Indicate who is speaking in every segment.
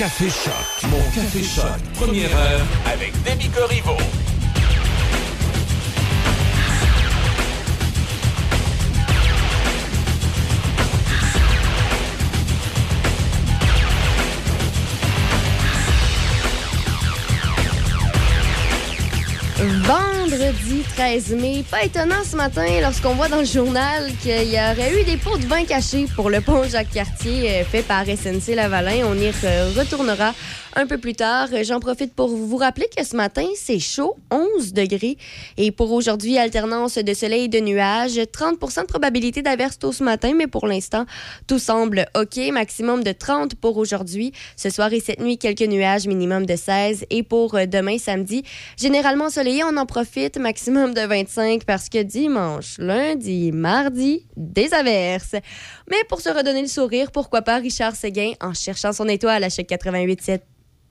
Speaker 1: Café Choc. Mon Café Choc. Première heure avec Demi Corriveau.
Speaker 2: Vendredi 13 mai. Pas étonnant ce matin lorsqu'on voit dans le journal qu'il y aurait eu des pots de vin cachés pour le pont Jacques-Cartier euh, fait par SNC Lavalin. On y retournera un peu plus tard. J'en profite pour vous rappeler que ce matin, c'est chaud, 11 degrés. Et pour aujourd'hui, alternance de soleil et de nuages, 30 de probabilité d'averse tôt ce matin, mais pour l'instant, tout semble OK. Maximum de 30 pour aujourd'hui. Ce soir et cette nuit, quelques nuages, minimum de 16. Et pour euh, demain, samedi, généralement ensoleillé, on en profite, maximum de 25 parce que dimanche, lundi, mardi, des averses. Mais pour se redonner le sourire, pourquoi pas Richard Seguin en cherchant son étoile à chaque 88.7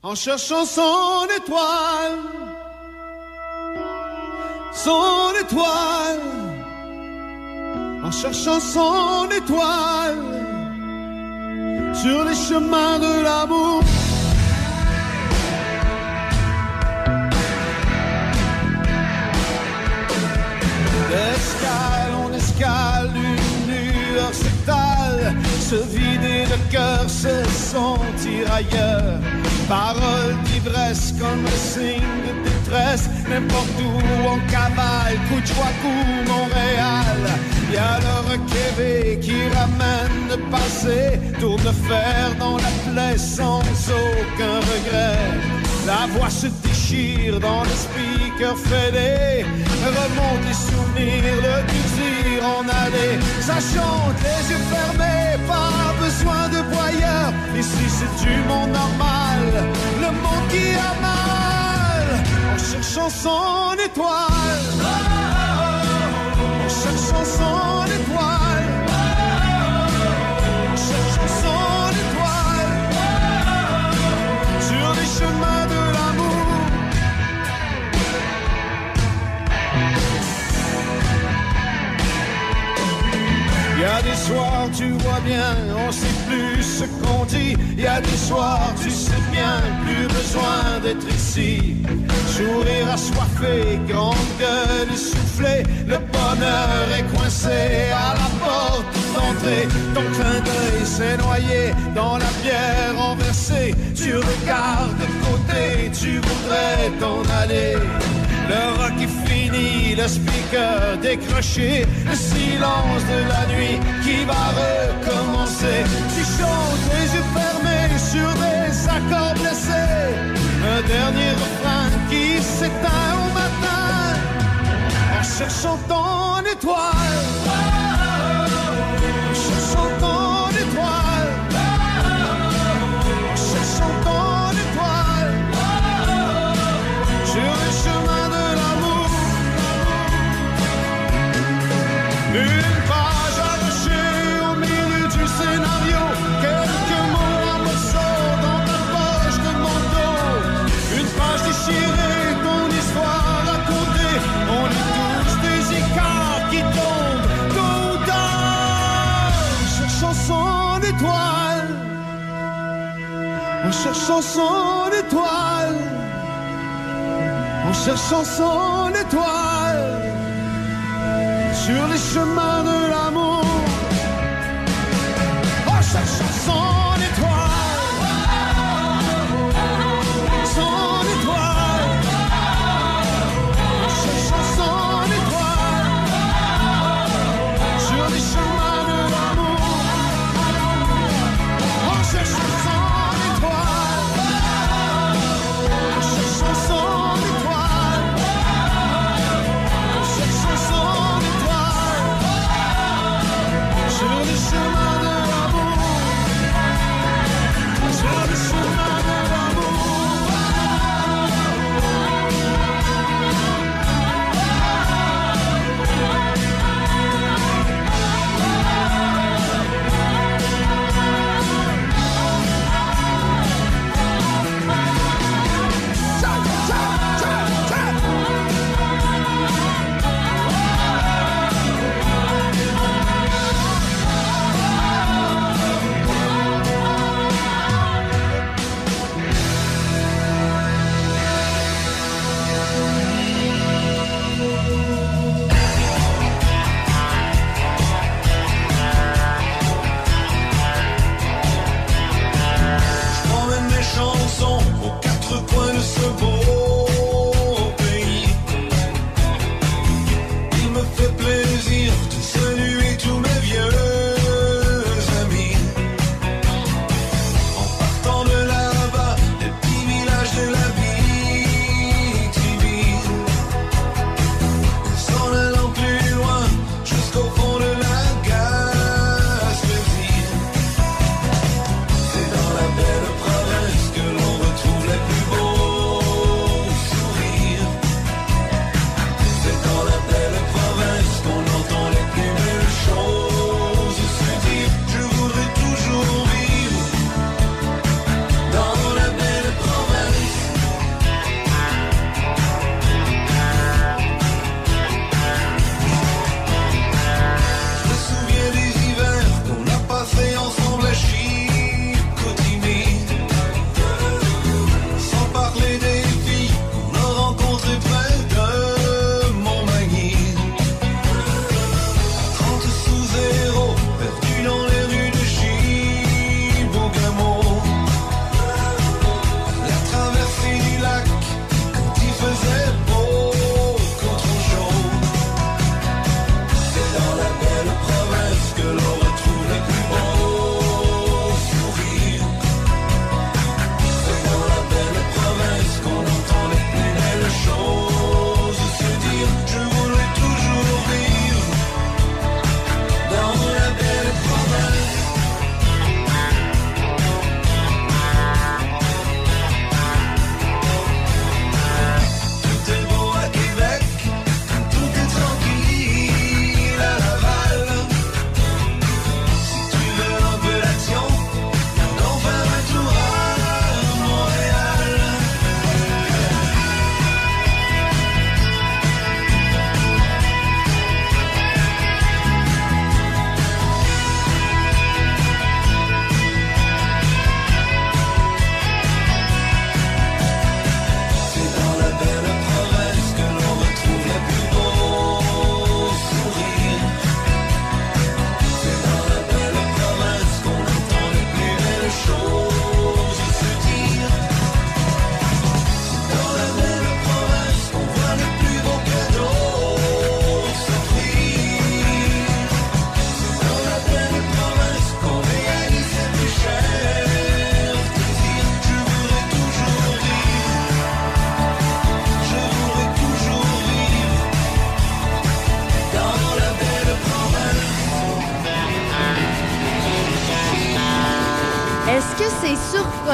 Speaker 3: en cherchant son étoile, son étoile, en cherchant son étoile sur les chemins de l'amour. Se vider le cœur, se sentir ailleurs Paroles d'ivresse comme signe de détresse, n'importe où en cavale, coup de joie, coup Montréal. Y a le requéré qui ramène le passé, tourne de fer dans la plaie sans aucun regret. La voix se déchire dans le speaker fêlé, remonte les souvenirs, le désir en aller. Ça chante les yeux fermés, pas besoin de voyeurs, ici c'est du monde normal le monde qui a mal en cherchant son étoile. En cherchant son étoile. Il y a des soirs, tu vois bien, on sait plus ce qu'on dit. Il y a des soirs, tu sais bien, plus besoin d'être ici. Sourire assoiffé, grande gueule essoufflée, le bonheur est coincé à la porte d'entrée. Ton clin d'œil s'est noyé dans la bière renversée. Tu regardes de côté, tu voudrais t'en aller. Le rock est fini, le speaker décroché, le silence de la nuit qui va recommencer. Tu chantes les yeux fermés sur des accords blessés, un dernier refrain qui s'éteint au matin en cherchant ton étoile. En cherchant son étoile. En cherchant son étoile sur les chemins de l'amour. En cherchant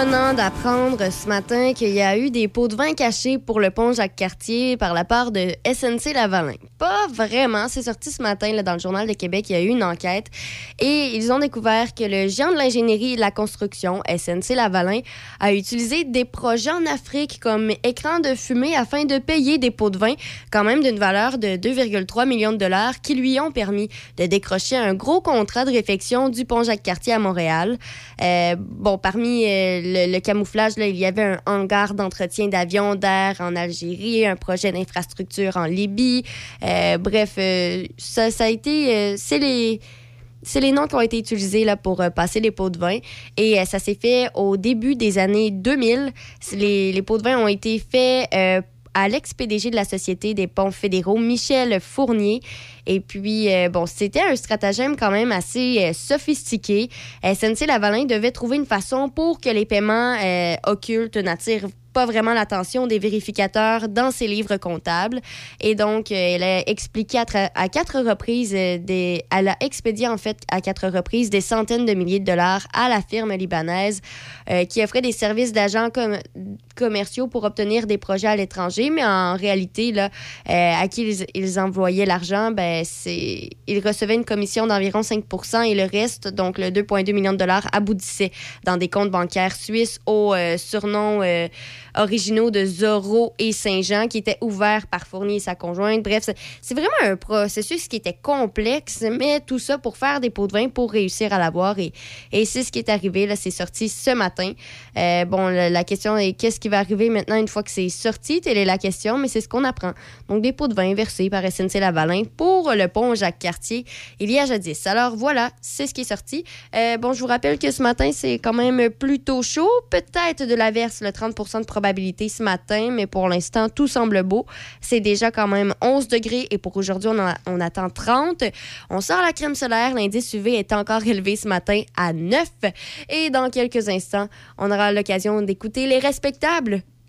Speaker 2: surprenant d'apprendre ce matin qu'il y a eu des pots de vin cachés pour le pont Jacques-Cartier par la part de SNC Lavalin. Pas vraiment. C'est sorti ce matin là, dans le Journal de Québec. Il y a eu une enquête et ils ont découvert que le géant de l'ingénierie et de la construction, SNC Lavalin, a utilisé des projets en Afrique comme écran de fumée afin de payer des pots de vin, quand même d'une valeur de 2,3 millions de dollars, qui lui ont permis de décrocher un gros contrat de réfection du pont Jacques-Cartier à Montréal. Euh, bon, parmi euh, le, camouflage, il y avait un hangar d'entretien d'avions d'air en Algérie, un projet d'infrastructure en Libye. Euh, bref, ça, ça, a été... c'est les c'est les noms qui ont été utilisés là, pour passer les pots de vin. Et ça s'est fait au début des années 2000. Les, pots de vin ont été faits à l'ex-PDG de la Société des ponts fédéraux, Michel Fournier. Et puis, euh, bon, c'était un stratagème quand même assez euh, sophistiqué. SNC Lavalin devait trouver une façon pour que les paiements euh, occultes n'attirent pas vraiment l'attention des vérificateurs dans ses livres comptables. Et donc, euh, elle a expliqué à, quatre reprises, euh, des, elle a expédié en fait à quatre reprises des centaines de milliers de dollars à la firme libanaise euh, qui offrait des services d'agents commerciaux pour obtenir des projets à l'étranger. Mais en réalité, là, à qui ils, envoyaient l'argent, ben, ils recevaient une commission d'environ 5 et le reste, donc le 2,2 millions de dollars, aboutissait dans des comptes bancaires suisses au surnom originaux de Zorro et Saint-Jean qui étaient ouverts par Fournier et sa conjointe. Bref, c'est vraiment un processus qui était complexe, mais tout ça pour faire des pots de vin pour réussir à l'avoir. Et, c'est ce qui est arrivé. Là, c'est sorti ce matin. Euh, bon, la, question est qu'est-ce qui va arriver maintenant une fois que c'est sorti? Telle est la question, mais c'est ce qu'on apprend. Donc, des pots de vin versés par SNC Lavalin pour le pont Jacques-Cartier il y a jadis. Alors, voilà, c'est ce qui est sorti. Euh, bon, je vous rappelle que ce matin, c'est quand même plutôt chaud. Peut-être de l'averse, le 30 de probabilité ce matin, mais pour l'instant, tout semble beau. C'est déjà quand même 11 degrés et pour aujourd'hui, on, on, attend 30. On sort la crème solaire. L'indice UV est encore élevé ce matin à 9. Et dans quelques instants, on aura l'occasion d'écouter les respectables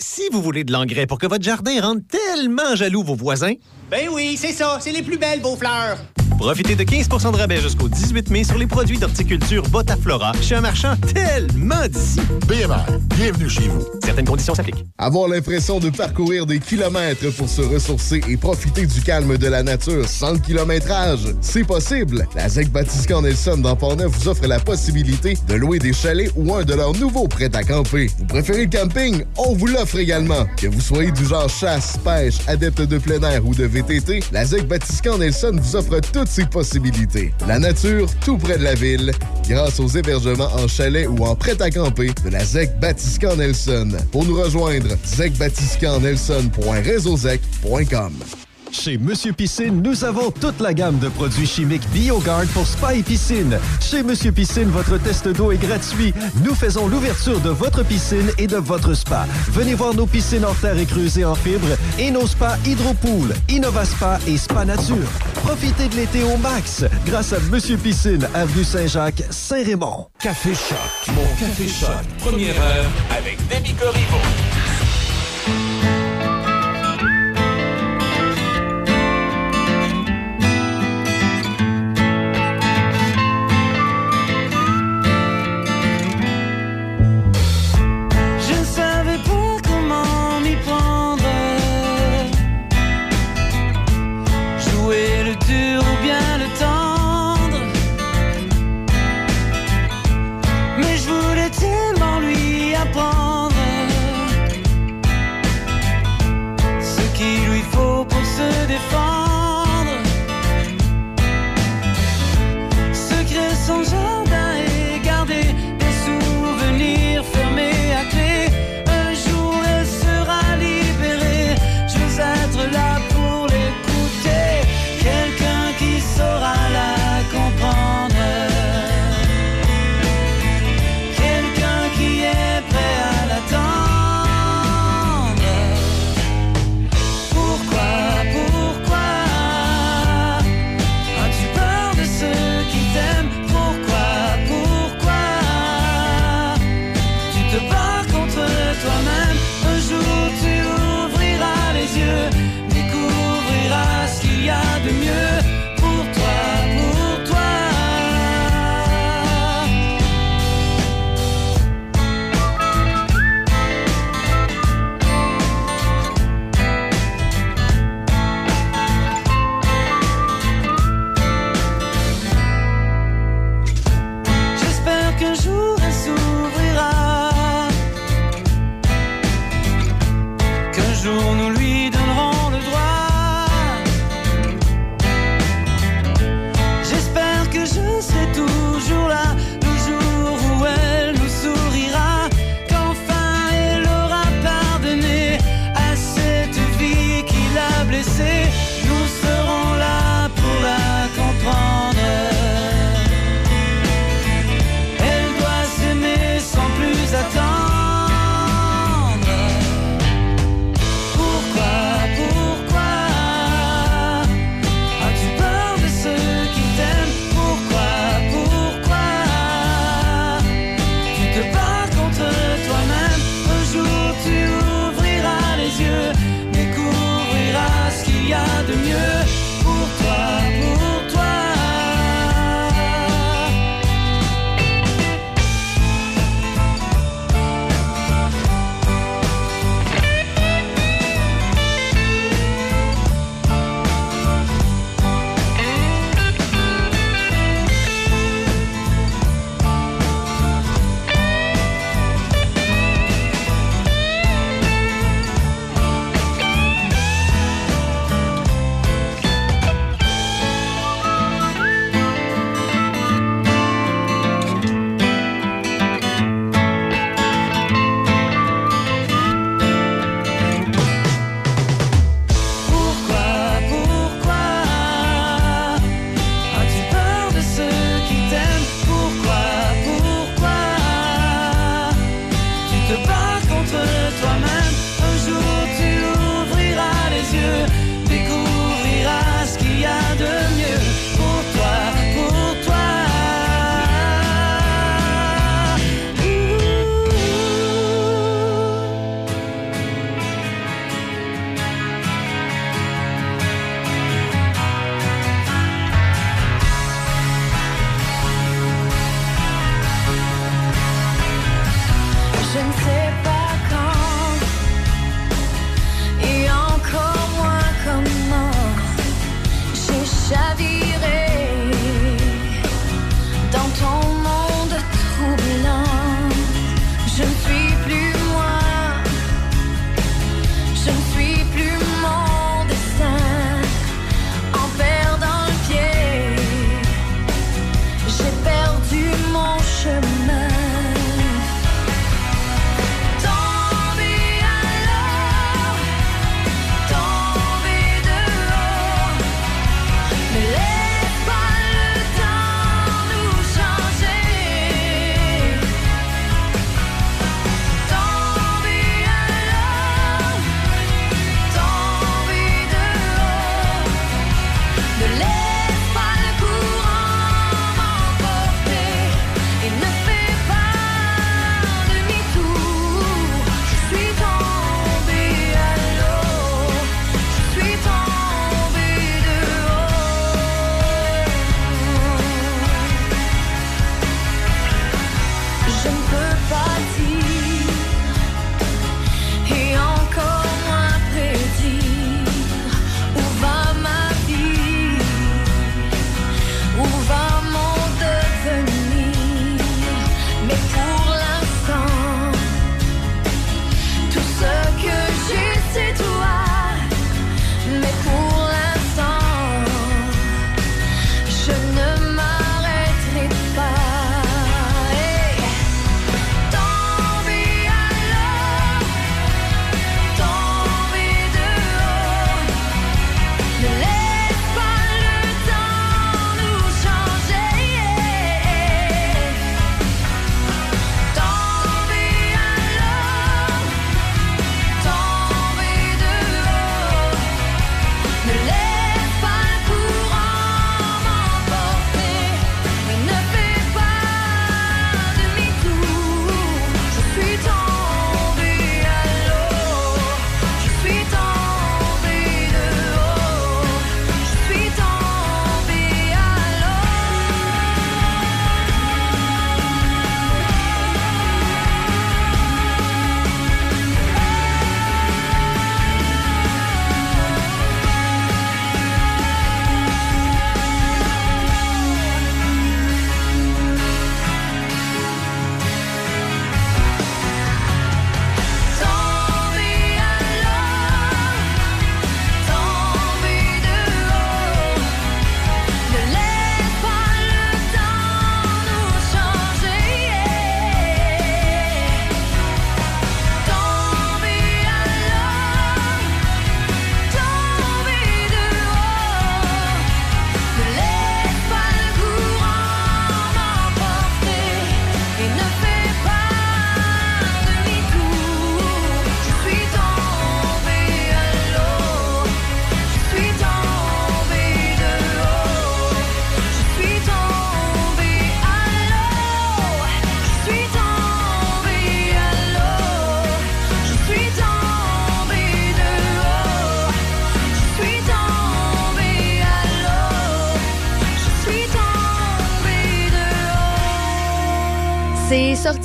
Speaker 4: Si vous voulez de l'engrais pour que votre jardin rende tellement jaloux vos voisins,
Speaker 5: ben oui, c'est ça, c'est les plus belles vos fleurs.
Speaker 4: Profitez de 15% de rabais jusqu'au 18 mai sur les produits d'horticulture Botaflora chez un marchand tellement d'ici.
Speaker 6: BMR, bienvenue chez vous.
Speaker 4: Certaines conditions s'appliquent.
Speaker 6: Avoir l'impression de parcourir des kilomètres pour se ressourcer et profiter du calme de la nature sans le kilométrage, c'est possible. La ZEC Batiscan Nelson dans Portneuf vous offre la possibilité de louer des chalets ou un de leurs nouveaux prêts à camper. Vous préférez le camping? On vous l'offre également. Que vous soyez du genre chasse, pêche, adepte de plein air ou de VTT, la ZEC Batiscan Nelson vous offre La nature, tout près de la ville, grâce aux hébergements en chalet ou en prêt à camper de la ZEC Batiscan Nelson. Pour nous rejoindre, zecbatiscan.nelson.réseauzec.com.
Speaker 7: Chez Monsieur Piscine, nous avons toute la gamme de produits chimiques BioGuard pour spa et piscine. Chez Monsieur Piscine, votre test d'eau est gratuit. Nous faisons l'ouverture de votre piscine et de votre spa. Venez voir nos piscines en terre et creusées en fibre et nos spas Hydropool, InnovaSpa et Spa Nature. Profitez de l'été au max grâce à Monsieur Piscine, avenue Saint-Jacques, Saint-Raymond.
Speaker 1: Café Choc, mon Café Choc, première heure avec Demi Corriveau.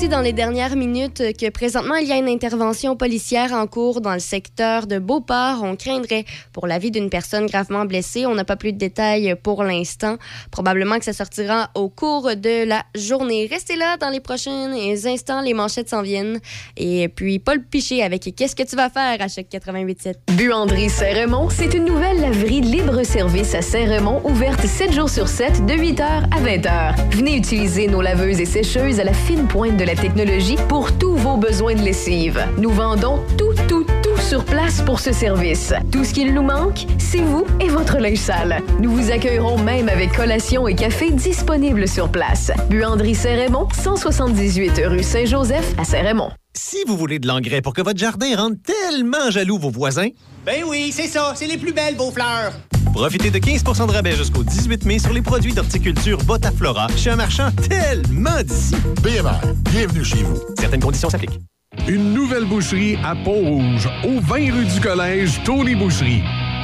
Speaker 2: Sorti dans les dernières minutes que présentement, il y a une intervention policière en cours dans le secteur de Beauport. On craindrait pour la vie d'une personne gravement blessée. On n'a pas plus de détails pour l'instant. Probablement que ça sortira au cours de la journée. Restez là dans les prochains instants. Les manchettes s'en viennent. Et puis, Paul Piché avec Qu'est-ce que tu vas faire à chaque 88.7?
Speaker 8: Buanderie Saint-Raymond, c'est une nouvelle laverie libre-service à Saint-Raymond, ouverte 7 jours sur 7, de 8h à 20h. Venez utiliser nos laveuses et sécheuses à la fine pointe de la technologie pour tous vos besoins de lessive. Nous vendons tout, tout, tout sur place pour ce service. Tout ce qu'il nous manque, c'est vous et votre linge sale. Nous vous accueillerons même avec collation et café disponibles sur place. Buanderie Saint-Raymond, 178 rue Saint-Joseph à Saint-Raymond.
Speaker 4: Si vous voulez de l'engrais pour que votre jardin rende tellement jaloux vos voisins,
Speaker 5: Ben oui, c'est ça, c'est les plus belles vos fleurs.
Speaker 4: Profitez de 15% de rabais jusqu'au 18 mai sur les produits d'horticulture Botaflora chez un marchand tellement d'ici.
Speaker 9: BMR, bienvenue chez vous.
Speaker 4: Certaines conditions s'appliquent.
Speaker 10: Une nouvelle boucherie à Pont-Rouge, au 20 rue du Collège, Tony Boucherie.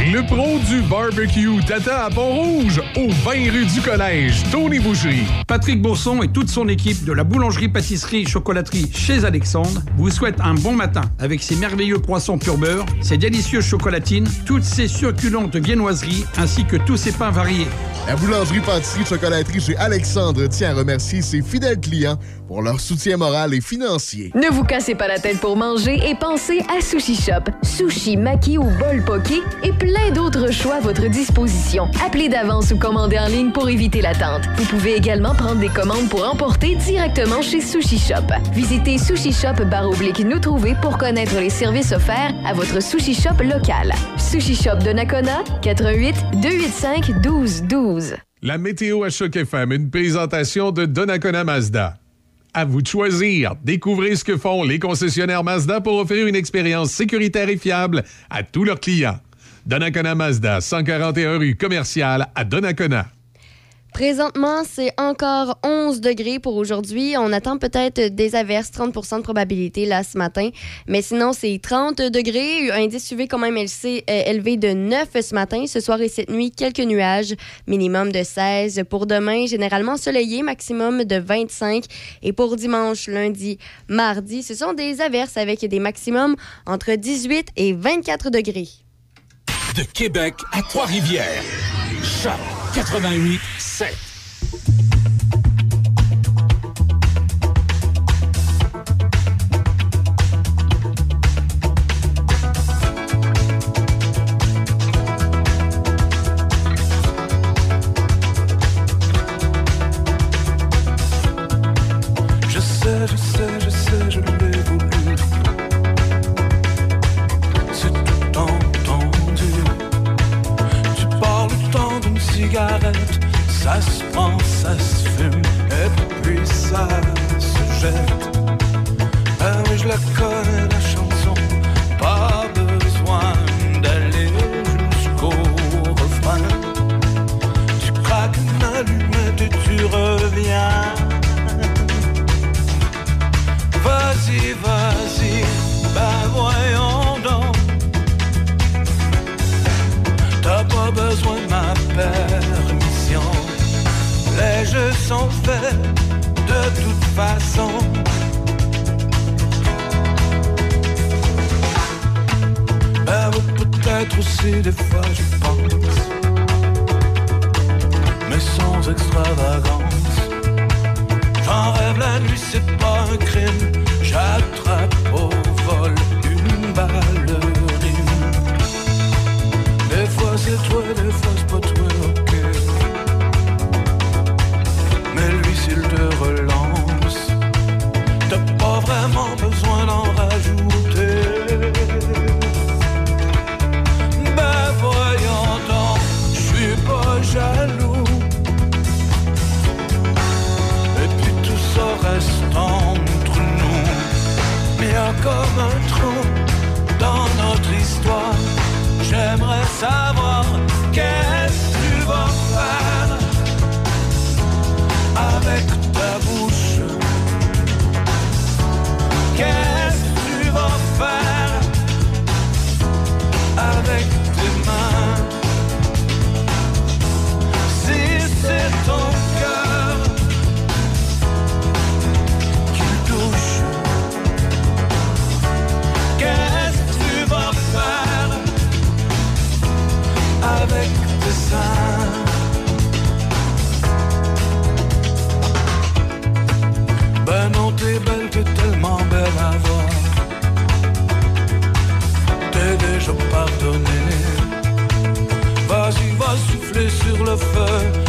Speaker 10: Le pro du barbecue t'attend à Pont-Rouge, au 20 rue du Collège, Tony Boucherie.
Speaker 11: Patrick Bourson et toute son équipe de la boulangerie-pâtisserie-chocolaterie chez Alexandre vous souhaitent un bon matin avec ses merveilleux poissons pur beurre, ses délicieuses chocolatines, toutes ses succulentes viennoiseries ainsi que tous ses pains variés.
Speaker 6: La boulangerie pâtisserie chocolaterie chez Alexandre tient à remercier ses fidèles clients pour leur soutien moral et financier.
Speaker 8: Ne vous cassez pas la tête pour manger et pensez à Sushi Shop. Sushi, maki ou bol poké et plein d'autres choix à votre disposition. Appelez d'avance ou commandez en ligne pour éviter l'attente. Vous pouvez également prendre des commandes pour emporter directement chez Sushi Shop. Visitez Sushi Shop oblique nous trouver pour connaître les services offerts à votre Sushi Shop local. Sushi Shop de Nakona, 88 285 12 12.
Speaker 10: La météo à Choc FM, une présentation de Donnacona Mazda. À vous de choisir. Découvrez ce que font les concessionnaires Mazda pour offrir une expérience sécuritaire et fiable à tous leurs clients. Donnacona Mazda, 141 rue commerciale à Donnacona.
Speaker 2: Présentement, c'est encore 11 degrés pour aujourd'hui. On attend peut-être des averses, 30% de probabilité là ce matin. Mais sinon, c'est 30 degrés. Indice UV quand même LC, euh, élevé de 9 ce matin. Ce soir et cette nuit, quelques nuages. Minimum de 16. Pour demain, généralement soleillé, maximum de 25. Et pour dimanche, lundi, mardi, ce sont des averses avec des maximums entre 18 et 24 degrés.
Speaker 12: De Québec à Trois-Rivières. 88 7. Souffler sur le feu,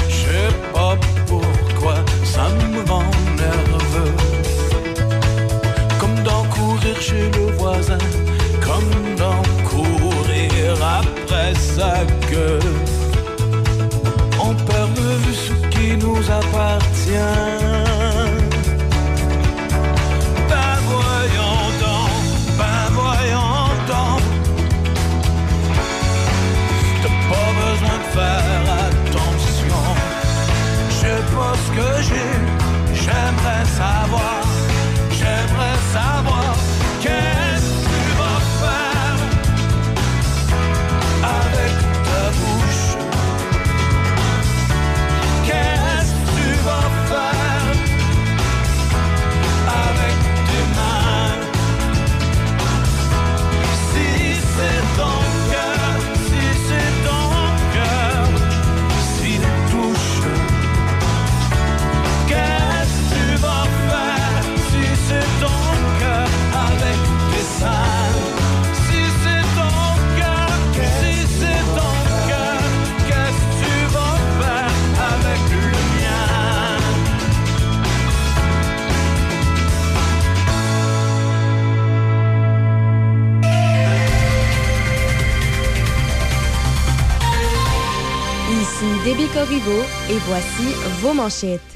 Speaker 2: voici vos manchettes.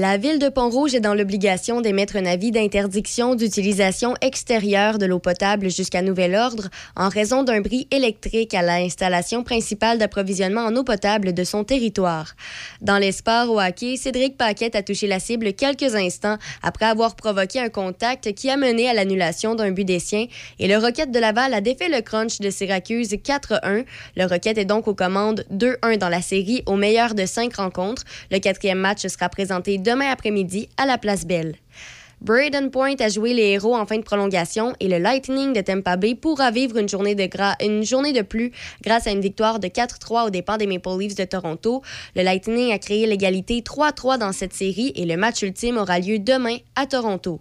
Speaker 2: La ville de Pont-Rouge est dans l'obligation d'émettre un avis d'interdiction d'utilisation extérieure de l'eau potable jusqu'à nouvel ordre en raison d'un bris électrique à l'installation principale d'approvisionnement en eau potable de son territoire. Dans les sports au hockey, Cédric Paquette a touché la cible quelques instants après avoir provoqué un contact qui a mené à l'annulation d'un but des siens et le Rocket de Laval a défait le crunch de Syracuse 4-1. Le Rocket est donc aux commandes 2-1 dans la série au meilleur de cinq rencontres. Le quatrième match sera présenté demain après-midi à la Place Belle. Braden Point a joué les héros en fin de prolongation et le Lightning de Tampa Bay pourra vivre une journée de, une journée de plus grâce à une victoire de 4-3 au départ des Maple Leafs de Toronto. Le Lightning a créé l'égalité 3-3 dans cette série et le match ultime aura lieu demain à Toronto.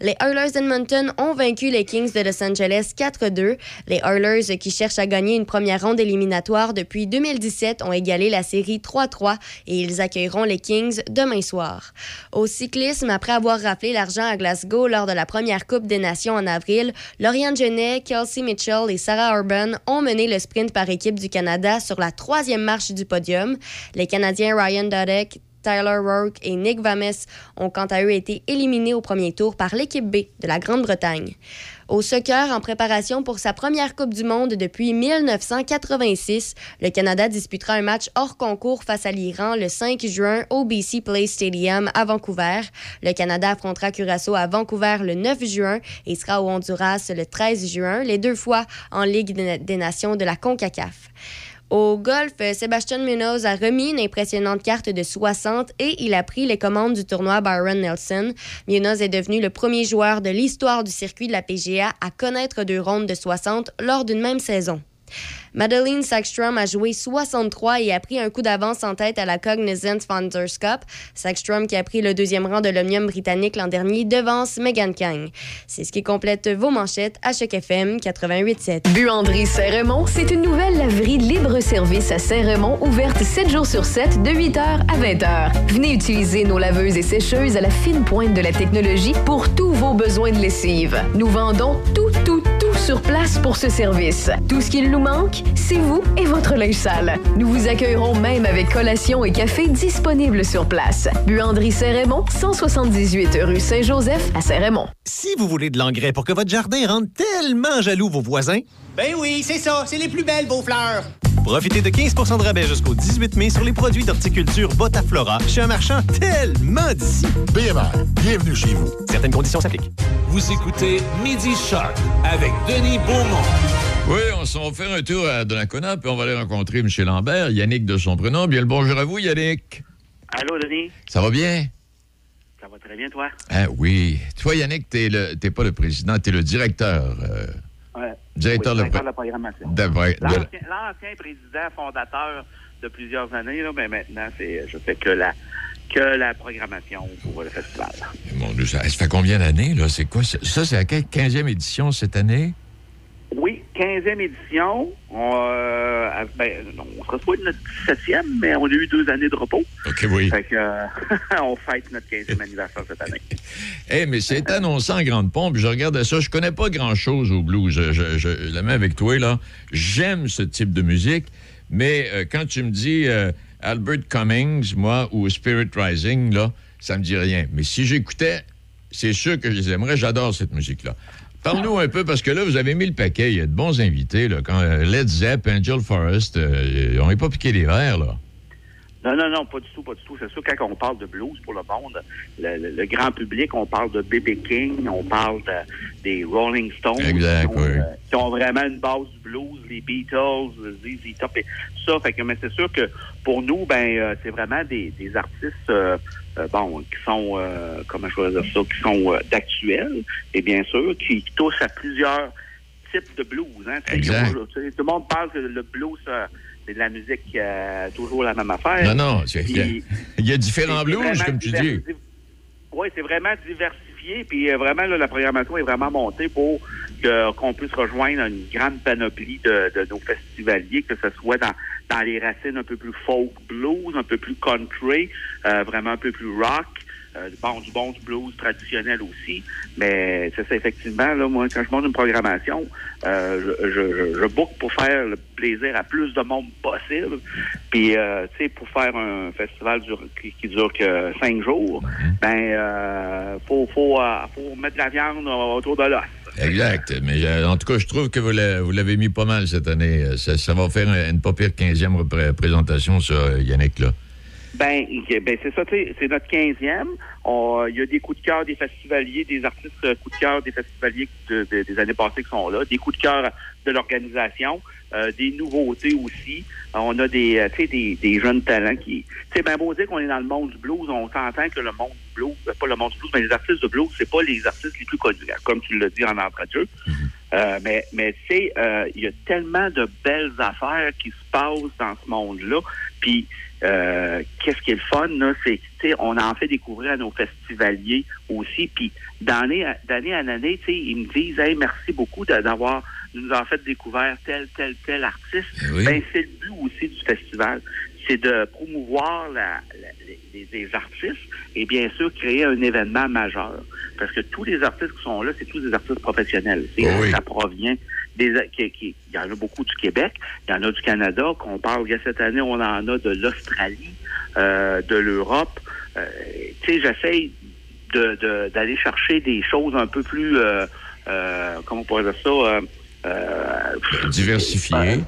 Speaker 2: Les Oilers d'Edmonton ont vaincu les Kings de Los Angeles 4-2. Les Oilers, qui cherchent à gagner une première ronde éliminatoire depuis 2017, ont égalé la série 3-3 et ils accueilleront les Kings demain soir. Au cyclisme, après avoir raflé l'argent à Glasgow lors de la première Coupe des Nations en avril, Lauriane Genet, Kelsey Mitchell et Sarah Urban ont mené le sprint par équipe du Canada sur la troisième marche du podium. Les Canadiens Ryan Dodek, Tyler Rourke et Nick Vames ont quant à eux été éliminés au premier tour par l'équipe B de la Grande-Bretagne. Au soccer, en préparation pour sa première Coupe du Monde depuis 1986, le Canada disputera un match hors concours face à l'Iran le 5 juin au BC Place Stadium à Vancouver. Le Canada affrontera Curaçao à Vancouver le 9 juin et sera au Honduras le 13 juin, les deux fois en Ligue des Nations de la CONCACAF. Au golf, Sébastien Munoz a remis une impressionnante carte de 60 et il a pris les commandes du tournoi Byron Nelson. Munoz est devenu le premier joueur de l'histoire du circuit de la PGA à connaître deux rondes de 60 lors d'une même saison. Madeleine Sackstrom a joué 63 et a pris un coup d'avance en tête à la Cognizant Founders Cup. Sackstrom qui a pris le deuxième rang de l'Omnium britannique l'an dernier devance Megan Kang. C'est ce qui complète vos manchettes à Choc FM 88.7.
Speaker 8: Buanderie Saint-Raymond, c'est une nouvelle laverie libre-service à Saint-Raymond, ouverte 7 jours sur 7, de 8h à 20h. Venez utiliser nos laveuses et sécheuses à la fine pointe de la technologie pour tous vos besoins de lessive. Nous vendons tout, tout, tout sur place pour ce service. Tout ce qu'il nous manque, c'est vous et votre linge sale. Nous vous accueillerons même avec collation et café disponibles sur place. Buanderie Saint-Raymond, 178 rue Saint-Joseph à Saint-Raymond.
Speaker 4: Si vous voulez de l'engrais pour que votre jardin rende tellement jaloux vos voisins,
Speaker 5: Ben oui, c'est ça, c'est les plus belles, vos fleurs.
Speaker 4: Profitez de 15% de rabais jusqu'au 18 mai sur les produits d'horticulture Botaflora chez un marchand tellement d'ici.
Speaker 13: BMR, bienvenue chez vous.
Speaker 4: Certaines conditions s'appliquent.
Speaker 1: Vous écoutez Midi Shark avec Denis Beaumont.
Speaker 14: Oui, on s'en va faire un tour à Donnacona, puis on va aller rencontrer M. Lambert, Yannick de son prénom. Bien le bonjour à vous, Yannick.
Speaker 15: Allô, Denis?
Speaker 14: Ça va bien?
Speaker 15: Ça va très bien, toi?
Speaker 14: Ah oui. Toi, Yannick, t'es le t'es pas le président, t'es le directeur. euh. Directeur
Speaker 15: Oui,
Speaker 14: de-
Speaker 15: directeur de la programmation. L'ancien président fondateur de plusieurs années, là, mais maintenant, c'est, je fais que la, que la programmation pour le festival.
Speaker 14: Mon Dieu, ça, ça fait combien d'années, là? C'est quoi? Ça, Ça, c'est la 15e édition cette année?
Speaker 15: Oui, 15e édition. On, euh, ben, on se retrouve notre 17e, mais on a eu deux années de repos.
Speaker 14: OK, oui.
Speaker 15: Fait que, euh, on fête notre 15e anniversaire cette année.
Speaker 14: Eh, mais c'est annoncé en grande pompe. Je regardais ça. Je connais pas grand-chose au blues. Je, je- je- la main avec toi, là. J'aime ce type de musique, mais euh, quand tu me dis Albert Cummings, moi, ou Spirit Rising, là, ça me dit rien. Mais si j'écoutais, c'est sûr que je les aimerais. J'adore cette musique-là. Parle-nous un peu, parce que là, vous avez mis le paquet. Il y a de bons invités, là. Quand euh, Led Zepp, Angel Forest, euh, on n'est pas piqué les verres, là.
Speaker 15: Non, non, non, pas du tout, pas du tout. C'est sûr, quand on parle de blues pour le monde, le, le- le grand public, on parle de B.B. King, on parle de- des Rolling Stones.
Speaker 14: Exact,
Speaker 15: qui, ont,
Speaker 14: oui.
Speaker 15: euh, qui ont vraiment une base du blues, les Beatles, le ZZ Top et tout ça. Fait que, mais c'est sûr que pour nous, ben, euh, c'est vraiment des, des artistes, bon, qui sont, euh, comment je vais dire ça, qui sont euh, d'actuels, et bien sûr, qui, qui touchent à plusieurs types de blues. Hein.
Speaker 14: Exact.
Speaker 15: tout le monde parle que le blues, euh, c'est de la musique euh, toujours la même affaire.
Speaker 14: Non, non, il y a-
Speaker 15: Puis-
Speaker 14: il y a différents blues, comme tu dis.
Speaker 15: Oui, c'est vraiment diversifié. Puis euh, vraiment, là, la programmation est vraiment montée pour qu'on puisse rejoindre une grande panoplie de, de nos festivaliers, que ce soit dans, dans les racines un peu plus folk blues, un peu plus country, euh, vraiment un peu plus rock. euh, bon, du bon du blues traditionnel aussi. Mais c'est ça, effectivement, là, moi, quand je monte une programmation, euh, je, je, je, je book pour faire le plaisir à plus de monde possible. Puis, euh, tu sais, pour faire un festival dur- qui, qui dure que cinq jours, ben, euh, faut, faut, euh, faut mettre de la viande autour de l'os.
Speaker 14: Exact. Mais euh, en tout cas, je trouve que vous l'a- vous l'avez mis pas mal cette année. Euh, Ça, ça va faire une pas pire 15e repré- présentation, ça, euh, Yannick, là.
Speaker 15: Ben, ben c'est ça, c'est notre 15e. On- Il y a des coups de cœur des festivaliers, des artistes coups de cœur des festivaliers de- de- des années passées qui sont là, des coups de cœur de l'organisation, des nouveautés aussi. On a des, des, jeunes talents qui... Tu sais, beau dire qu'on est dans le monde du blues, on s'entend que le monde blues, euh, pas le monde du blues, mais les artistes de blues, c'est pas les artistes les plus connus, comme tu l'as dit en entrée de jeu. Euh, mais mais tu sais, euh, il y a tellement de belles affaires qui se passent dans ce monde-là. Puis euh, qu'est-ce qui est le fun, là, c'est tu sais, on en fait découvrir à nos festivaliers aussi. Puis d'année en année, tu sais, ils me disent Hey, merci beaucoup d'avoir nous en fait découvert tel, tel, tel artiste.
Speaker 14: oui.
Speaker 15: Ben, c'est le but aussi du festival. C'est de promouvoir la- la- les, les artistes et bien sûr créer un événement majeur. Parce que tous les artistes qui sont là, c'est tous des artistes professionnels.
Speaker 14: Oui.
Speaker 15: Ça provient des qui, qui- il y en a beaucoup du Québec, il y en a du Canada, qu'on parle il y a cette année, on en a de l'Australie, euh, de l'Europe. Euh, tu sais, j'essaye de- de- d'aller chercher des choses un peu plus euh, comment on pourrait dire ça euh, euh,
Speaker 14: Diversifié.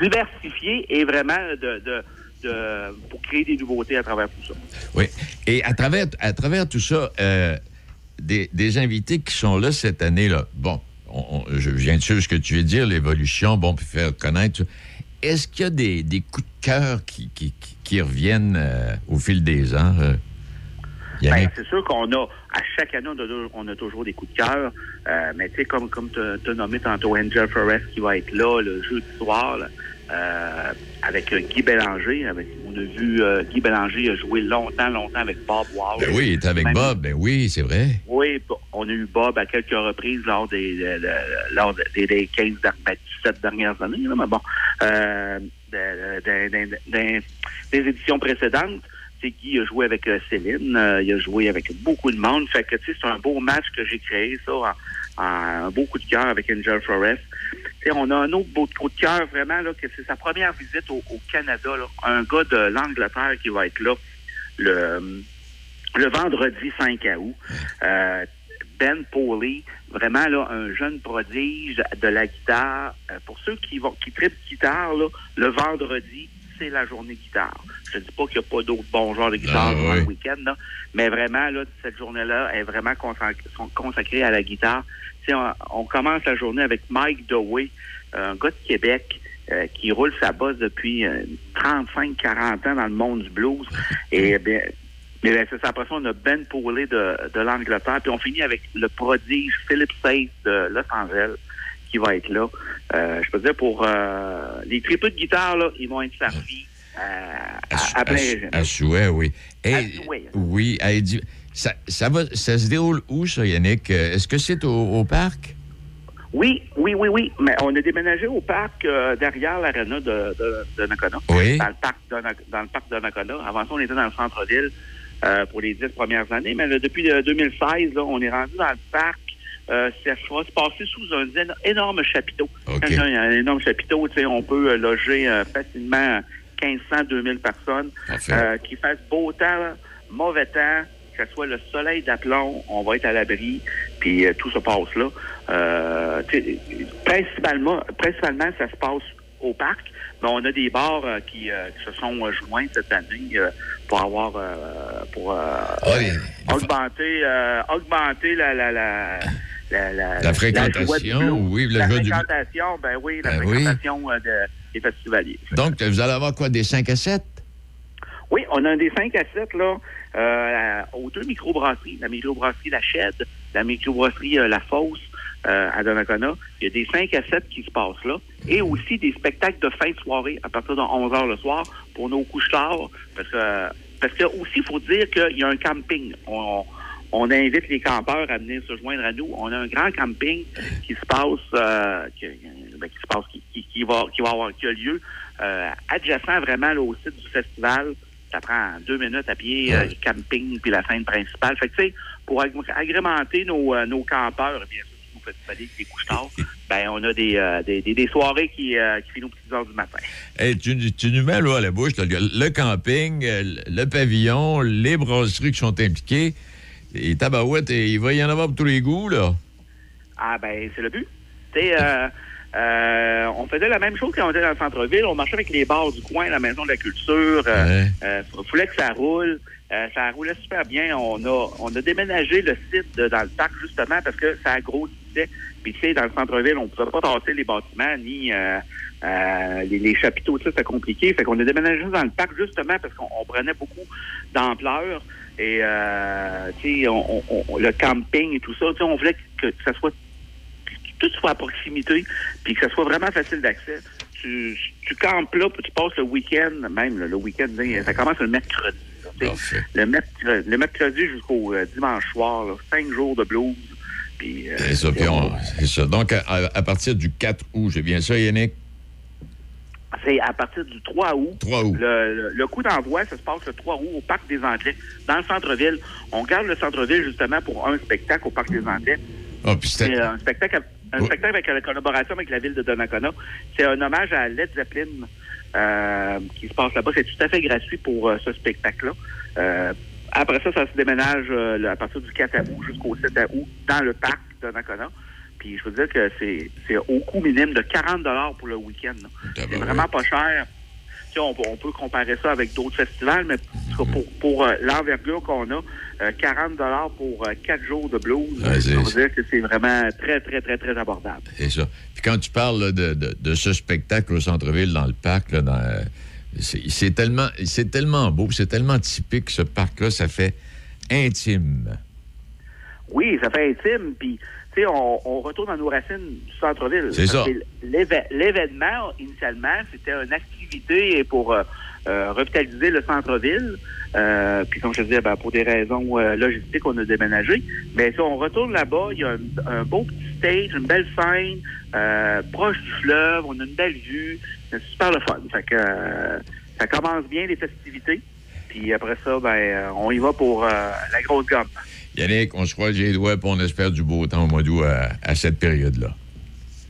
Speaker 15: diversifié et vraiment de, de, de- pour créer des nouveautés à travers tout ça.
Speaker 14: Oui. Et à travers, à travers tout ça, euh, des, des invités qui sont là cette année-là, bon, on- on- je viens de suivre ce que tu veux dire, l'évolution, bon, puis faire connaître. Est-ce qu'il y a des, des coups de cœur qui, qui, reviennent euh, au fil des ans? euh?
Speaker 15: Ben, c'est sûr qu'on a, à chaque année, on a, on a toujours des coups de cœur. Euh, mais tu sais, comme, comme tu as nommé tantôt Angel Forest qui va être là le jeudi soir, là, euh, avec euh, Guy Bélanger. Avec, on a vu euh, Guy Bélanger jouer longtemps, longtemps avec Bob Wall.
Speaker 14: ben oui, il était avec
Speaker 15: Même-
Speaker 14: Bob. Ben oui, c'est vrai.
Speaker 15: Oui, on a eu Bob à quelques reprises lors des, de- de- lors des, des 15, der- ben, 17 dernières années, là, mais bon, euh, de- de- de- de- de- des éditions précédentes. C'est Guy a joué avec euh, Céline, euh, il a joué avec beaucoup de monde. Fait que, c'est un beau match que j'ai créé, ça, en, en- un beau coup de cœur avec Angel Forest. On a un autre beau coup de cœur, vraiment, là, que c'est sa première visite au, au Canada, là. Un gars de l'Angleterre qui va être là le, le vendredi 5 août. Euh, ben Pauly, vraiment là, un jeune prodige de la guitare. Euh, pour ceux qui vont qui trippent guitare, là, le vendredi, c'est la journée guitare. Je dis pas qu'il n'y a pas d'autres bons genres de guitare
Speaker 14: Ah, oui.
Speaker 15: le week-end, mais vraiment, là, cette journée-là est vraiment consacrée à la guitare. On, on commence la journée avec Mike Dewey, un gars de Québec, euh, qui roule sa bosse depuis euh, 35-40 ans dans le monde du blues. Et bien, mais ben, c'est ça. Après ça, on a Ben Paulet de, de l'Angleterre. Puis on finit avec le prodige Philip Sace de Los Angeles qui va être là. Euh, je peux dire, pour euh, les triples de guitare, là, ils vont être servis à, à, à plein
Speaker 14: À,
Speaker 15: régime.
Speaker 14: à souhait, oui. Et-
Speaker 15: À souhait.
Speaker 14: Oui, à ça, ça, va, ça se déroule où, ça, Yannick? Euh, Est-ce que c'est au, au parc?
Speaker 15: Oui, oui, oui, oui. Mais on a déménagé au parc euh, derrière l'aréna de, de, de Nakona.
Speaker 14: Oui.
Speaker 15: Dans le parc de, dans le parc de Nakona. Avant ça, on était dans le centre-ville euh, pour les dix premières années. Mais là, depuis euh, 2016, là, on est rendu dans le parc. Euh, ça va se passer sous un éno- énorme chapiteau. Quand il y a un énorme chapiteau, on peut loger facilement 1500, 2000 personnes. Euh, Qu'il fasse beau temps, mauvais temps, que ce soit le soleil d'aplomb, on va être à l'abri, puis euh, tout se passe là. Euh, principalement, principalement, ça se passe au parc, mais on a des bars euh, qui, euh, qui se sont euh, joints cette année euh, pour avoir pour euh, augmenter euh, augmenter la la la la, la,
Speaker 14: La fréquentation,
Speaker 15: blues.
Speaker 14: oui, la
Speaker 15: la
Speaker 14: joie du-
Speaker 15: fréquentation, ben oui, la
Speaker 14: Ben oui.
Speaker 15: fréquentation euh, de- des festivaliers.
Speaker 14: Donc, vous allez avoir quoi, des 5 à 7?
Speaker 15: Oui, on a des 5 à 7 là, euh, aux deux microbrasseries. La microbrasserie La Chède, la microbrasserie euh, La Fosse euh, à Donnacona. Il y a des 5 à 7 qui se passent là. Et aussi des spectacles de fin de soirée à partir de 11 h le soir pour nos couches tard. Parce que, parce que aussi, il faut dire qu'il y a un camping. On, on invite les campeurs à venir se joindre à nous. On a un grand camping qui se passe, euh, qui, ben, qui se passe, qui, qui- qui va, qui va avoir, lieu euh, adjacent vraiment là, au site du festival. Ça prend deux minutes à pied, euh, le camping puis la scène principale. Fait que, tu sais, pour ag- agrémenter nos, euh, nos campeurs, bien sûr, nos festivaliers qui couchent tard, ben, on a des, euh, des, des, des soirées qui, euh, qui finissent aux petites heures du matin.
Speaker 14: Hey, tu, tu nous mets l'eau à la bouche. le, le camping, euh, le pavillon, les brasseries qui sont impliquées. Et tabarouette, et il va y en avoir pour tous les goûts, là.
Speaker 15: Ah ben c'est le but. Tu sais, euh, on faisait la même chose quand on était dans le centre-ville. On marchait avec les bars du coin, la maison de la culture. Euh, euh, fallait que ça roule. Euh, ça roulait super bien. On a on a déménagé le site de- dans le parc justement parce que ça grossissait. Puis tu sais, dans le centre-ville, on pouvait pas tasser les bâtiments ni euh, euh, les, les chapiteaux, ça, c'était compliqué. Fait qu'on a déménagé dans le parc justement parce qu'on on prenait beaucoup d'ampleur. Et euh, tu sais, on, on- on- le camping et tout ça, tu sais, on voulait que, que ça soit tout soit à proximité, puis que ça soit vraiment facile d'accès. Tu, tu campes là, puis tu passes le week-end, même là, le week-end, ça commence le mercredi. là, le, mercredi, le mercredi jusqu'au euh, dimanche soir, là, cinq jours de blues. Puis, euh,
Speaker 14: C'est ça, puis on- ça. Donc, à, à partir du 4 août, j'ai bien ça, Yannick?
Speaker 15: C'est à partir du 3 août.
Speaker 14: 3 août.
Speaker 15: Le, le- le coup d'envoi, ça se passe le 3 août au Parc des Anglais, dans le centre-ville. On garde le centre-ville justement pour un spectacle au Parc des Anglais.
Speaker 14: Ah, puis
Speaker 15: C'est un spectacle, un spectacle avec la collaboration avec la ville de Donnacona. C'est un hommage à Led Zeppelin euh, qui se passe là-bas. C'est tout à fait gratuit pour euh, ce spectacle-là. Euh, après ça, ça se déménage euh, à partir du 4 août jusqu'au 7 août dans le parc de Donnacona. Puis je veux dire que c'est au coût minime de 40 pour le week-end. là. C'est vraiment pas cher. On, peut- on peut comparer ça avec d'autres festivals, mais pour, euh, l'envergure qu'on a, euh, 40 pour euh, 4 jours de blues, on veut dire que c'est vraiment très, très, très, très abordable.
Speaker 14: C'est ça. Puis quand tu parles là, de, de- de ce spectacle au centre-ville, dans le parc, là, dans, euh, c'est tellement, c'est tellement beau, c'est tellement typique, ce parc-là, ça fait intime.
Speaker 15: Oui, ça fait intime, puis on, on retourne à nos racines du centre-ville.
Speaker 14: C'est ça.
Speaker 15: L'événement, initialement, c'était une activité pour euh, euh, revitaliser le centre-ville. Euh, puis comme je te disais, ben, pour des raisons logistiques, on a déménagé. Mais si on retourne là-bas, il y a un, un beau petit stage, une belle scène, proche du fleuve, on a une belle vue. C'est super le fun. Fait que ça commence bien les festivités. Puis après ça, ben, on y va pour la grosse gomme.
Speaker 14: Yannick, on se croise les doigts, puis on espère du beau temps au mois d'août à, à cette période-là.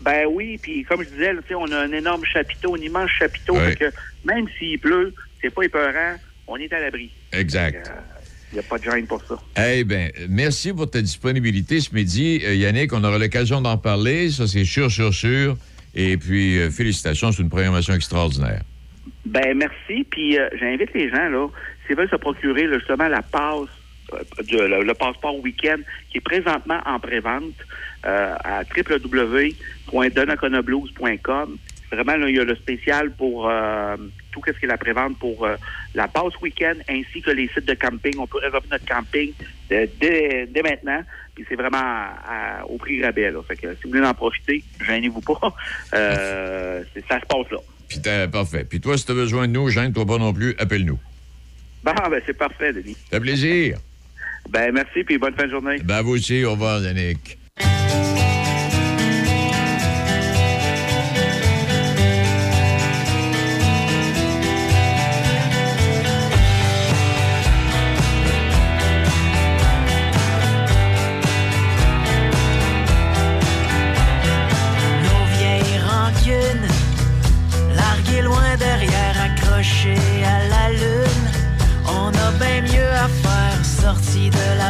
Speaker 15: Ben oui, puis comme je disais, on a un énorme chapiteau, un immense chapiteau, fait que même s'il pleut, c'est pas épeurant, on est à l'abri.
Speaker 14: Exact.
Speaker 15: Il n'y a pas de gêne pour ça.
Speaker 14: Eh bien, merci pour ta disponibilité ce midi. Euh, Yannick, on aura l'occasion d'en parler, ça c'est sûr, sûr, sûr. Et puis, euh, félicitations, c'est une programmation extraordinaire.
Speaker 15: Ben merci, puis euh, j'invite les gens, là, s'ils veulent se procurer là, justement la passe, euh, de- le, le passeport week-end, qui est présentement en pré-vente euh, à www.donaconablues.com. Vraiment, là, il y a le spécial pour euh, tout ce qui est la prévente pour euh, la passe week-end ainsi que les sites de camping. On peut réserver notre camping euh, dès, dès maintenant. Puis c'est vraiment à- à- au prix rabais. Là. Fait que si vous voulez en profiter, gênez-vous pas. Euh, ça se passe là.
Speaker 14: Puis, parfait. Puis toi, si tu as besoin de nous, gêne-toi pas non plus, appelle-nous.
Speaker 15: Bon, ben c'est parfait, Denis.
Speaker 14: Ça plaisir.
Speaker 15: Ben merci, puis bonne fin de journée.
Speaker 14: Ben, vous aussi, au revoir, Yannick.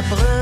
Speaker 3: la.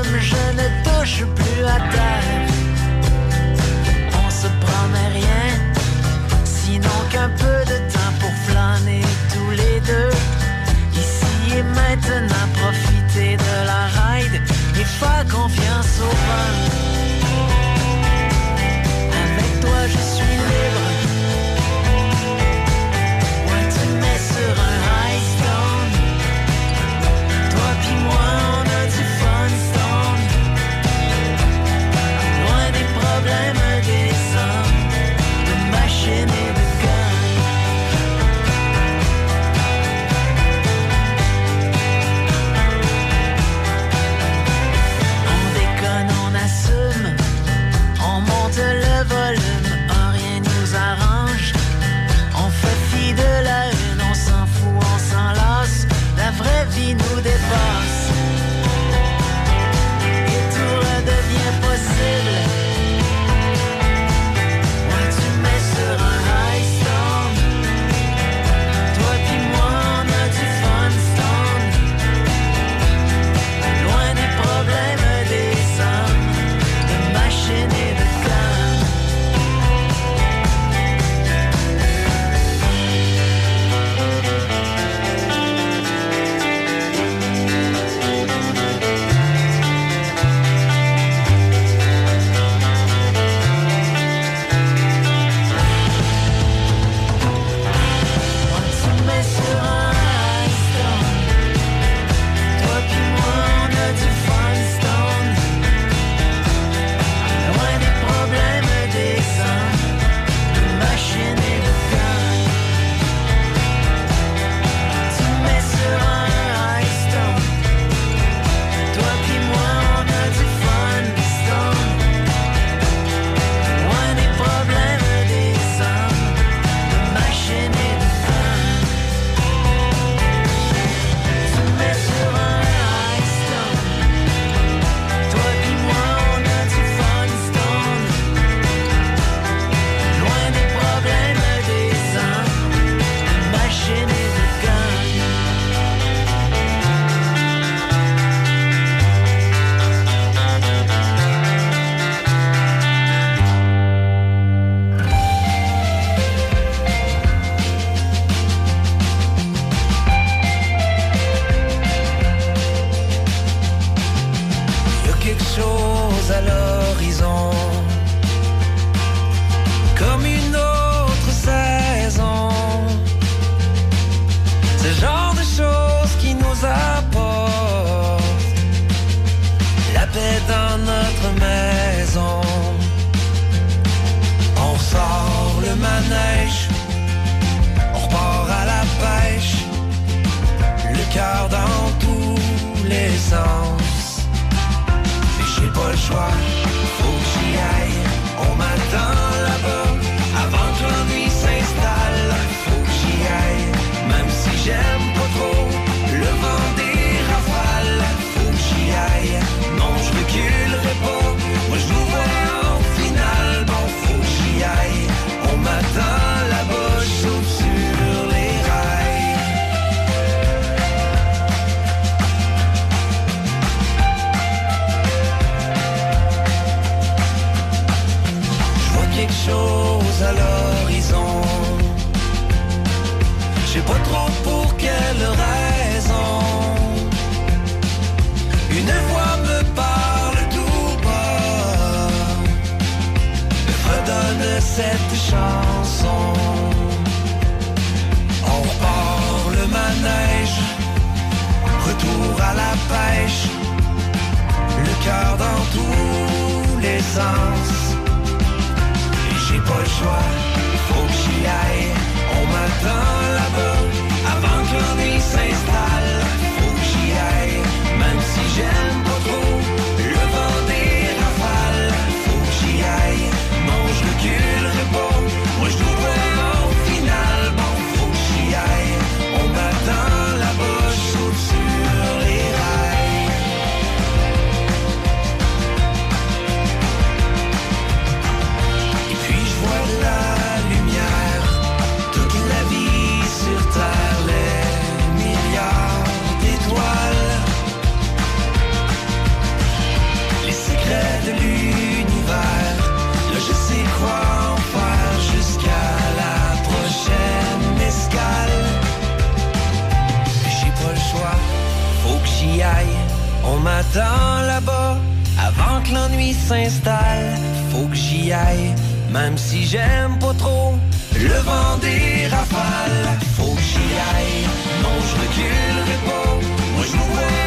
Speaker 3: J'y aille. On m'attend là-bas avant que l'ennui s'installe. Faut que j'y aille, même si j'aime pas trop le vent des rafales. Faut que j'y aille, non je reculerai pas. Moi je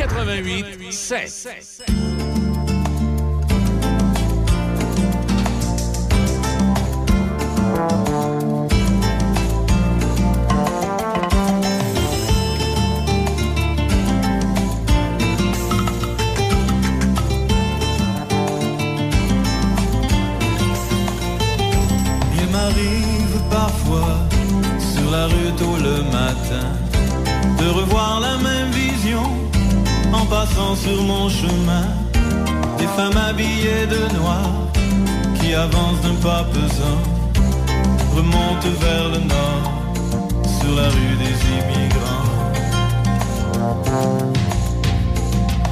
Speaker 1: 88 7.
Speaker 3: Il m'arrive parfois sur la rue tôt le matin de revoir la même passant sur mon chemin. Des femmes habillées de noir qui avancent d'un pas pesant, remontent vers le nord sur la rue des immigrants.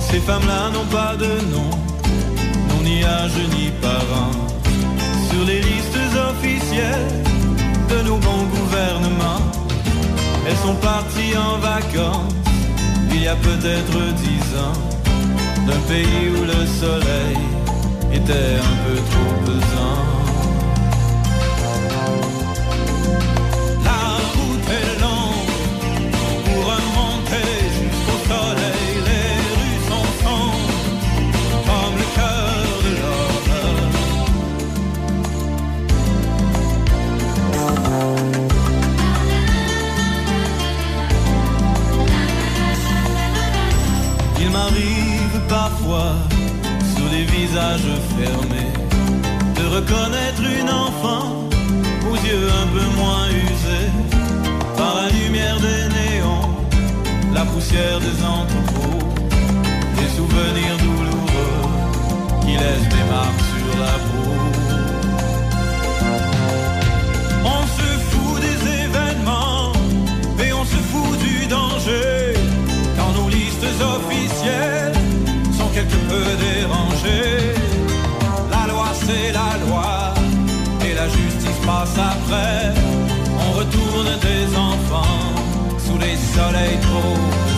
Speaker 3: Ces femmes-là n'ont pas de nom, n'ont ni âge ni parents sur les listes officielles de nos bons gouvernements. Elles sont parties en vacances il y a peut-être dix ans d'un pays où le soleil était un peu trop pesant. Sur des visages fermés, de reconnaître une enfant aux yeux un peu moins usés par la lumière des néons, la poussière des entrepôts, des souvenirs douloureux qui laissent des marques sur la peau. La loi c'est la loi et la justice passe après. On retourne des enfants sous les soleils trop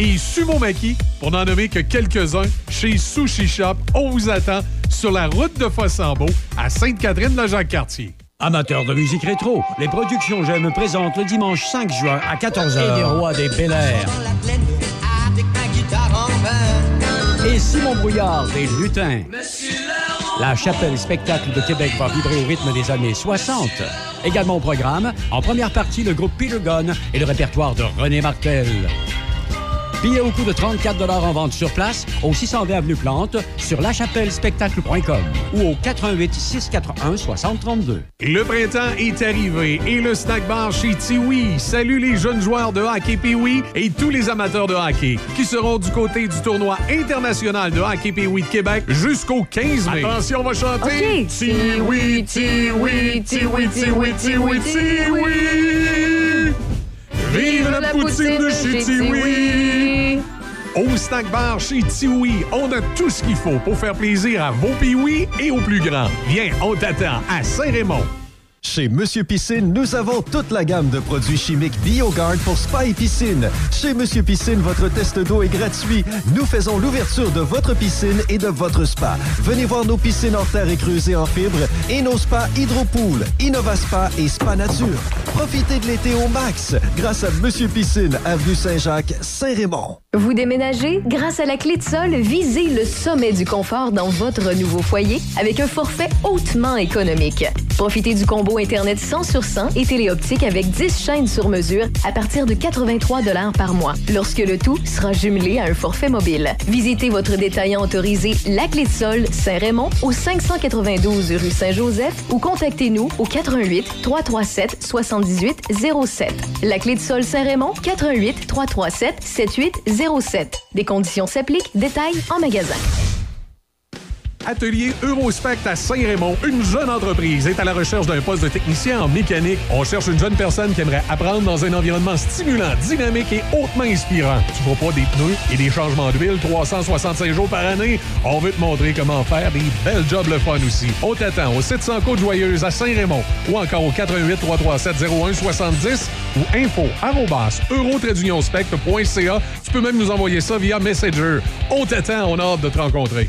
Speaker 10: et sumo maki, pour n'en nommer que quelques-uns, chez Sushi Shop. On vous attend sur la route de Fossambeau à Sainte-Catherine-la-Jacques-Cartier.
Speaker 16: Amateurs de musique rétro, les productions J'aime présentent le dimanche 5 juin à 14h. Et les rois des Bel Air. Et Simon Brouillard des Lutins. La chapelle spectacle de Québec va vibrer au rythme des années 60. Également au programme, en première partie, le groupe Peter Gunn et le répertoire de René Martel. Billets au coût de 34 en vente sur place au 620 Avenue Plante sur lachapellespectacle.com ou au 88 641 6032.
Speaker 10: Le printemps est arrivé et le snack bar chez Tiwi salue les jeunes joueurs de hockey Piwi et tous les amateurs de hockey qui seront du côté du tournoi international de hockey Piwi de Québec jusqu'au 15 mai. Attention, on va chanter. Tiwi, Tiwi, Tiwi, Tiwi, Tiwi, Tiwi. Vive la poutine de chez Tiwi! Au snack bar chez Tiwi, on a tout ce qu'il faut pour faire plaisir à vos piouis et aux plus grands. Viens, on t'attend à Saint-Raymond.
Speaker 7: Chez Monsieur Piscine, nous avons toute la gamme de produits chimiques BioGuard pour spa et piscine. Chez Monsieur Piscine, votre test d'eau est gratuit. Nous faisons l'ouverture de votre piscine et de votre spa. Venez voir nos piscines en terre et creusées en fibre et nos spas Hydropool, InnovaSpa et Spa Nature. Profitez de l'été au max grâce à Monsieur Piscine, avenue Saint-Jacques, Saint-Raymond.
Speaker 8: Vous déménagez? Grâce à la clé de sol, visez le sommet du confort dans votre nouveau foyer avec un forfait hautement économique. Profitez du combo Internet 100 sur 100 et téléoptique avec 10 chaînes sur mesure à partir de 83 par mois, lorsque le tout sera jumelé à un forfait mobile. Visitez votre détaillant autorisé La Clé de Sol Saint-Raymond au 592 rue Saint-Joseph ou contactez-nous au 88 337 78 07. La Clé de Sol Saint-Raymond 88 337 7807. Des conditions s'appliquent, détails en magasin.
Speaker 10: Atelier Eurospect à Saint-Raymond. Une jeune entreprise est à la recherche d'un poste de technicien en mécanique. On cherche une jeune personne qui aimerait apprendre dans un environnement stimulant, dynamique et hautement inspirant. Tu vois pas des pneus et des changements d'huile 365 jours par année? On veut te montrer comment faire des belles jobs le fun aussi. On t'attend au 700 Côte-Joyeuse à Saint-Raymond ou encore au 88 337 0170 ou info euro-spect.ca. Tu peux même nous envoyer ça via Messenger. On t'attend, on a hâte de te rencontrer.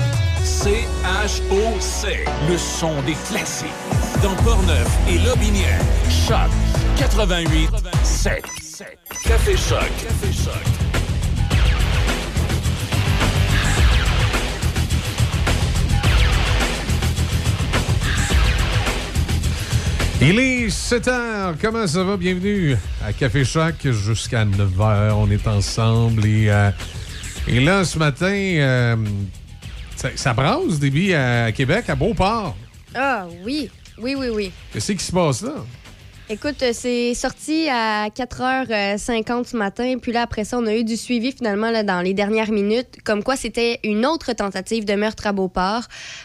Speaker 1: C-H-O-C. Le son des classiques. Dans Portneuf et Lobinière. Choc. 88 7. Café Choc. Café Choc.
Speaker 10: Il est 7 heures. Comment ça va? Bienvenue à Café Choc jusqu'à 9 heures. On est ensemble et, euh, et là, ce matin, euh, ça, ça brasse des billes à Québec, à Beauport.
Speaker 2: Ah oui, oui, oui, oui.
Speaker 10: Qu'est-ce qui se passe là?
Speaker 2: Écoute, euh, c'est sorti à 4h50 ce matin, puis là, après ça, on a eu du suivi finalement là, dans les dernières minutes, comme quoi c'était une autre tentative de meurtre à Beauport.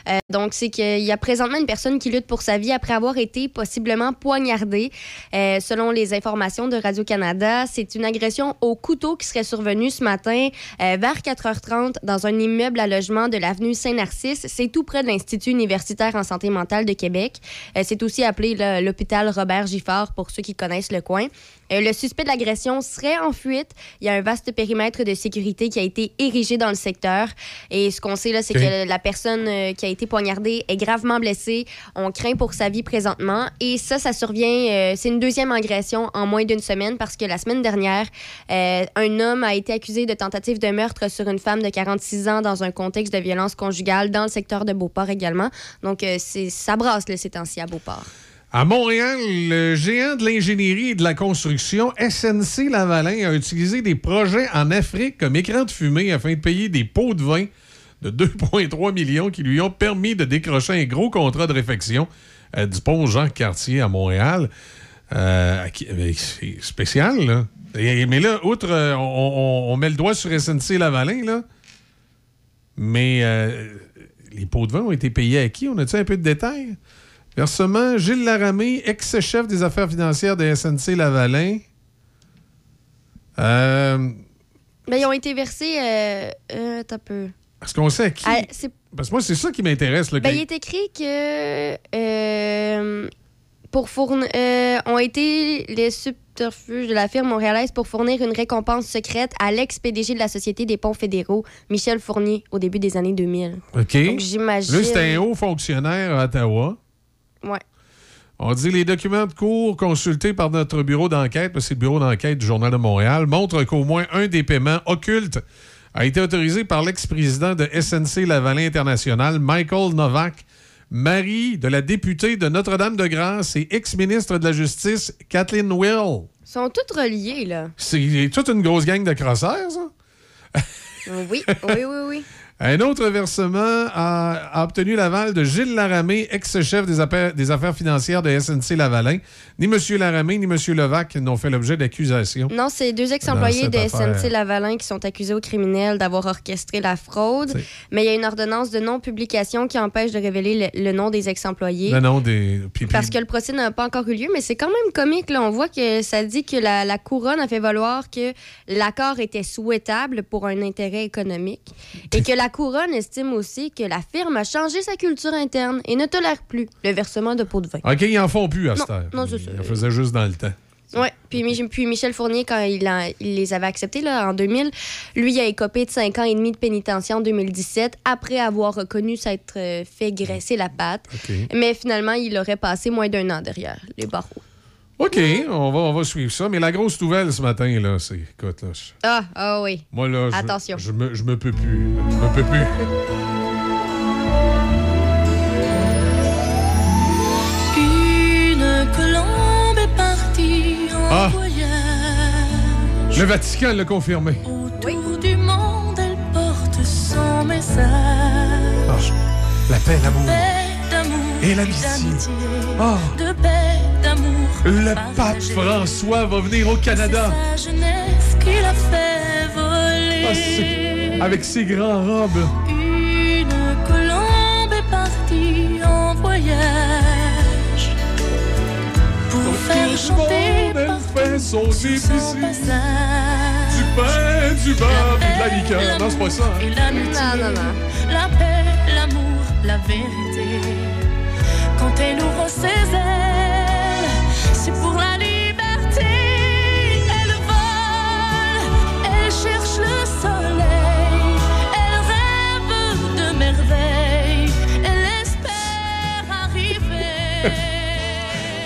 Speaker 2: Euh, donc, c'est qu'il y a présentement une personne qui lutte pour sa vie après avoir été possiblement poignardée. Euh, selon les informations de Radio-Canada, c'est une agression au couteau qui serait survenue ce matin euh, vers 4h30 dans un immeuble à logement de l'avenue Saint-Narcisse. C'est tout près de l'Institut universitaire en santé mentale de Québec. Euh, c'est aussi appelé l'hôpital Robert Giffard. Pour ceux qui connaissent le coin. Euh, le suspect de l'agression serait en fuite. Il y a un vaste périmètre de sécurité qui a été érigé dans le secteur. Et ce qu'on sait, là, c'est que la personne euh, qui a été poignardée est gravement blessée. On craint pour sa vie présentement. Et ça, ça survient. euh, c'est une deuxième agression en moins d'une semaine parce que la semaine dernière, un homme a été accusé de tentative de meurtre sur une femme de 46 ans dans un contexte de violence conjugale dans le secteur de Beauport également. Donc, c'est ça brasse là, ces temps-ci à Beauport.
Speaker 10: À Montréal, le géant de l'ingénierie et de la construction, SNC Lavalin, a utilisé des projets en Afrique comme écran de fumée afin de payer des pots de vin de 2,3 millions qui lui ont permis de décrocher un gros contrat de réfection euh, du pont Jean-Cartier à Montréal. Euh, c'est spécial, là. Mais là, outre, euh, on, met le doigt sur SNC Lavalin, là. Mais les pots de vin ont été payés à qui? On a-tu un peu de détails? Versement, Gilles Laramé, ex-chef des affaires financières de SNC Lavalin. Euh,
Speaker 2: Ben, ils ont été versés. Euh, euh, peu.
Speaker 10: Est-ce qu'on sait à qui?
Speaker 2: Ah,
Speaker 10: Parce que moi, c'est ça qui m'intéresse.
Speaker 2: Ben, il est écrit que euh, pour fournir ont été les subterfuges de la firme montréalaise pour fournir une récompense secrète à l'ex-PDG de la Société des ponts fédéraux, Michel Fournier, au début des années 2000.
Speaker 10: OK.
Speaker 2: Donc, j'imagine.
Speaker 10: Là, c'est un haut fonctionnaire à Ottawa.
Speaker 2: Ouais.
Speaker 10: On dit les documents de cours consultés par notre bureau d'enquête, parce que c'est le bureau d'enquête du Journal de Montréal, montrent qu'au moins un des paiements occultes a été autorisé par l'ex-président de SNC Lavalin International, Michael Novak, mari de la députée de Notre-Dame-de-Grâce et ex-ministre de la Justice, Kathleen Will.
Speaker 2: Ils sont tous reliés, là.
Speaker 10: C'est toute une grosse gang de crosseurs, ça?
Speaker 2: Oui, oui, oui, oui.
Speaker 10: Un autre versement a, a obtenu l'aval de Gilles Laramé, ex-chef des affaires, des affaires financières de SNC Lavalin. Ni M. Laramé ni M. Levac n'ont fait l'objet d'accusations.
Speaker 2: Non, c'est deux ex-employés de
Speaker 10: affaire.
Speaker 2: SNC Lavalin qui sont accusés au criminel d'avoir orchestré la fraude. Mais il y a une ordonnance de non-publication qui empêche de révéler le, le nom des ex-employés.
Speaker 10: Non, non, des. puis- puis-
Speaker 2: Parce que le procès n'a pas encore eu lieu, mais c'est quand même comique. Là. On voit que ça dit que la, la couronne a fait valoir que l'accord était souhaitable pour un intérêt économique et que la couronne estime aussi que la firme a changé sa culture interne et ne tolère plus le versement de pots de vin.
Speaker 10: OK, ils en font plus à cette heure.
Speaker 2: non, c'est ça.
Speaker 10: Ils en faisaient juste dans le temps.
Speaker 2: Ouais. Puis, Mi- puis Michel Fournier, quand il, a- il les avait acceptés là, en 2000, lui il a écopé de 5 ans et demi de pénitencier en 2017 après avoir reconnu s'être euh, fait graisser la patte.
Speaker 10: OK.
Speaker 2: Mais finalement, il aurait passé moins d'un an derrière les barreaux.
Speaker 10: OK, on va, on va suivre ça. Mais la grosse nouvelle ce matin, là, c'est. Écoute, là. je-
Speaker 2: Ah, ah oui.
Speaker 10: Moi, là. je-
Speaker 2: Attention.
Speaker 10: Je, me, je me peux plus. Je me peux plus.
Speaker 17: Une colombe est partie en
Speaker 10: Ah.
Speaker 17: voyage.
Speaker 10: Le Vatican l'a confirmé.
Speaker 17: Autour du monde, elle porte son message.
Speaker 10: Ah, la paix, l'amour.
Speaker 17: Paix d'amour
Speaker 10: Et l'amitié.
Speaker 17: d'amitié,
Speaker 10: Ah.
Speaker 17: De paix.
Speaker 10: Le pape. François va venir au Canada.
Speaker 17: Sa jeunesse qui l'a fait voler.
Speaker 10: Ah, avec ses grands robes.
Speaker 17: Une colombe est partie en voyage pour faire chanter
Speaker 10: fait son Du pain, du beurre, de la liqueur. Non, c'est pas ça. hein.
Speaker 17: Et
Speaker 2: Non, non, non.
Speaker 17: la paix, l'amour, la vérité. Quand elle ouvre ses ailes,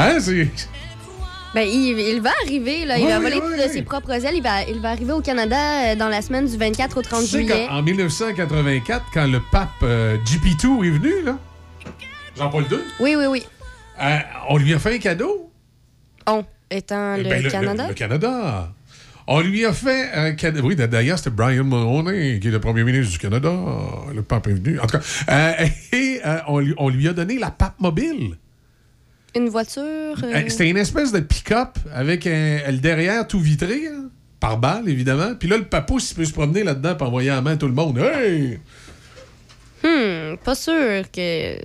Speaker 10: Hein, c'est.
Speaker 2: Ben, il, il va arriver, là. Il
Speaker 10: Oui,
Speaker 2: va voler
Speaker 10: oui,
Speaker 2: de ses propres ailes. Il va, il va arriver au Canada euh, dans la semaine du 24 au 30
Speaker 10: Tu sais,
Speaker 2: juillet.
Speaker 10: en 1984, quand le pape euh, GP2 est venu, là, Jean-Paul II,
Speaker 2: Oui, oui, oui.
Speaker 10: euh, on lui a fait un cadeau.
Speaker 2: On, étant le
Speaker 10: Ben,
Speaker 2: Canada.
Speaker 10: Le, Canada. On lui a fait un cadeau. Oui, d'ailleurs, c'était Brian Mulroney, qui est le premier ministre du Canada. Le pape est venu. En tout cas, et on, lui, on lui a donné la pape mobile.
Speaker 2: Une voiture. euh,
Speaker 10: C'était une espèce de pick-up avec un- le derrière tout vitré, hein, par balle, évidemment. Puis là, le papou, il peut se promener là-dedans pour envoyer la main tout le monde. Hey!
Speaker 2: Hmm, pas sûr que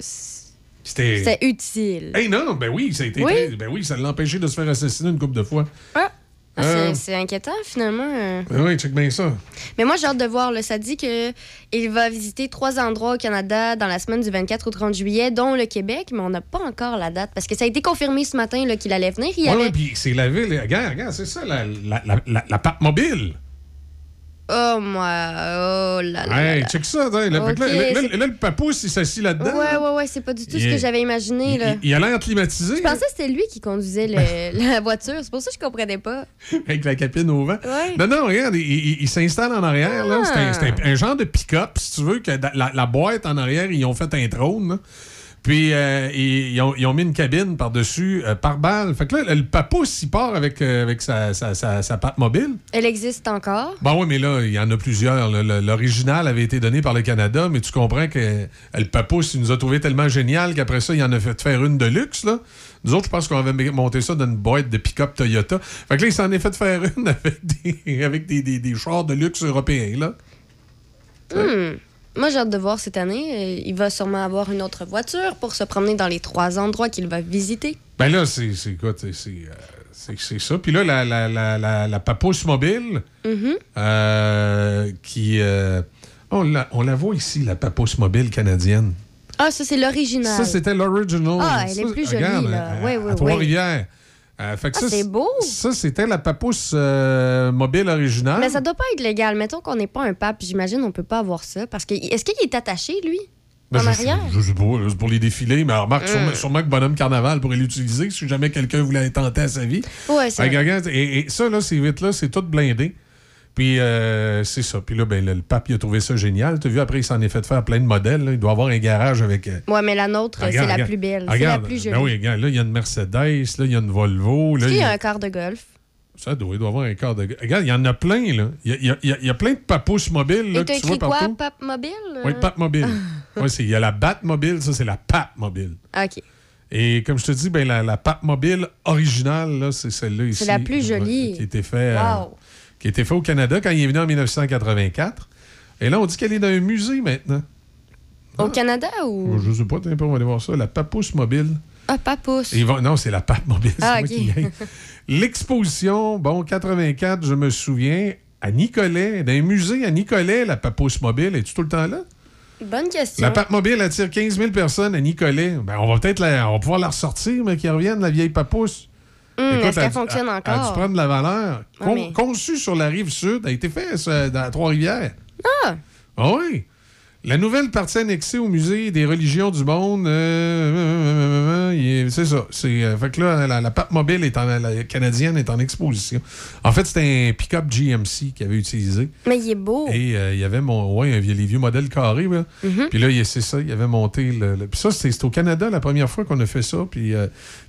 Speaker 10: C'était.
Speaker 2: utile.
Speaker 10: Hey, non, ben oui, ça a été
Speaker 2: Oui?
Speaker 10: très- Ben oui, ça l'a empêché de se faire assassiner une couple de fois.
Speaker 2: Ah. Ah, c'est-
Speaker 10: Euh,
Speaker 2: C'est inquiétant, finalement. euh.
Speaker 10: ben oui, check bien ça.
Speaker 2: Mais moi, j'ai hâte de voir. là. Ça dit qu'il va visiter trois endroits au Canada dans la semaine du 24 au 30 juillet, dont le Québec, mais on n'a pas encore la date parce que ça a été confirmé ce matin qu'il allait venir.
Speaker 10: Ouais,
Speaker 2: avait...
Speaker 10: puis c'est la ville. Regarde, regarde, c'est ça, la, la, la, la, la pape mobile.
Speaker 2: Oh, moi. Oh là là.
Speaker 10: Hey,
Speaker 2: là.
Speaker 10: check ça. attends, là, là, le papousse, il s'assit là-dedans.
Speaker 2: Ouais, ouais, ouais, c'est pas du tout ce que j'avais imaginé.
Speaker 10: Il,
Speaker 2: Là.
Speaker 10: il- il a l'air climatisé.
Speaker 2: Je pensais que c'était lui qui conduisait le- la voiture. C'est pour ça que je comprenais pas.
Speaker 10: avec la capine au vent.
Speaker 2: Ouais.
Speaker 10: Non, non, regarde, il, s'installe en arrière. là.
Speaker 2: Ah.
Speaker 10: C'est un, c'est un- un genre de pick-up, si tu veux, que la, la boîte en arrière, ils ont fait un trône. Puis, euh, ils, ils ont, ils ont mis une cabine par-dessus, euh, par balle. Fait que là, le papousse, il part avec, euh, avec sa, sa, sa, sa patte mobile.
Speaker 2: Elle existe encore?
Speaker 10: Bon, oui, mais là, il y en a plusieurs. L'original avait été donné par le Canada, mais tu comprends que le il nous a trouvé tellement génial qu'après ça, il en a fait faire une de luxe. Là. Nous autres, je pense qu'on avait monté ça dans une boîte de pick-up Toyota. Fait que là, il s'en est fait faire une avec des, avec des, des, des chars de luxe européens. Là.
Speaker 2: Hmm. Moi, j'ai hâte de voir cette année. Euh, Il va sûrement avoir une autre voiture pour se promener dans les trois endroits qu'il va visiter.
Speaker 10: Ben là, c'est quoi? c'est- euh, c'est- ça. Puis là, la, la, la, la, la papousse mobile
Speaker 2: Mhm.
Speaker 10: euh, qui. euh, on, la, on la voit ici, la papousse mobile canadienne.
Speaker 2: Ah, ça, c'est l'original.
Speaker 10: Ça, c'était l'original.
Speaker 2: Ah, elle est plus jolie,
Speaker 10: regarde,
Speaker 2: là.
Speaker 10: à-
Speaker 2: Oui,
Speaker 10: à
Speaker 2: oui, oui.
Speaker 10: Trois-Rivières. Euh,
Speaker 2: Ah, c'est beau.
Speaker 10: Ça, c'était la papousse euh, mobile originale.
Speaker 2: Mais ça doit pas être légal. Mettons qu'on n'est pas un pape, j'imagine on peut pas avoir ça. Parce que est-ce qu'il est attaché, lui?
Speaker 10: Ben,
Speaker 2: en
Speaker 10: je,
Speaker 2: arrière?
Speaker 10: Je, sais pas, là, c'est pour les défilés, mais remarque,
Speaker 2: Mm.
Speaker 10: sûrement, que Bonhomme Carnaval pourrait l'utiliser si jamais quelqu'un voulait tenter à sa vie.
Speaker 2: Ouais, c'est
Speaker 10: et, et ça, là, ces vitres-là, c'est tout blindé. Puis euh, c'est ça. Puis là, ben, le, le pape, il a trouvé ça génial. Tu as vu, après, il s'en est fait faire plein de modèles. là. Il doit avoir un garage avec. euh,
Speaker 2: Ouais, mais la nôtre, c'est
Speaker 10: regarde,
Speaker 2: la
Speaker 10: regarde.
Speaker 2: plus belle. C'est la plus
Speaker 10: ben
Speaker 2: jolie.
Speaker 10: oui, regarde, là, il y a une Mercedes, là, il y a une Volvo. Là, il y
Speaker 2: a un quart de golf?
Speaker 10: Ça doit, il doit avoir un quart de. Regarde, il y en a plein, là. Il y a, il y a- il y plein de papousses mobiles, là,
Speaker 2: Et
Speaker 10: que tu vois
Speaker 2: écrit quoi,
Speaker 10: partout.
Speaker 2: pape mobile?
Speaker 10: Oui, pape mobile. ouais, c'est- il y a la Bat mobile, ça, c'est la pape mobile.
Speaker 2: OK.
Speaker 10: Et comme je te dis, ben, la, la pape mobile originale, là, c'est celle-là ici.
Speaker 2: C'est la plus jolie.
Speaker 10: qui, a été fait, euh,
Speaker 2: Wow.
Speaker 10: Qui a été fait au Canada quand il est venu en 1984. Et là, on dit qu'elle est dans un musée maintenant.
Speaker 2: Au Canada ou?
Speaker 10: Je sais pas, t'as un peu, on va aller voir ça. La papousse mobile.
Speaker 2: Ah, papousse.
Speaker 10: Et ils vont- non, c'est la pape mobile.
Speaker 2: Ah.
Speaker 10: L'exposition, bon, 84, je me souviens, à Nicolet, dans un musée à Nicolet, la papousse mobile, es-tu tout le temps là?
Speaker 2: Bonne question.
Speaker 10: La pape mobile attire 15 000 personnes à Nicolet. Ben, on va peut-être la- on va pouvoir la ressortir, mais qu'ils reviennent, la vieille papousse.
Speaker 2: Hum, Est-ce qu'elle
Speaker 10: elle-
Speaker 2: fonctionne
Speaker 10: elle- Elle a dû
Speaker 2: encore?
Speaker 10: prendre de la valeur.
Speaker 2: Ouais,
Speaker 10: Con-
Speaker 2: mais-
Speaker 10: Conçue sur la rive sud, a été fait dans Trois-Rivières.
Speaker 2: Ah!
Speaker 10: Ah oui. La nouvelle partie annexée au musée des religions du monde, euh, euh, euh, euh, c'est ça. C'est, euh, fait que là, la, la pape mobile est en, la canadienne est en exposition. En fait, c'était un pick-up GMC qu'il avait utilisé.
Speaker 2: Mais il est beau.
Speaker 10: Et euh, il y avait mon, ouais, les vieux modèles carrés. là.
Speaker 2: Mhm.
Speaker 10: Puis là, il- c'est ça, il avait monté le. le- puis ça, c'était au Canada la première fois qu'on a fait ça. Puis,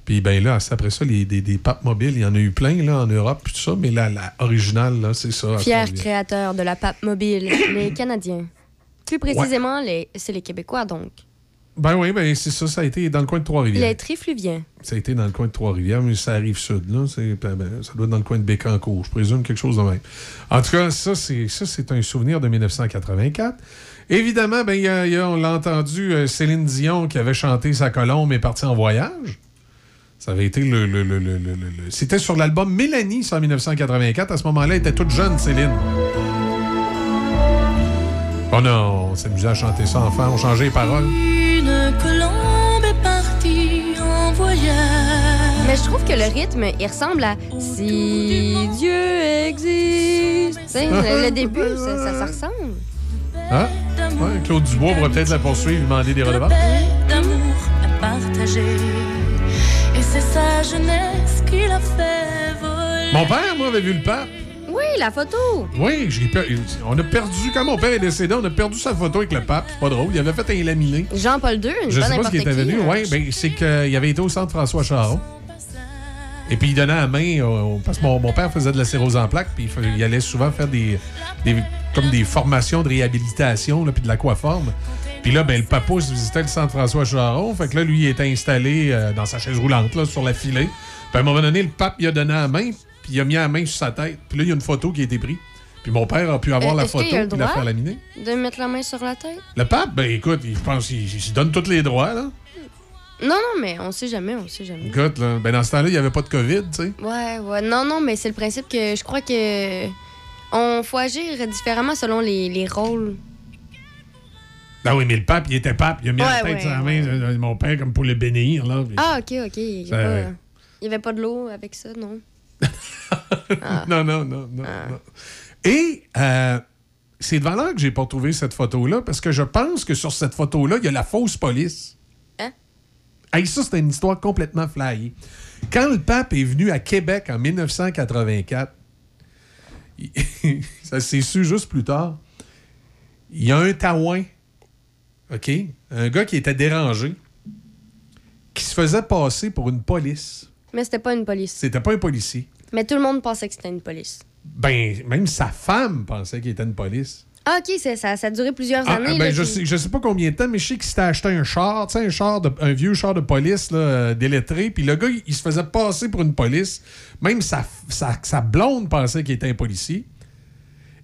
Speaker 10: puis ben là, après ça, les, des, des papes mobiles, il y en a eu plein là, en Europe, puis tout ça. Mais là, la originale, là, c'est ça.
Speaker 2: Fier créateur de la pape mobile, les Canadiens. Plus précisément, les... c'est les Québécois, donc.
Speaker 10: Ben oui, ben c'est ça, ça a été dans le coin de Trois-Rivières.
Speaker 2: Les Trifluviens.
Speaker 10: Ça a été dans le coin de Trois-Rivières, mais ça arrive sud, là. C'est- ben, ben, ça doit être dans le coin de Bécancourt, je présume, quelque chose de même. En tout cas, ça, c'est, ça, c'est un souvenir de 1984. Évidemment, ben, y a- il y a- on l'a entendu, euh, Céline Dion qui avait chanté Sa colombe est partie en voyage. Ça avait été le. le- le- le- le- le- le- C'était sur l'album Mélanie, ça, en 1984. À ce moment-là, elle était toute jeune, Céline. On, a, on s'amusait à chanter ça enfant, on changeait les paroles.
Speaker 17: Une colombe est partie en voyage.
Speaker 2: Mais je trouve que le rythme, il ressemble à Si Dieu existe. Tu sais, le, début, ça, ça, ça ressemble.
Speaker 10: Hein? Ouais, Claude Dubois pourrait peut-être la poursuivre, demander des redevances.
Speaker 17: Paix d'amour à partager. Et c'est sa jeunesse qui l'a fait voler.
Speaker 10: Mon père, moi, avait vu le pape.
Speaker 2: Oui, la photo.
Speaker 10: Oui, j'ai per- on a perdu. Quand mon père est décédé, on a perdu sa photo avec le pape. C'est pas drôle. Il avait fait un laminé.
Speaker 2: Jean-Paul II,
Speaker 10: Je
Speaker 2: pas
Speaker 10: sais pas ce qui était venu. Oui, ben, c'est qu'il avait été au centre François Charon. Et puis il donnait la main. parce que mon, mon père faisait de la cirrhose en plaques. Puis il, allait souvent faire des, des- comme des formations de réhabilitation, là, puis de l'aquaforme. Puis là, ben, le papousse visitait le centre François Charon. Fait que là, lui, il était installé euh, dans sa chaise roulante, là, sur la filée. Puis à un moment donné, le pape, il a donné la main. Puis il a mis la main sur sa tête. Puis là, il y a une photo qui a été prise. Puis mon père a pu avoir
Speaker 2: Euh,
Speaker 10: la photo puis la faire laminer.
Speaker 2: De mettre la main sur la tête?
Speaker 10: Le pape, ben écoute, il, je pense qu'il il se donne tous les droits, là.
Speaker 2: Non, non, mais on sait jamais, on sait jamais.
Speaker 10: Écoute, là, ben dans ce temps-là, il n'y avait pas de COVID, tu sais.
Speaker 2: Ouais, ouais. Non, non, mais c'est le principe que je crois que on faut agir différemment selon les, les rôles.
Speaker 10: Ah oui, mais le pape, il était pape. Il a mis la tête
Speaker 2: ouais,
Speaker 10: sur la main de mon père comme pour le bénir, là.
Speaker 2: Ah, ok, ok. Il n'y
Speaker 10: ouais.
Speaker 2: avait pas de l'eau avec ça, non?
Speaker 10: non, non, non, non, non. Et euh, c'est de valeur que j'ai pas trouvé cette photo-là parce que je pense que sur cette photo-là, il y a la fausse police.
Speaker 2: Hein?
Speaker 10: Hey, ça, c'est une histoire complètement flyée. Quand le pape est venu à Québec en 1984, il- ça s'est su juste plus tard, il y a un taouin, OK? Un gars qui était dérangé, qui se faisait passer pour une police.
Speaker 2: Mais c'était pas une police.
Speaker 10: C'était pas un policier.
Speaker 2: Mais tout le monde pensait que c'était une police.
Speaker 10: Ben, même sa femme pensait qu'il était une police.
Speaker 2: Ah, ok, ça, ça a duré plusieurs
Speaker 10: Ah,
Speaker 2: années.
Speaker 10: ben,
Speaker 2: là,
Speaker 10: je,
Speaker 2: puis-
Speaker 10: sais, je sais pas combien de temps, mais je sais qu'il s'était acheté un char, tu sais, un, char de- un vieux char de police là, euh, délettré. Puis le gars, il, il se faisait passer pour une police. Même sa, sa, sa blonde pensait qu'il était un policier.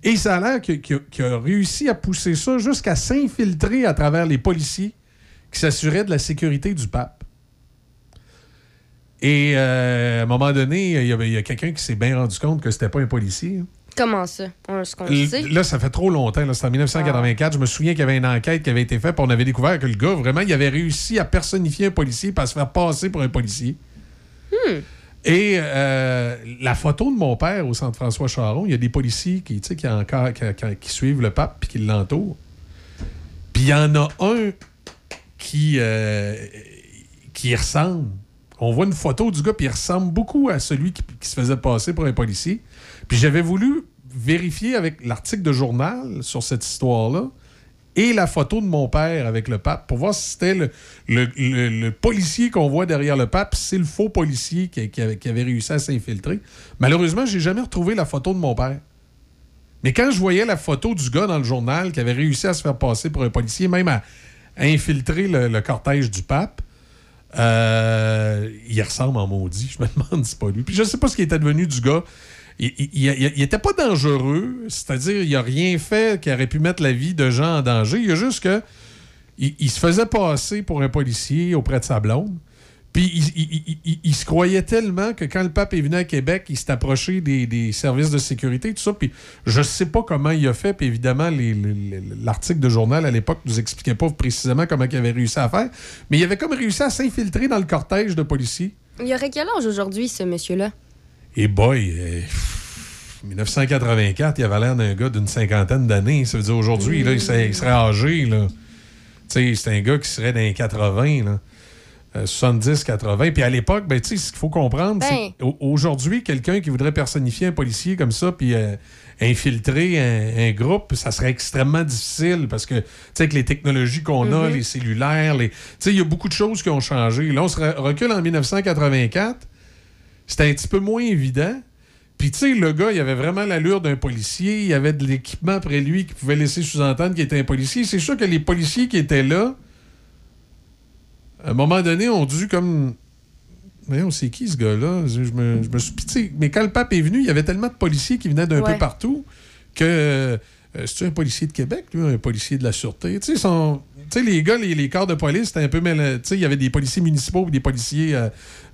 Speaker 10: Et ça a l'air qu'il a réussi à pousser ça jusqu'à s'infiltrer à travers les policiers qui s'assuraient de la sécurité du pape. Et euh, à un moment donné, il y, avait- il y a quelqu'un qui s'est bien rendu compte que c'était pas un policier. hein.
Speaker 2: Comment ça? On, ce qu'on sait.
Speaker 10: Là, ça fait trop longtemps. là. C'était en 1984. Je me souviens qu'il y avait une enquête qui avait été faite. puis on avait découvert que le gars, vraiment, il avait réussi à personnifier un policier et à se faire passer pour un policier.
Speaker 2: Hmm.
Speaker 10: Et euh, la photo de mon père au centre François Charon, il y a des policiers qui, tu sais, qui, encore, qui, qui- qui suivent le pape puis qui l'entourent. Puis il y en a un qui, euh, qui y ressemble. On voit une photo du gars, puis il ressemble beaucoup à celui qui, se faisait passer pour un policier. Puis j'avais voulu vérifier avec l'article de journal sur cette histoire-là et la photo de mon père avec le pape pour voir si c'était le, policier qu'on voit derrière le pape, si c'est le faux policier qui, avait, réussi à s'infiltrer. Malheureusement, j'ai jamais retrouvé la photo de mon père. Mais quand je voyais la photo du gars dans le journal qui avait réussi à se faire passer pour un policier, même à, infiltrer le cortège du pape, euh, il ressemble en maudit. Je me demande si c'est pas lui. Puis je sais pas ce qui était devenu du gars. Il, il, il- il était pas dangereux, c'est-à-dire il a rien fait qui aurait pu mettre la vie de gens en danger. Il y a juste que il, il se faisait passer pour un policier auprès de sa blonde. Puis il, il- il- se croyait tellement que quand le pape est venu à Québec, il s'est approché des, des services de sécurité, tout ça. Puis je sais pas comment il a fait. Puis évidemment, l'article de journal à l'époque nous expliquait pas précisément comment il avait réussi à faire. Mais il avait comme réussi à s'infiltrer dans le cortège de policiers.
Speaker 2: Il y aurait quel âge aujourd'hui, ce monsieur-là?
Speaker 10: Et boy, euh, pff, 1984, il avait l'air d'un gars d'une cinquantaine d'années. Ça veut dire aujourd'hui, là, il, serait, il serait âgé. Là. Tu sais, c'est un gars qui serait dans les 80, là. Euh, 70, 80. Puis à l'époque, ben, ce qu'il faut comprendre,
Speaker 2: Ben.
Speaker 10: c'est qu'aujourd'hui, quelqu'un qui voudrait personnifier un policier comme ça, puis euh, infiltrer un, un groupe, ça serait extrêmement difficile parce que, tu sais, avec les technologies qu'on a,
Speaker 2: Mhm.
Speaker 10: les cellulaires, les... tu sais, il y a beaucoup de choses qui ont changé. Là, on se re- recule en 1984 c'était un petit peu moins évident. Puis, tu sais, le gars, il avait vraiment l'allure d'un policier. Il avait de l'équipement après lui qui pouvait laisser sous-entendre qu'il était un policier. C'est sûr que les policiers qui étaient là, à un moment donné, ont dû comme. Voyons, c'est qui ce gars-là? Je, je me, je me suis. Mais quand le pape est venu, il y avait tellement de policiers qui venaient d'un
Speaker 2: Ouais.
Speaker 10: peu partout que. euh, C'est-tu un policier de Québec, lui, un policier de la Sûreté? Tu sais, son- les gars, les, les corps de police, c'était un peu mêlé. Tu sais, il y avait des policiers municipaux et des policiers euh,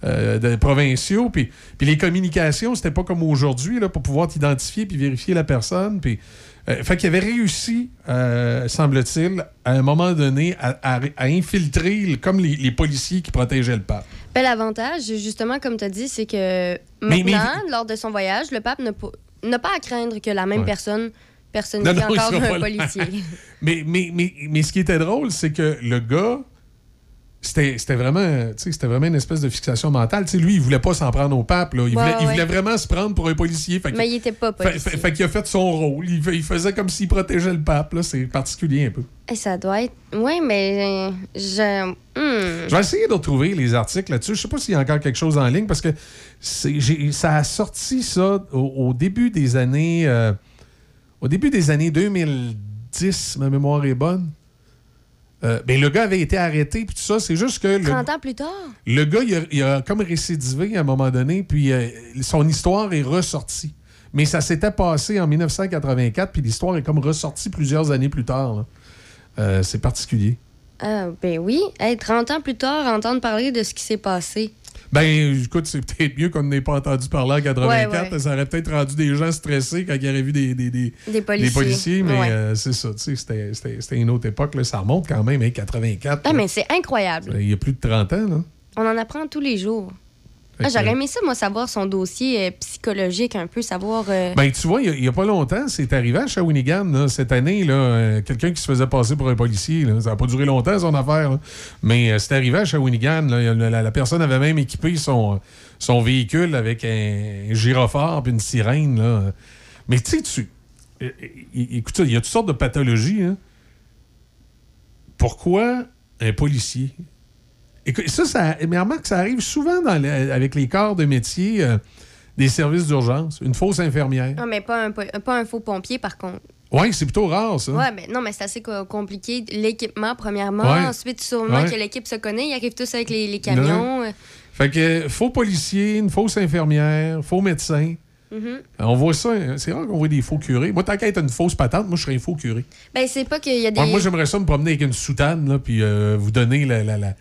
Speaker 10: euh, de- provinciaux. Puis, puis les communications, c'était pas comme aujourd'hui, là, pour pouvoir t'identifier puis vérifier la personne. Puis, euh, fait qu'il avait réussi, euh, semble-t-il, à un moment donné, à, à- à infiltrer le- comme les, les policiers qui protégeaient le pape.
Speaker 2: Ben, L'avantage, justement, comme tu as dit, c'est que
Speaker 10: Mais- mais-
Speaker 2: maintenant, lors de son voyage, le pape n'a pas- à craindre que la même
Speaker 10: Ouais.
Speaker 2: personne personnifie
Speaker 10: Non,
Speaker 2: encore un policier.
Speaker 10: mais, mais, mais, mais ce qui était drôle, c'est que le gars, c'était c'était vraiment, vraiment une espèce de fixation mentale. Lui, il voulait pas s'en prendre au pape. Là. Il,
Speaker 2: Ouais,
Speaker 10: voulait, il
Speaker 2: ouais.
Speaker 10: voulait vraiment se prendre pour un policier. Fait
Speaker 2: Mais il était pas policier.
Speaker 10: fait- fait qu'il a fait son rôle. Il, faisait comme s'il protégeait le pape. là. C'est particulier un peu.
Speaker 2: Et ça doit être. Oui, mais. euh, Je. hmm.
Speaker 10: Je vais essayer de retrouver les articles là-dessus. Je sais pas s'il y a encore quelque chose en ligne parce que ça a sorti ça au, au début des années. euh, au début des années 2010, si ma mémoire est bonne. Euh, ben, le gars avait été arrêté, puis tout ça. C'est juste que le,
Speaker 2: 30 ans plus tard?
Speaker 10: le gars, il a, il a comme récidivé à un moment donné, puis euh, son histoire est ressortie. Mais ça s'était passé en 1984, puis l'histoire est comme ressortie plusieurs années plus tard. Euh, c'est particulier.
Speaker 2: Ah, ben oui. Hey, 30 ans plus tard, entendre parler de ce qui s'est passé.
Speaker 10: Ben, écoute, c'est peut-être mieux qu'on n'ait pas entendu parler en 84.
Speaker 2: Ouais, ouais.
Speaker 10: Ça aurait peut-être rendu des gens stressés quand ils auraient vu des, des, des,
Speaker 2: Des policiers.
Speaker 10: mais
Speaker 2: Ouais.
Speaker 10: euh, c'est ça, tu sais, c'était- c'était c'était une autre époque. Là. Ça remonte quand même, hein, 84.
Speaker 2: Ah, mais c'est incroyable.
Speaker 10: Il y a plus de 30 ans, là.
Speaker 2: On en apprend tous les jours. Ah, J'aurais aimé ça, moi, savoir son dossier euh, psychologique un peu, savoir. euh,
Speaker 10: Ben, tu vois, il n'y a, pas longtemps, c'est arrivé à Shawinigan, là, cette année, là, euh, quelqu'un qui se faisait passer pour un policier. là. Ça n'a pas duré longtemps, son affaire. là. Mais euh, c'est arrivé à Shawinigan. là. La, la- la personne avait même équipé son, son véhicule avec un gyrophare et une sirène. Là. Mais tu sais, tu. Écoute, il y a toutes sortes de pathologies. hein. Pourquoi un policier? Écoute, ça, ça, mais remarque, ça arrive souvent dans le- avec les corps de métier euh, des services d'urgence. Une fausse infirmière.
Speaker 2: Non, mais pas un, pas un faux pompier, par contre.
Speaker 10: Oui, c'est plutôt rare, ça.
Speaker 2: Ouais, mais non, mais c'est assez co- compliqué. L'équipement, premièrement.
Speaker 10: Ouais.
Speaker 2: Ensuite, sûrement
Speaker 10: Ouais.
Speaker 2: que l'équipe se connaît. Ils arrivent tous avec les, les camions. euh,
Speaker 10: Fait que faux policier, une fausse infirmière, faux médecin.
Speaker 2: mhm.
Speaker 10: On voit ça, hein, c'est rare qu'on voit des faux curés. Moi, tant qu'à être une fausse patente, moi, je serais un faux curé.
Speaker 2: Ben, c'est pas qu'il y a des.
Speaker 10: Ouais, moi, j'aimerais ça me promener avec une soutane, là, puis euh, vous donner la, la, la,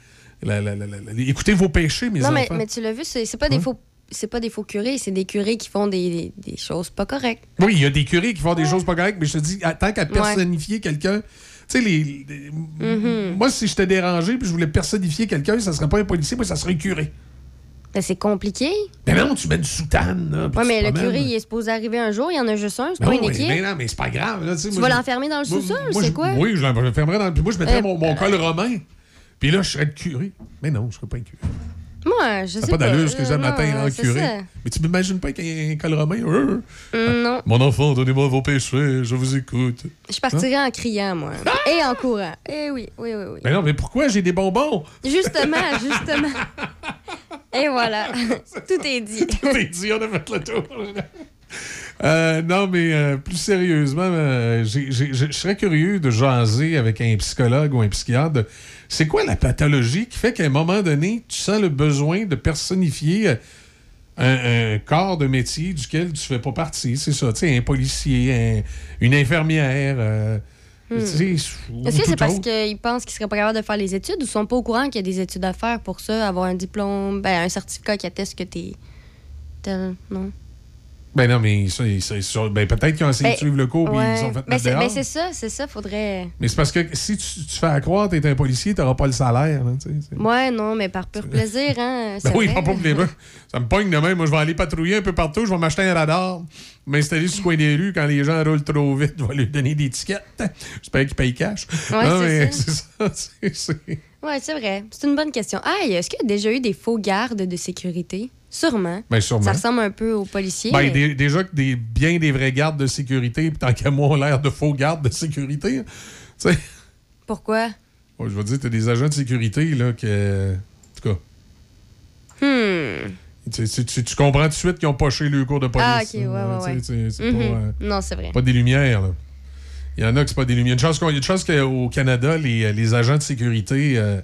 Speaker 10: la- la- Écoutez vos péchés, mes
Speaker 2: non, mais,
Speaker 10: enfants.
Speaker 2: mais tu l'as vu, c'est pas des
Speaker 10: Ouais.
Speaker 2: faux. C'est pas des faux curés, c'est des curés qui font des, des- des choses pas correctes.
Speaker 10: Oui, il y a des curés qui font des choses pas correctes, mais je te dis, tant qu'à personnifier quelqu'un, tu sais, les, les-
Speaker 2: Mhm.
Speaker 10: moi, si j'étais dérangé puis je voulais personnifier quelqu'un, ça serait pas un policier, moi, ça serait un curé.
Speaker 2: Ben, c'est compliqué.
Speaker 10: Mais non, tu mets une soutane, là.
Speaker 2: Ouais, mais le
Speaker 10: promènes.
Speaker 2: curé, il est supposé arriver un jour, il y en a juste un, c'est
Speaker 10: Non,
Speaker 2: pas une équipe.
Speaker 10: mais non, mais c'est pas grave. Là, tu moi,
Speaker 2: vas l'enfermer dans le sous-sol, c'est quoi?
Speaker 10: Oui, je l'enfermerais dans le. Puis moi, je mettrais
Speaker 2: Euh,
Speaker 10: mon, mon col romain. Puis là, je serais le curé. Mais non, je serais pas un curé.
Speaker 2: Moi, je
Speaker 10: Ça
Speaker 2: sais
Speaker 10: pas d'allure ce que
Speaker 2: Euh,
Speaker 10: j'ai matin en curé.
Speaker 2: ça.
Speaker 10: Mais tu m'imagines pas avec un, un col romain? Euh,
Speaker 2: Hum, non.
Speaker 10: Mon enfant, donnez-moi vos péchés, je vous écoute.
Speaker 2: Je partirais
Speaker 10: Hein?
Speaker 2: en criant, moi. Et en courant. Eh oui, oui, oui, oui.
Speaker 10: Mais non, mais pourquoi j'ai des bonbons?
Speaker 2: Justement, justement. Et voilà. Tout est dit.
Speaker 10: Tout est dit, on a fait le tour. Euh, non, mais euh, plus sérieusement, euh, je serais curieux de jaser avec un psychologue ou un psychiatre. C'est quoi la pathologie qui fait qu'à un moment donné, tu sens le besoin de personnifier euh, un, un corps de métier duquel tu fais pas partie? C'est ça, tu sais, un policier, un- une infirmière. euh,
Speaker 2: Hmm. Est-ce que c'est parce qu'ils pensent qu'ils seraient pas capables de faire les études ou sont pas au courant qu'il y a des études à faire pour ça, avoir un diplôme, ben, un certificat qui atteste que t'es. tel- Non?
Speaker 10: Ben non, mais ben peut-être qu'ils ont essayé de
Speaker 2: Ben,
Speaker 10: suivre le cours
Speaker 2: ouais.
Speaker 10: ils sont fait mettre
Speaker 2: c'est ça, c'est ça, faudrait.
Speaker 10: Mais c'est parce que si tu, tu fais à croire que t'es un policier, t'auras pas le salaire.
Speaker 2: Ouais, non, mais par pur plaisir, hein.
Speaker 10: Ben oui, pour les mains. Ça me pogne de même. Moi, je vais aller patrouiller un peu partout. Je vais m'acheter un radar, m'installer sur le coin des rues quand les gens roulent trop vite. Je vais leur donner des tickets. J'espère qu'ils payent cash.
Speaker 2: Ouais, c'est
Speaker 10: mais
Speaker 2: ça. Ouais, c'est vrai. C'est une bonne question. Ah, est-ce qu'il y a déjà eu des faux gardes de sécurité? Sûrement.
Speaker 10: Ben, sûrement.
Speaker 2: Ça ressemble un peu aux policiers.
Speaker 10: Ben,
Speaker 2: mais-
Speaker 10: déjà que des, bien des vrais gardes de sécurité, puis tant qu'à moi, on a l'air de faux gardes de sécurité. Sais,
Speaker 2: Pourquoi?
Speaker 10: ouais, je veux dire, t'as des agents de sécurité, là, que. En tout cas,
Speaker 2: Hmm.
Speaker 10: tu, tu- tu- tu comprends tout de suite qu'ils ont poché le cours de police.
Speaker 2: Ah, ok, ouais,
Speaker 10: là,
Speaker 2: ouais, ouais.
Speaker 10: c'est-
Speaker 2: Mhm.
Speaker 10: pas. euh,
Speaker 2: Non, c'est vrai.
Speaker 10: Pas des lumières, là. Il y en a que c'est pas des lumières. Il y a une chance qu'au Canada, les, les agents de sécurité euh,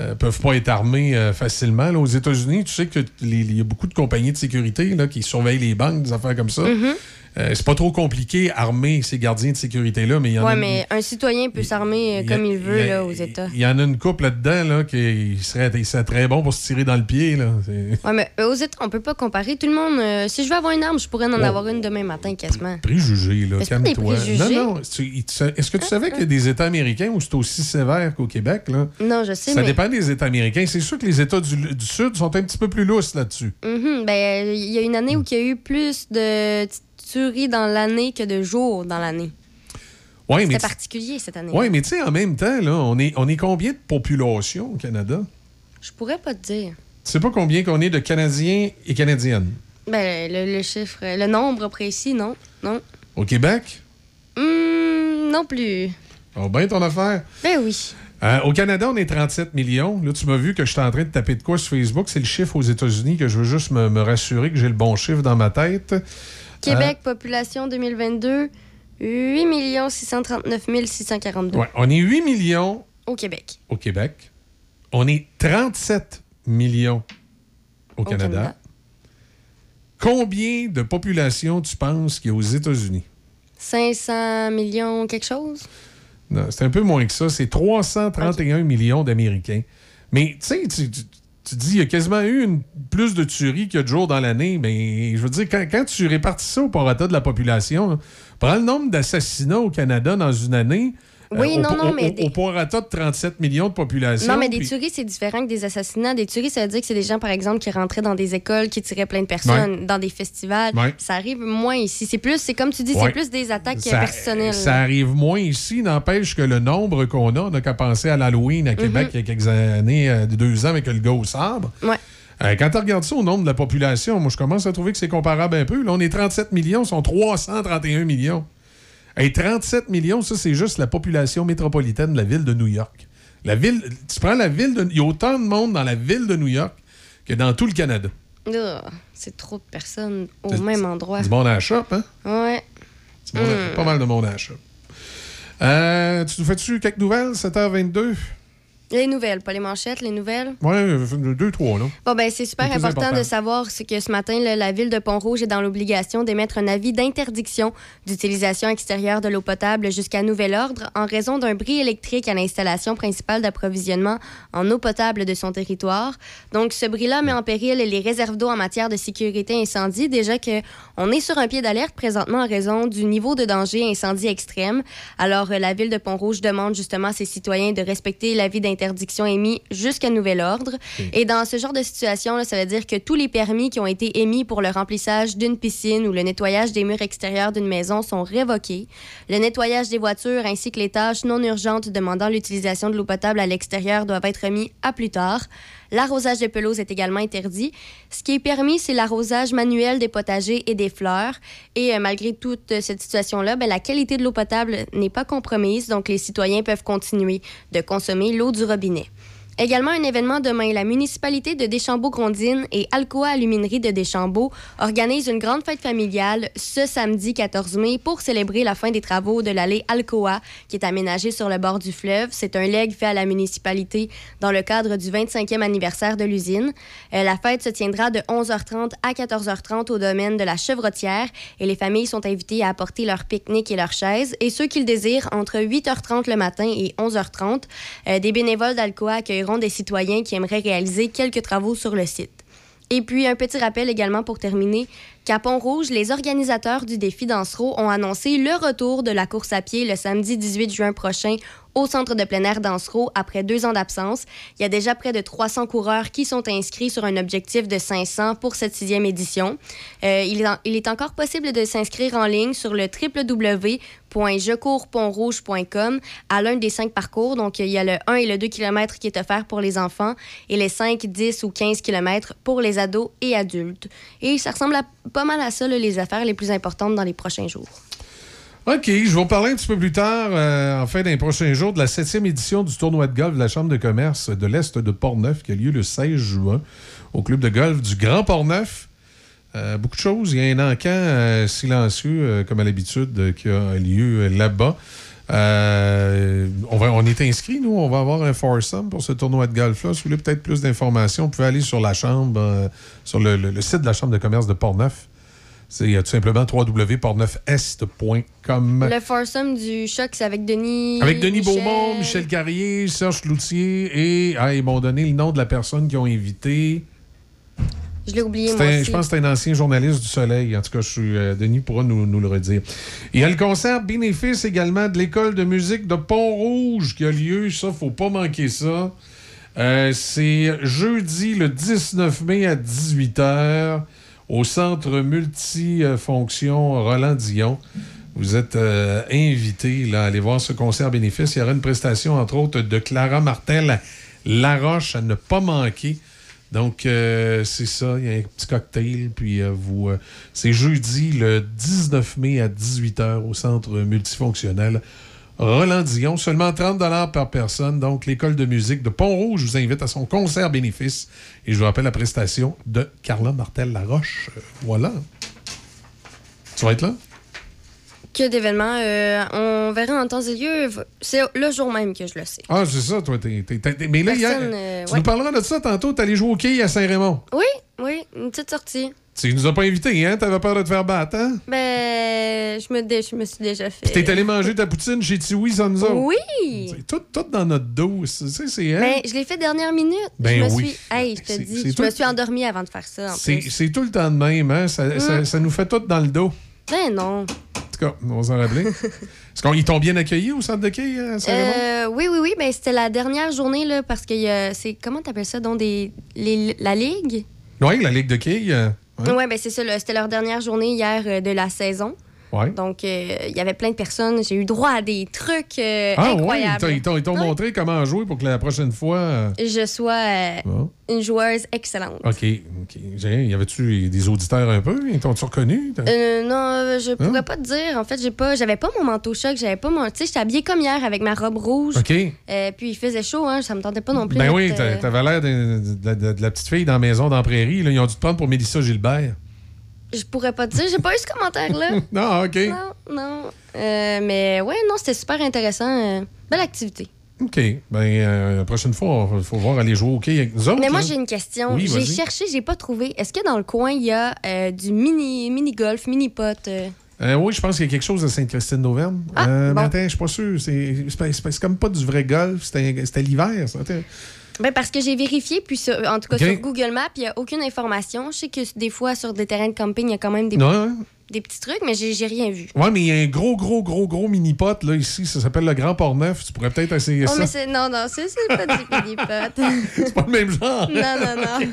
Speaker 10: euh, peuvent pas être armés euh, facilement. là. Aux États-Unis, tu sais que les- il y a beaucoup de compagnies de sécurité là, qui surveillent les banques, des affaires comme ça.
Speaker 2: Mhm.
Speaker 10: Euh, c'est pas trop compliqué armer ces gardiens de sécurité-là, mais il y en
Speaker 2: Ouais,
Speaker 10: a.
Speaker 2: mais un citoyen peut s'armer euh, comme il veut
Speaker 10: a-
Speaker 2: là, aux États.
Speaker 10: Il y en a une couple là-dedans là, qui serait, très bon pour se tirer dans le pied. Là.
Speaker 2: Ouais, mais euh, aux États, on peut pas comparer. Tout le monde, euh, si je veux avoir une arme, je pourrais en
Speaker 10: Oh.
Speaker 2: avoir une demain matin, quasiment.
Speaker 10: Préjugés, là, calme-toi. Non, non. Est-ce que tu savais qu'il y a des États américains où c'est aussi sévère qu'au Québec? Là?
Speaker 2: Non, je sais,
Speaker 10: Ça
Speaker 2: mais.
Speaker 10: dépend des États américains. C'est sûr que les États du, du Sud sont un petit peu plus lousses là-dessus.
Speaker 2: Mhm, ben, il y a une année où il y a eu plus de t- tueries dans l'année que de jours dans l'année.
Speaker 10: Ouais,
Speaker 2: C'était particulier cette année.
Speaker 10: Oui, mais tu sais, en même temps, là, on est, on est combien de population au Canada?
Speaker 2: Je pourrais pas te dire.
Speaker 10: Tu sais pas combien qu'on est de Canadiens et Canadiennes?
Speaker 2: Ben, le, le chiffre, le nombre précis, non. Non.
Speaker 10: Au Québec?
Speaker 2: Hum, non plus.
Speaker 10: Oh, bien ton affaire.
Speaker 2: Ben oui.
Speaker 10: Euh, au Canada, on est 37 millions. Là, tu m'as vu que je suis en train de taper de quoi sur Facebook. C'est le chiffre aux États-Unis que je veux juste me, me rassurer que j'ai le bon chiffre dans ma tête.
Speaker 2: Québec, population 2022, 8 639 642.
Speaker 10: Euh, ouais, on est 8 millions
Speaker 2: Au Québec.
Speaker 10: au Québec. On est 37 millions au, Canada.
Speaker 2: Canada.
Speaker 10: Combien de population tu penses qu'il y a aux États-Unis?
Speaker 2: 500 millions quelque chose?
Speaker 10: Non, c'est un peu moins que ça. C'est 331 millions d'Américains. Mais tu sais, tu, dis, il y a quasiment eu plus de tueries a de jours dans l'année. Mais je veux dire, quand, quand tu répartis ça au prorata de la population, là, prends le nombre d'assassinats au Canada dans une année.
Speaker 2: Oui,
Speaker 10: au,
Speaker 2: non, non, mais
Speaker 10: au-
Speaker 2: des-
Speaker 10: au prorata de 37 millions de population.
Speaker 2: Non, mais des
Speaker 10: puis-
Speaker 2: tueries, c'est différent que des assassinats. Des tueries, ça veut dire que c'est des gens, par exemple, qui rentraient dans des écoles, qui tiraient plein de personnes,
Speaker 10: Ouais.
Speaker 2: dans des festivals.
Speaker 10: Ouais.
Speaker 2: Ça arrive moins ici. C'est plus, c'est comme tu dis,
Speaker 10: Ouais.
Speaker 2: c'est plus des attaques
Speaker 10: Ça,
Speaker 2: personnelles.
Speaker 10: ça arrive moins ici, n'empêche que le nombre qu'on a, on n'a qu'à penser à l'Halloween à Québec
Speaker 2: Mhm.
Speaker 10: il y a quelques années, euh, deux ans avec le gars au sabre.
Speaker 2: Ouais.
Speaker 10: Euh, quand tu regardes ça au nombre de la population, moi je commence à trouver que c'est comparable un peu. Là, on est 37 millions, sont 331 millions. Hey, 37 millions, ça c'est juste la population métropolitaine de la ville de New York. La ville, tu prends la ville de. Il y a autant de monde dans la ville de New York que dans tout le Canada.
Speaker 2: C'est trop de personnes au même endroit.
Speaker 10: Du monde à la shop, hein?
Speaker 2: Ouais. Hmm.
Speaker 10: Pas mal de monde à la shop. Euh, tu nous fais-tu quelques nouvelles, 7h22?
Speaker 2: Les nouvelles, pas les manchettes, les nouvelles?
Speaker 10: Ouais, euh, deux, trois, là.
Speaker 2: Bon, ben, c'est super important,
Speaker 10: important.
Speaker 2: de savoir ce que ce matin, là, la ville de Pont-Rouge est dans l'obligation d'émettre un avis d'interdiction d'utilisation extérieure de l'eau potable jusqu'à nouvel ordre en raison d'un bris électrique à l'installation principale d'approvisionnement en eau potable de son territoire. Donc, ce bris-là met en péril les réserves d'eau en matière de sécurité incendie. Déjà que on est sur un pied d'alerte présentement en raison du niveau de danger incendie extrême. Alors, euh, la ville de Pont-Rouge demande justement à ses citoyens de respecter l'avis d'interdiction émis jusqu'à nouvel ordre. Et dans ce genre de situation, là, ça veut dire que tous les permis qui ont été émis pour le remplissage d'une piscine ou le nettoyage des murs extérieurs d'une maison sont révoqués. Le nettoyage des voitures ainsi que les tâches non urgentes demandant l'utilisation de l'eau potable à l'extérieur doivent être remis à plus tard. L'arrosage de pelouse est également interdit. Ce qui est permis, c'est l'arrosage manuel des potagers et des fleurs. Et euh, malgré toute euh, cette situation-là, ben, la qualité de l'eau potable n'est pas compromise, donc les citoyens peuvent continuer de consommer l'eau du robinet. Également, un événement demain. La municipalité de Deschambault-Grondines et Alcoa Aluminerie de Deschambault organisent une grande fête familiale ce samedi 14 mai pour célébrer la fin des travaux de l'allée Alcoa qui est aménagée sur le bord du fleuve. C'est un leg fait à la municipalité dans le cadre du 25e anniversaire de l'usine. Euh, la fête se tiendra de 11h30 à 14h30 au domaine de la Chevrotière et les familles sont invitées à apporter leur pique-nique et leurs chaises. Et ceux qui le désirent, entre 8h30 le matin et 11h30, euh, des bénévoles d'Alcoa accueilleront des citoyens qui aimeraient réaliser quelques travaux sur le site. Et puis, un petit rappel également pour terminer, qu'à Pont-Rouge, les organisateurs du défi Dansereau ont annoncé le retour de la course à pied le samedi 18 juin prochain au centre de plein air Dansereau après deux ans d'absence. Il y a déjà près de 300 coureurs qui sont inscrits sur un objectif de 500 pour cette sixième édition. Euh, il, est encore possible de s'inscrire en ligne sur le www.jecourspontrouge.com à l'un des cinq parcours. Donc, il y a le 1 et le 2 km qui est offert pour les enfants et les 5, 10 ou 15 km pour les ados et adultes. Et ça ressemble à- pas mal à ça, les affaires les plus importantes dans les prochains jours.
Speaker 10: OK, je vais vous parler un petit peu plus tard, euh, en fin d'un prochain jour, de la septième édition du tournoi de golf de la Chambre de commerce de l'Est de Portneuf qui a lieu le 16 juin au club de golf du Grand Portneuf. Euh, beaucoup de choses. Il y a un encan euh, silencieux, euh, comme à l'habitude, euh, qui a lieu là-bas. Euh, on, va, on est inscrit, nous. On va avoir un foursome pour ce tournoi de golf-là. Si vous voulez peut-être plus d'informations, vous pouvez aller sur la Chambre, euh, sur le, le- le site de la Chambre de commerce de Portneuf. C'est tout simplement www.portneufest.com.
Speaker 2: Le foursome du choc, c'est avec Denis.
Speaker 10: Avec Denis
Speaker 2: Michel.
Speaker 10: Beaumont, Michel Carrier, Serge Cloutier et ah, ils m'ont donné le nom de la personne qu'ils ont invité.
Speaker 2: Je l'ai oublié,
Speaker 10: C'est
Speaker 2: moi
Speaker 10: un-
Speaker 2: aussi.
Speaker 10: je pense que c'est un ancien journaliste du Soleil. En tout cas, je suis, euh, Denis pourra nous, nous le redire. Il y a le concert bénéfice également de l'École de musique de Pont-Rouge qui a lieu. Ça, faut pas manquer ça. Euh, c'est jeudi le 19 mai à 18h au centre multifonction Roland Dion. Vous êtes euh, invité là, à aller voir ce concert bénéfice. Il y aura une prestation, entre autres, de Clara Martel Laroche à ne pas manquer. Donc, euh, c'est ça. Il y a un petit cocktail. Puis, euh, vous, euh, c'est jeudi le 19 mai à 18h au centre multifonctionnel Roland Dion. Seulement 30 par personne. Donc, l'école de musique de Pont-Rouge vous invite à son concert bénéfice. Et je vous rappelle la prestation de Carla Martel-Laroche. Voilà. Tu vas être là?
Speaker 2: Que d'événements. euh, on verra en temps et lieu. C'est le jour même que je le sais.
Speaker 10: Ah, c'est ça, toi. mais là, hier,
Speaker 2: Personne, euh,
Speaker 10: tu
Speaker 2: ouais.
Speaker 10: nous parleras de ça tantôt. Allé jouer au quai à Saint-Raymond.
Speaker 2: Oui, oui, une petite sortie.
Speaker 10: Tu nous as pas invités, hein? T'avais peur de te faire battre, hein?
Speaker 2: Ben, je me, dé- je me suis déjà fait.
Speaker 10: Puis t'es allé manger ta poutine chez Tiwi sans nous autres.
Speaker 2: Oui!
Speaker 10: Tout, tout dans notre dos. C'est, hein?
Speaker 2: Ben, je l'ai fait dernière minute.
Speaker 10: Ben
Speaker 2: je me
Speaker 10: oui.
Speaker 2: suis. Hey, je te dis, je
Speaker 10: tout-
Speaker 2: me suis endormie avant de faire ça.
Speaker 10: C'est tout le temps de même, hein? Ça, ça-
Speaker 2: Mm.
Speaker 10: ça nous fait tout dans le dos.
Speaker 2: Ben non.
Speaker 10: En tout cas, on va s'en rappeler. Est-ce qu'ils t'ont bien accueilli au centre de quai, à Saint-Raymond?
Speaker 2: Euh, oui, oui, oui. Ben, c'était la dernière journée, là, parce que y a- c'est. Comment t'appelles ça? Donc, des, les- la Ligue?
Speaker 10: Oui, la Ligue de euh,
Speaker 2: Oui,
Speaker 10: ouais.
Speaker 2: ben, c'est ça. C'était leur dernière journée hier euh, de la saison.
Speaker 10: Ouais.
Speaker 2: Donc, euh, il y avait plein de personnes. J'ai eu droit à des trucs euh,
Speaker 10: Ah,
Speaker 2: incroyables.
Speaker 10: ils t'ont- ils montré comment jouer pour que la prochaine fois. euh,
Speaker 2: Je sois euh,
Speaker 10: Bon.
Speaker 2: une joueuse excellente.
Speaker 10: OK. OK. Y avait-tu des auditeurs un peu? Ils t'ont-tu reconnu?
Speaker 2: Non, je pourrais
Speaker 10: Hein?
Speaker 2: pas te dire. En fait, j'ai pas, j'avais pas mon manteau choc, j'avais pas mon, tu sais, j'étais habillée comme hier avec ma robe rouge.
Speaker 10: OK.
Speaker 2: Puis il faisait chaud, hein, ça me tentait pas non plus.
Speaker 10: Ben oui, t'avais l'air de, de- de- de la petite fille dans la maison dans la prairie. Là. Ils ont dû te prendre pour Mélissa Gilbert.
Speaker 2: Je pourrais pas te dire, j'ai pas eu ce commentaire-là.
Speaker 10: non, OK.
Speaker 2: Non, non. Euh, mais ouais, non, c'était super intéressant. euh, belle activité.
Speaker 10: OK. Ben, euh, la prochaine fois, il faut voir aller jouer au quai avec nous autres.
Speaker 2: mais moi,
Speaker 10: là.
Speaker 2: j'ai une question.
Speaker 10: Oui,
Speaker 2: j'ai cherché, j'ai pas trouvé. Est-ce que dans le coin, il y a du mini, mini golf, mini pot? euh?
Speaker 10: Oui, je pense qu'il y a quelque chose à Sainte-Christine d'Auvergne.
Speaker 2: Ah,
Speaker 10: euh,
Speaker 2: bon.
Speaker 10: Mais attends, je suis pas sûr. C'est comme pas du vrai golf. C'était c'était l'hiver. ça.
Speaker 2: Ben parce que j'ai vérifié, puis sur- en tout cas sur Google Maps, il n'y a aucune information. Je sais que des fois, sur des terrains de camping, il y a quand même des, petits trucs, mais j'ai rien vu.
Speaker 10: Ouais, mais il y a un gros, gros, gros, gros mini-pot là, ici. Ça s'appelle le Grand Port-Neuf. Tu pourrais peut-être essayer
Speaker 2: Oh,
Speaker 10: ça.
Speaker 2: mais. Non, non, c'est pas du mini pot.
Speaker 10: C'est pas le même genre.
Speaker 2: non, non, non.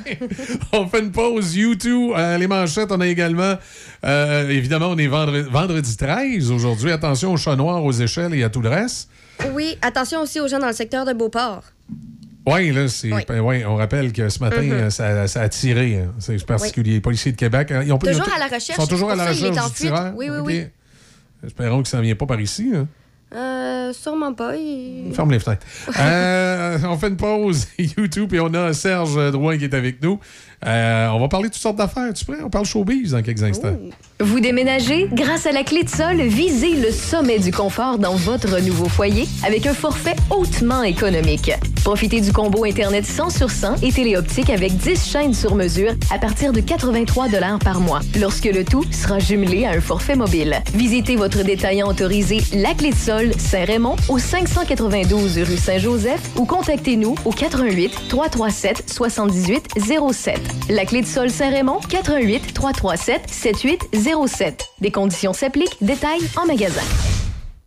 Speaker 10: On fait une pause. YouTube, euh, les manchettes, on a également. euh, évidemment, on est vendredi, vendredi 13 aujourd'hui. Attention aux chats noirs, aux échelles et à tout le reste.
Speaker 2: Oui, attention aussi aux gens dans le secteur de Beauport.
Speaker 10: Oui, là, c'est.
Speaker 2: Oui.
Speaker 10: ouais, on rappelle que ce matin,
Speaker 2: Mhm.
Speaker 10: euh, ça, ça a tiré. hein. C'est particulier. Les policiers de Québec. hein, ils ont- ils ont
Speaker 2: Toujours à la recherche,
Speaker 10: Ils sont toujours à la
Speaker 2: il est
Speaker 10: recherche
Speaker 2: en
Speaker 10: du
Speaker 2: fuite.
Speaker 10: tireur.
Speaker 2: Oui, oui, oui.
Speaker 10: Espérons que ça ne vient pas par ici. hein.
Speaker 2: Euh, sûrement pas. il-
Speaker 10: Ferme les fenêtres. Euh, on fait une pause YouTube et on a Serge Drouin qui est avec nous. Euh, on va parler de toutes sortes d'affaires. Tu prêt? On parle showbiz dans quelques instants.
Speaker 8: Vous déménagez? Grâce à la clé de sol, visez le sommet du confort dans votre nouveau foyer avec un forfait hautement économique. Profitez du combo Internet 100 sur 100 et téléoptique avec 10 chaînes sur mesure à partir de 83 par mois, lorsque le tout sera jumelé à un forfait mobile. Visitez votre détaillant autorisé La Clé de Sol Saint-Raymond au 592 rue Saint-Joseph ou contactez-nous au 88 337 78 07. La Clé de Sol Saint-Raymond 88 337 7807. Des conditions s'appliquent. Détails en magasin.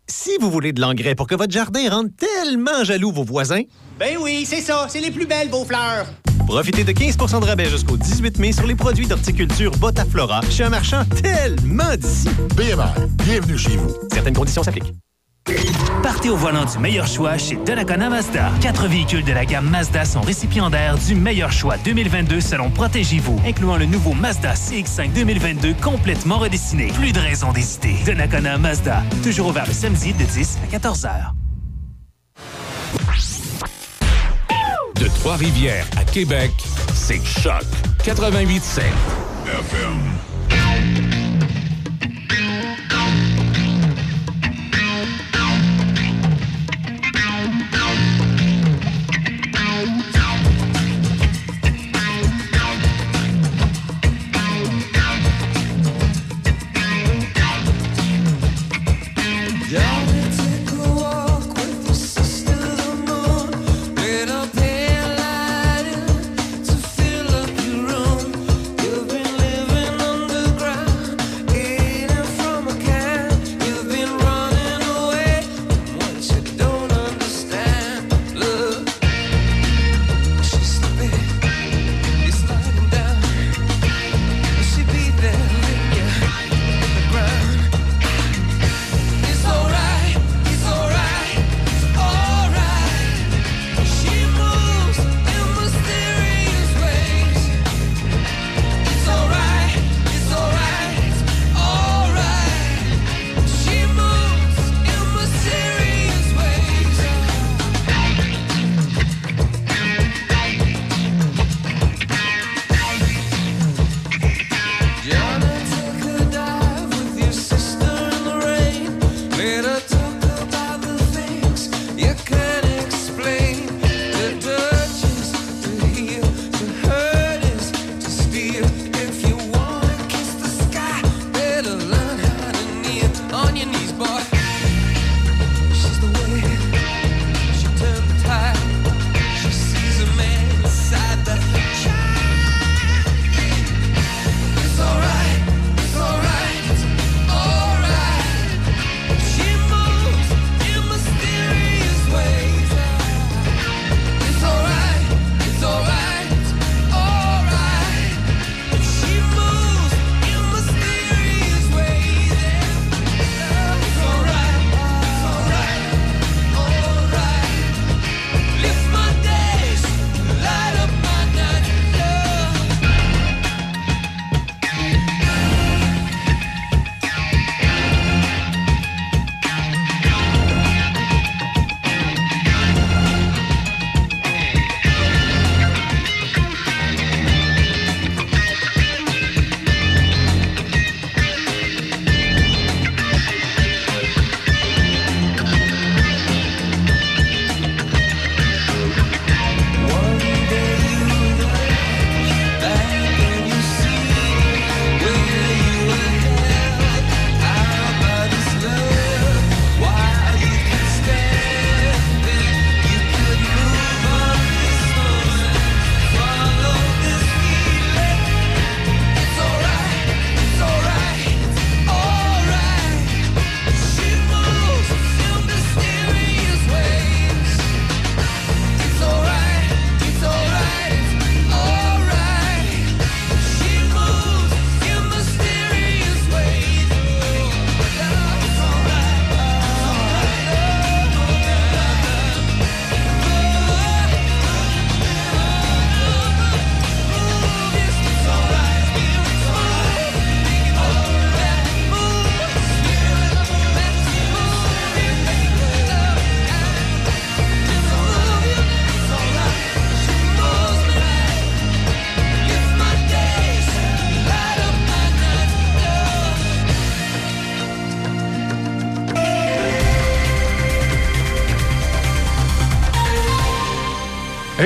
Speaker 4: Si vous voulez de l'engrais pour que votre jardin rende tellement jaloux vos voisins,
Speaker 5: Ben oui, c'est ça, c'est les plus belles, vos fleurs.
Speaker 4: profitez de 15% de rabais jusqu'au 18 mai sur les produits d'horticulture Botaflora chez un marchand tellement d'ici.
Speaker 18: BMR, bienvenue chez vous.
Speaker 4: Certaines conditions s'appliquent.
Speaker 19: Partez au volant du meilleur choix chez Donnacona Mazda. Quatre véhicules de la gamme Mazda sont récipiendaires du meilleur choix 2022 selon Protégez-vous, incluant le nouveau Mazda CX-5 2022 complètement redessiné. Plus de raison d'hésiter. Donnacona Mazda, toujours ouvert le samedi de 10 à 14 heures.
Speaker 1: De Trois-Rivières à Québec, c'est Choc 88.7.
Speaker 3: Johnny,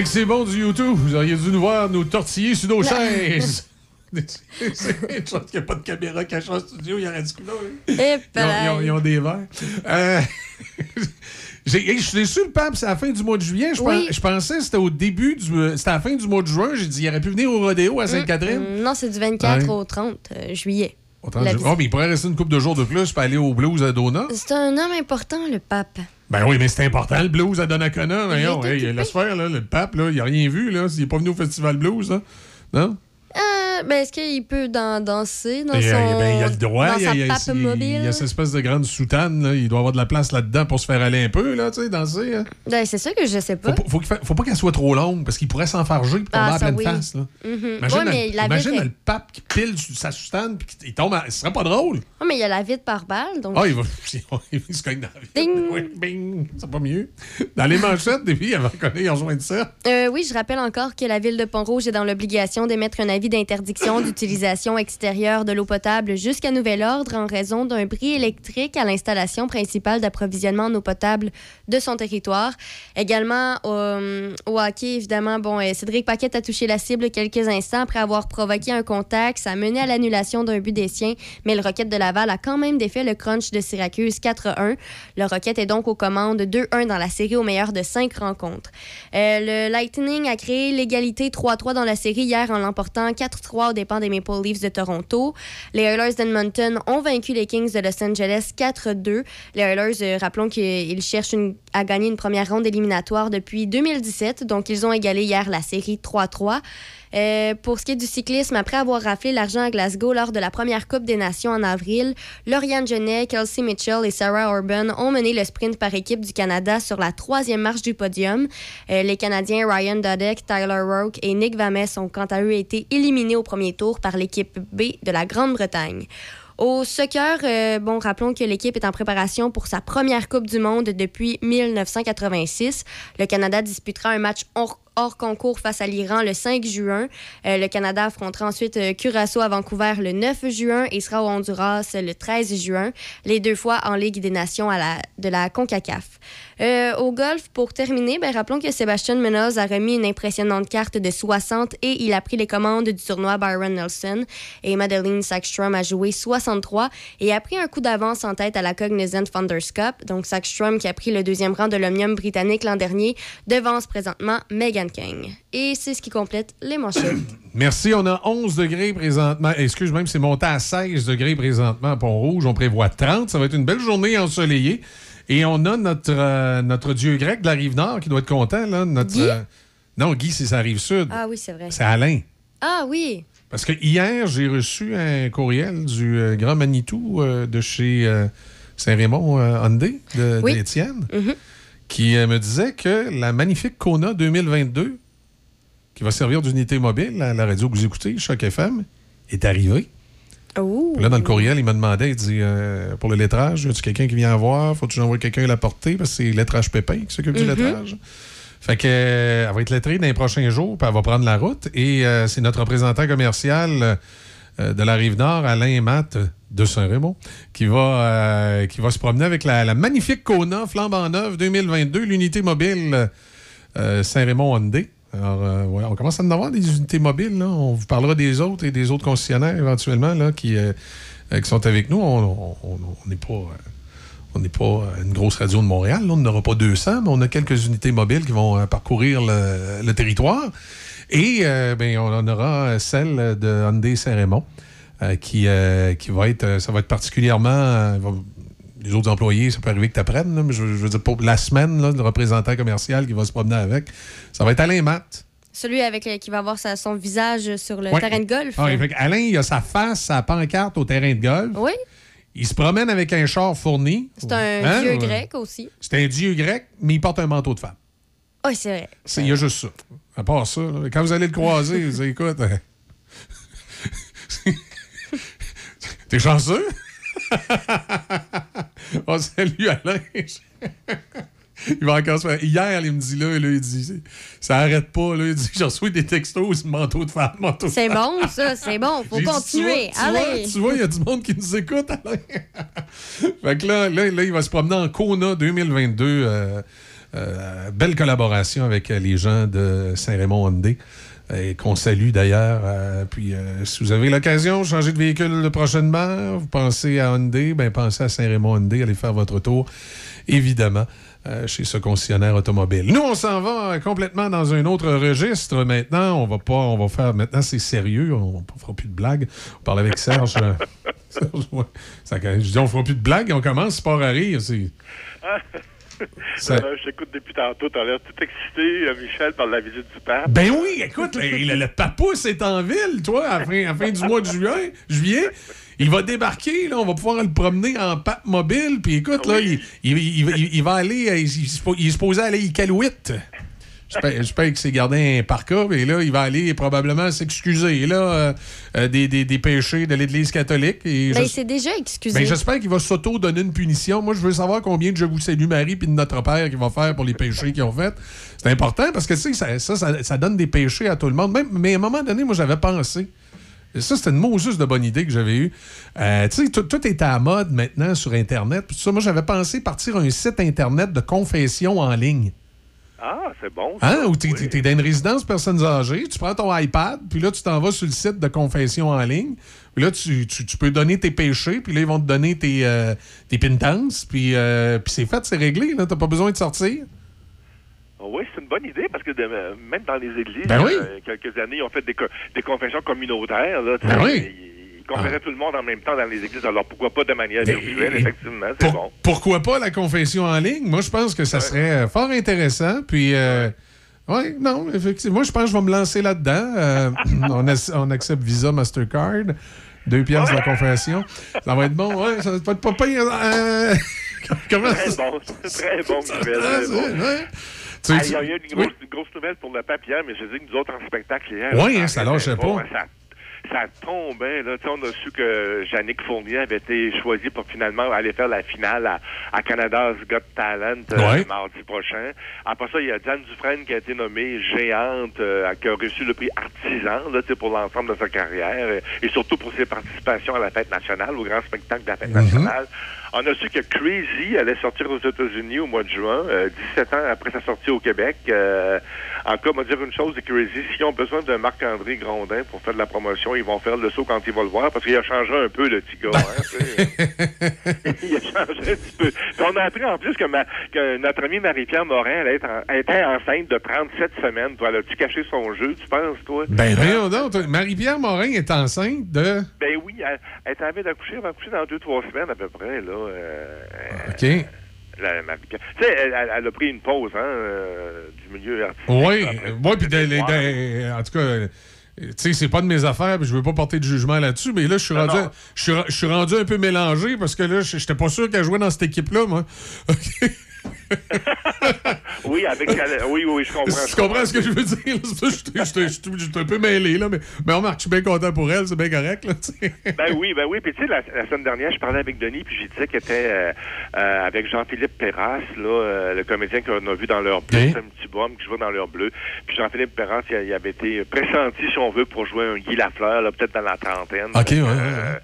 Speaker 10: Que c'est bon du YouTube. Vous auriez dû nous voir nous tortiller sur nos chaises. c'est chance qu'il n'y a pas de caméra cachée en studio. Il y aurait du coup là.
Speaker 2: Et
Speaker 10: Ils ont, ils ont- des verres. Euh, je suis déçu, le pape, c'est à la fin du mois de juillet. Je,
Speaker 2: Oui.
Speaker 10: pen- je pensais que c'était au début du. C'était à la fin du mois de juin. J'ai dit, il aurait pu venir au rodéo à Sainte-Catherine.
Speaker 2: Mm, Non, c'est du 24
Speaker 10: Ouais.
Speaker 2: au 30 euh, juillet.
Speaker 10: Au 30
Speaker 2: La
Speaker 10: ju-
Speaker 2: visite.
Speaker 10: Oh, mais il pourrait rester une couple de jours de plus pour aller au blues à Dona.
Speaker 2: C'est un homme important, le pape.
Speaker 10: Ben oui, mais c'est important, le blues à Donnacona. Voyons,
Speaker 2: est
Speaker 10: hey,
Speaker 2: occupé.
Speaker 10: laisse faire, là, le pape, là, il a rien vu, là. Il est pas venu au festival blues, là. Non?
Speaker 2: Euh, ben, est-ce qu'il peut dan- danser dans son...
Speaker 10: euh, ben, il a le droit.
Speaker 2: dans
Speaker 10: il, y a-
Speaker 2: sa
Speaker 10: il
Speaker 2: pape
Speaker 10: il-
Speaker 2: mobile?
Speaker 10: il y a cette espèce de grande soutane, là. Il doit avoir de la place là-dedans pour se faire aller un peu, là, tu sais, danser. hein.
Speaker 2: Ben, c'est ça que je sais pas.
Speaker 10: Faut, pas- faut, faut pas qu'elle soit trop longue, parce qu'il pourrait s'enfarger et tomber
Speaker 2: Ah, ça,
Speaker 10: pleine
Speaker 2: oui.
Speaker 10: face, là.
Speaker 2: Mhm.
Speaker 10: Imagine,
Speaker 2: Ouais,
Speaker 10: le-
Speaker 2: mais la
Speaker 10: imagine
Speaker 2: vitre est-
Speaker 10: le pape qui pile sa soutane puis qu'il tombe. à- Ce serait pas drôle.
Speaker 2: Ah, mais il y a la vitre par balle, donc...
Speaker 10: Ah, il va. il se cogne dans la vie.
Speaker 2: Ding!
Speaker 10: Oui, bing! C'est pas mieux. Dans les manchettes, des filles, reconnaître, ils ont rejoint ça.
Speaker 2: Euh, oui, je rappelle encore que la ville de Pont-Rouge est dans l'obligation d'émettre un avis d'interdiction d'utilisation extérieure de l'eau potable jusqu'à nouvel ordre en raison d'un bris électrique à l'installation principale d'approvisionnement en eau potable de son territoire. Également, euh, au hockey, évidemment, bon, euh, Cédric Paquette a touché la cible quelques instants après avoir provoqué un contact. Ça a mené à l'annulation d'un but des siens, mais le Rocket de Laval a quand même défait le crunch de Syracuse 4-1. Le Rocket est donc aux commandes 2-1 dans la série au meilleur de cinq rencontres. Euh, le Lightning a créé l'égalité 3-3 dans la série hier en l'emportant 4-3 aux dépens des Maple Leafs de Toronto. Les Oilers d'Edmonton ont vaincu les Kings de Los Angeles 4-2. Les Oilers, euh, rappelons qu'ils cherchent à gagner une première ronde éliminatoire depuis 2017, donc ils ont égalé hier la série 3-3. Euh, pour ce qui est du cyclisme, après avoir raflé l'argent à Glasgow lors de la première Coupe des Nations en avril, Lauriane Genet, Kelsey Mitchell et Sarah Orban ont mené le sprint par équipe du Canada sur la troisième marche du podium. Euh, les Canadiens Ryan Dodek, Tyler Rourke et Nick Vames ont quant à eux été éliminés au premier tour par l'équipe B de la Grande-Bretagne. Au soccer, euh, bon, rappelons que l'équipe est en préparation pour sa première Coupe du Monde depuis 1986. Le Canada disputera un match hors, concours face à l'Iran le 5 juin. Euh, le Canada affrontera ensuite euh, Curaçao à Vancouver le 9 juin et sera au Honduras le 13 juin, les deux fois en Ligue des Nations de la CONCACAF. Euh, au golf, pour terminer, ben, rappelons que Sébastien Munoz a remis une impressionnante carte de 60 et il a pris les commandes du tournoi Byron Nelson. Et Madeleine Sackstrom a joué 63 et a pris un coup d'avance en tête à la Cognizant Founders Cup. Donc Sackstrom qui a pris le deuxième rang de l'Omnium britannique l'an dernier devance présentement Megan King. Et c'est ce qui complète les manchettes.
Speaker 10: Merci. On a 11 degrés présentement. Excuse, même c'est monté à 16 degrés présentement à Pont-Rouge. On prévoit 30. Ça va être une belle journée ensoleillée. Et on a notre, euh, notre dieu grec de la Rive-Nord qui doit être content. Là, notre,
Speaker 2: Guy?
Speaker 10: euh, non, Guy, c'est sa Rive-Sud.
Speaker 2: Ah oui, c'est vrai.
Speaker 10: C'est Alain.
Speaker 2: Ah oui.
Speaker 10: Parce que hier, j'ai reçu un courriel du euh, grand Manitou de chez Saint-Raymond Hyundai de,
Speaker 2: Oui.
Speaker 10: d'Étienne,
Speaker 2: Mhm.
Speaker 10: qui me disait que la magnifique Kona 2022, qui va servir d'unité mobile à la radio que vous écoutez, Choc FM, est arrivée.
Speaker 2: Oh.
Speaker 10: Là, dans le courriel, il m'a demandé, il dit, euh, pour le lettrage, y a quelqu'un qui vient voir? Faut-tu j'envoie quelqu'un la porter? Parce que c'est Lettrage Pépin qui s'occupe du
Speaker 2: Mhm.
Speaker 10: lettrage. Fait que, euh, elle va être lettrée dans les prochains jours, puis elle va prendre la route. Et euh, c'est notre représentant commercial de la Rive-Nord, Alain Matt de Saint-Raymond, qui va, qui va se promener avec la, la magnifique Kona flambant neuve 2022, l'unité mobile Saint-Raymond Hyundai. Alors, euh, on commence à en avoir des unités mobiles. là. On vous parlera des autres et des autres concessionnaires éventuellement là, qui, euh, qui sont avec nous. On n'est pas. on n'est pas euh, une grosse radio de Montréal. On n'aura pas 200, mais on a quelques unités mobiles qui vont parcourir le, territoire. Et ben, on en aura celle de Hyundai Saint-Raymond, qui, qui va être, ça va être particulièrement, les autres employés, ça peut arriver que tu apprennes, mais je, je veux dire, pour la semaine, là, le représentant commercial qui va se promener avec, ça va être Alain Matt.
Speaker 2: Celui avec le- qui va avoir sa- son visage sur le
Speaker 10: Ouais.
Speaker 2: terrain de golf.
Speaker 10: Ah, fait que Alain, il a sa face, sa pancarte au terrain de golf.
Speaker 2: Oui,
Speaker 10: Il se promène avec un char fourni.
Speaker 2: c'est un
Speaker 10: Hein?
Speaker 2: dieu grec aussi.
Speaker 10: C'est un dieu grec, mais il porte un manteau de femme.
Speaker 2: Oui, c'est vrai.
Speaker 10: C'est- Il y a juste ça. À part ça, là, quand vous allez le croiser, vous allez, écoute. euh, T'es chanceux? oh, salut Alain. il va encore se faire. Hier, il me dit là, là, il dit ça arrête pas. Là, il dit j'ai reçu des textos, manteau de femme, manteau de
Speaker 2: C'est bon, ça, c'est bon. Faut continuer.
Speaker 10: Tu vois, tu vois,
Speaker 2: Allez.
Speaker 10: tu vois, il y a du monde qui nous écoute, Alain. fait que là, là, là, il va se promener en Kona 2022 euh, Euh, belle collaboration avec les gens de Saint-Raymond Hyundai. Et qu'on salue d'ailleurs. Euh, puis, euh, si vous avez l'occasion de changer de véhicule prochainement, vous pensez à Hyundai, ben pensez à Saint-Raymond Hyundai, allez faire votre tour, évidemment, euh, chez ce concessionnaire automobile. Nous, on s'en va complètement dans un autre registre maintenant. On va pas, on va faire, maintenant c'est sérieux, on ne fera plus de blagues. On parle avec Serge. Serge, ouais. Ça- je dis, on fera plus de blagues, on commence sport à rire. c'est- Ça-
Speaker 20: je t'écoute depuis tantôt, t'as l'air tout excité, euh, Michel, par la visite du pape.
Speaker 10: Ben oui, écoute, le, le, papousse est en ville, toi, à la fin, à la fin du mois de juin, juillet. Il va débarquer, là, on va pouvoir le promener en pape mobile. Puis écoute, là, il, il- il- il- il va aller, euh, il est supposé aller à Iqaluit. J'espère qu'il s'est gardé un parka, et là, il va aller probablement s'excuser là, euh, euh, des, des- des péchés de l'Église catholique. Et
Speaker 2: Ben,
Speaker 10: je-
Speaker 2: il s'est déjà excusé.
Speaker 10: ben, J'espère qu'il va s'auto-donner une punition. Moi, je veux savoir combien de Je vous salue Marie puis de Notre Père qu'il va faire pour les péchés qu'ils ont fait. C'est important parce que, tu sais, ça, ça, ça- ça donne des péchés à tout le monde. Même, mais à un moment donné, moi, j'avais pensé. Ça, c'était une Moses de bonne idée que j'avais eue. Euh, tu sais, tout, est à la mode maintenant sur Internet. Tout ça, moi, j'avais pensé partir un site Internet de confession en ligne.
Speaker 20: Ah, c'est bon. ça.
Speaker 10: Hein? Où tu es, dans une résidence personnes âgées, tu prends ton iPad, puis là, tu t'en vas sur le site de confession en ligne. Puis là, tu, tu- tu peux donner tes péchés, puis là, ils vont te donner tes, euh, tes pénitences, puis, euh, puis c'est fait, c'est réglé. Tu n'as pas besoin de sortir.
Speaker 20: Oui, c'est une bonne idée parce que de- même dans les églises,
Speaker 10: Ben oui.
Speaker 20: euh, quelques années, ils ont fait des, co- des confessions communautaires. Là,
Speaker 10: Ben oui.
Speaker 20: Ils, ils confessaient tout le monde en même temps dans les églises. Alors pourquoi pas de manière virtuelle, effectivement, c'est
Speaker 10: Pour-
Speaker 20: bon.
Speaker 10: Pourquoi pas la confession en ligne? Moi, je pense que ça serait euh, fort intéressant. Puis, euh, oui, non, effectivement. Moi, je pense que je vais me lancer là-dedans. Euh, on, ac- on accepte Visa, Mastercard. Deux pièces de la confession. Ça va être bon, ouais. Ça va être pas pire. euh, comment
Speaker 20: Très
Speaker 10: ça?
Speaker 20: bon, très bon,
Speaker 10: Ah,
Speaker 20: très bon.
Speaker 10: ouais.
Speaker 20: Ah, Il y a eu une grosse, nouvelle pour le hier, mais je dis que nous autres en spectacle hier.
Speaker 10: Oui,
Speaker 20: ça
Speaker 10: hein, ça lâchait pas.
Speaker 20: Ça, ça tombait. Là. Tu sais, On a su que Yannick Fournier avait été choisi pour finalement aller faire la finale à, à Canada's Got Talent euh,
Speaker 10: Ouais.
Speaker 20: mardi prochain. Après ça, il y a Diane Dufresne qui a été nommée géante, euh, qui a reçu le prix artisan là, pour l'ensemble de sa carrière euh, et surtout pour ses participations à la fête nationale, au grand spectacle de la fête nationale. On a su que Crazy allait sortir aux États-Unis au mois de juin, euh, 17 ans après sa sortie au Québec. Euh, en tout cas, on va dire une chose de Crazy, s'ils ont besoin de Marc-André Grondin pour faire de la promotion, ils vont faire le saut quand ils vont le voir, parce qu'il a changé un peu, le petit gars. hein, tu sais. il a changé un petit peu. Puis on a appris en plus que, ma- que notre amie Marie-Pierre Morin, elle, est en- elle était enceinte de 37 semaines. Toi, elle a-tu caché son jeu, tu penses, toi?
Speaker 10: Ben, voyons donc. toi, Marie-Pierre Morin est enceinte de.
Speaker 20: Ben oui, elle, elle était envie d'accoucher, elle va accoucher dans deux, trois semaines à peu près, là. euh,
Speaker 10: OK.
Speaker 20: La. Tu sais, elle, elle- elle a pris une pause, hein, euh, du milieu artistique.
Speaker 10: Oui, oui, puis en tout cas, euh, tu sais, c'est pas de mes affaires, puis je veux pas porter de jugement là-dessus, mais là, je suis rendu, je suis, rendu un peu mélangé parce que là, je- j'étais pas sûr qu'elle jouait dans cette équipe-là, moi.
Speaker 20: Oui, avec oui, oui, je comprends.
Speaker 10: Tu comprends ce que je veux dire? Je suis- je je un peu mêlé, là, mais, mais remarque, je suis bien content pour elle, c'est bien correct, là.
Speaker 20: Ben oui, ben oui. Puis tu sais, la, la semaine dernière, je parlais avec Denis, puis j'ai disais qu'elle était euh, euh, avec Jean-Philippe Perras, là, euh, le comédien qu'on a vu dans leur bleu.
Speaker 10: Oui.
Speaker 20: C'est un petit bonhomme qui joue dans leur bleu. Puis Jean-Philippe Perras, il, il avait été pressenti, si on veut, pour jouer un Guy Lafleur, là, peut-être dans la trentaine.
Speaker 10: OK, ouais, ouais,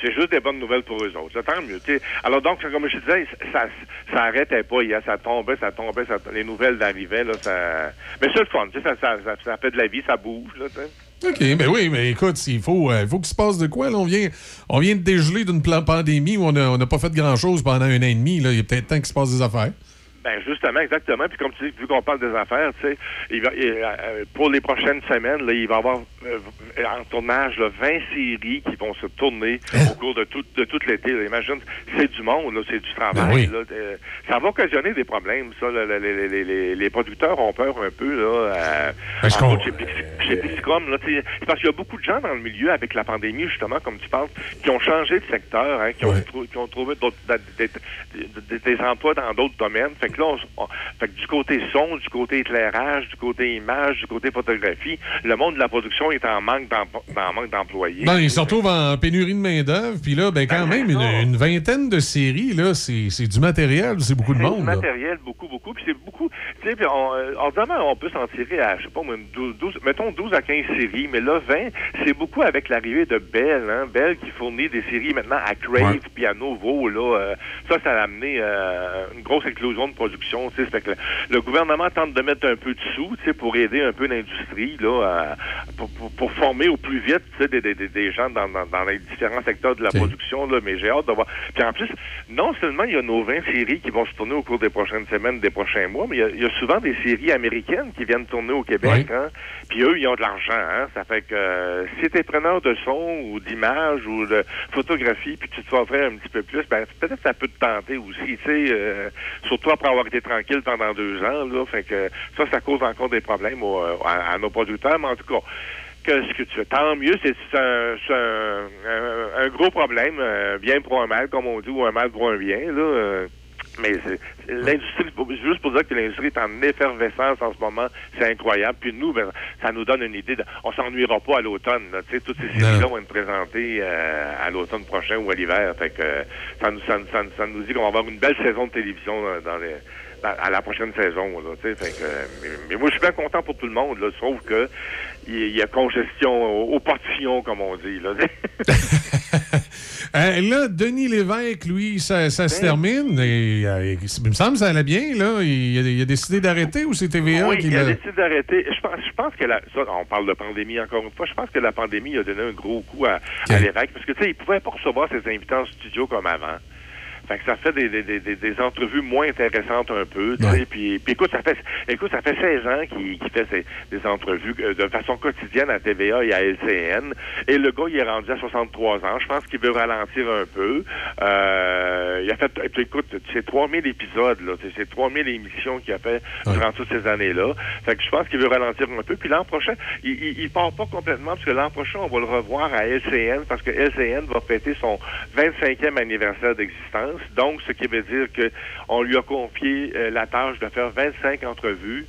Speaker 20: c'est juste des bonnes nouvelles pour eux autres. Tant mieux. Alors donc, comme je disais, ça, ça arrêtait pas hier. Ça tombait, ça tombait, les nouvelles arrivaient. Là, ça... Mais c'est le fun. Ça, ça, ça, fait de la vie, ça bouge. Là.
Speaker 10: OK, ben oui, mais écoute, il faut, euh, il faut qu'il se passe de quoi, là? On vient, on vient de dégeler d'une pandémie où on n'a on pas fait grand-chose pendant un an et demi, là. Il a peut-être temps qu'il se passe des affaires.
Speaker 20: Ben justement, exactement. Puis comme tu dis, vu qu'on parle des affaires, tu sais, il va, il, euh, pour les prochaines semaines, là, il va y avoir euh, en tournage là, 20 séries qui vont se tourner au cours de tout, de tout l'été. là. Imagine, c'est du monde, là, c'est du travail.
Speaker 10: Ben oui.
Speaker 20: Euh, ça va occasionner des problèmes, ça. Les, les- les- les- les producteurs ont peur un peu, là. euh,
Speaker 10: Ben,
Speaker 20: chez, chez là. C'est parce qu'il y a beaucoup de gens dans le milieu avec la pandémie, justement, comme tu parles, qui ont changé de secteur, hein, qui, ont, trou- qui ont trouvé d'autres- des, des- des- des emplois dans d'autres domaines. Fait que là, on- on- fait que du côté son, du côté éclairage, du côté image, du côté photographie, le monde de la production est en manque d'employés.
Speaker 10: Non, il se retrouve en pénurie de main-d'œuvre, puis là, ben quand même, une, une vingtaine de séries, là, c'est du matériel, c'est beaucoup de
Speaker 20: C'est
Speaker 10: monde.
Speaker 20: du
Speaker 10: là.
Speaker 20: matériel, beaucoup, beaucoup. Puis c'est beaucoup. Tu sais, puis on, euh, on peut s'en tirer à, je sais pas, moi, une 12, 12, mettons 12 à 15 séries, mais là, 20, c'est beaucoup avec l'arrivée de Bell, hein. Bell qui fournit des séries maintenant à Crave
Speaker 10: Ouais.
Speaker 20: puis à Novo, là. euh, ça, ça a amené euh, une grosse éclosion de production. tu sais. Fait que le, gouvernement tente de mettre un peu de sous tu sais, pour aider un peu l'industrie, là, à- pour, pour, pour former au plus vite des, des, gens dans, dans, dans les différents secteurs de la production. Là, mais j'ai hâte de voir. Puis en plus, non seulement il y a nos 20 séries qui vont se tourner au cours des prochaines semaines, des prochains mois, mais il y a, il y a souvent des séries américaines qui viennent tourner au Québec. Hein? Puis eux, ils ont de l'argent. Hein? Ça fait que euh, si tu es preneur de son ou d'image ou de photographie, puis tu te fais un petit peu plus, ben peut-être que ça peut te tenter aussi, tu sais, euh, surtout après avoir été tranquille pendant deux ans. Là, fait que ça, ça cause encore des problèmes aux- à, nos producteurs, mais en tout cas. Que ce que tu veux. Tant mieux, c'est un- un gros problème, euh, bien pour un mal, comme on dit, ou un mal pour un bien. Là, euh, mais l'industrie, juste pour dire que l'industrie est en effervescence en ce moment, c'est incroyable. Puis nous, ben, ça nous donne une idée. De, on s'ennuiera pas à l'automne. là. Tu sais, toutes ces séries-là vont être présentées euh, à l'automne prochain ou à l'hiver. Fait que euh, ça, nous, ça, ça- ça nous dit qu'on va avoir une belle saison de télévision euh, dans les, à la prochaine saison. Là, tu sais. fait que, mais, mais moi, je suis bien content pour tout le monde. Là, sauf que il y, a congestion au, au portillon, comme on dit. Là,
Speaker 10: Euh, là, Denis Lévesque, lui, ça, ça se termine. Et, euh, il me semble que ça allait bien. Là. Il, a, il a décidé d'arrêter ou c'est TVA
Speaker 20: Oui,
Speaker 10: qui
Speaker 20: il a
Speaker 10: l'a.
Speaker 20: décidé d'arrêter. Je pense, je pense que la, ça, on parle de pandémie encore une fois. Je pense que la pandémie a donné un gros coup à, à l'évêque parce que tu sais, il pouvait pas recevoir ses invités en studio comme avant. Fait que ça fait des, des, des, des- entrevues moins intéressantes un peu. Puis, puis écoute, ça fait écoute, ça fait 16 ans qu'il qu'il fait ces- des entrevues euh, de façon quotidienne à TVA et à LCN. Et le gars, il est rendu à 63 ans. Je pense qu'il veut ralentir un peu. Euh, il a fait, écoute, c'est 3000 épisodes, là. C'est- C'est 3000 émissions qu'il a fait durant toutes ces années-là. Fait que je pense qu'il veut ralentir un peu. Puis l'an prochain, il, il, il part pas complètement parce que l'an prochain, on va le revoir à LCN parce que LCN va fêter son 25e anniversaire d'existence. Donc, ce qui veut dire que on lui a confié euh, la tâche de faire 25 entrevues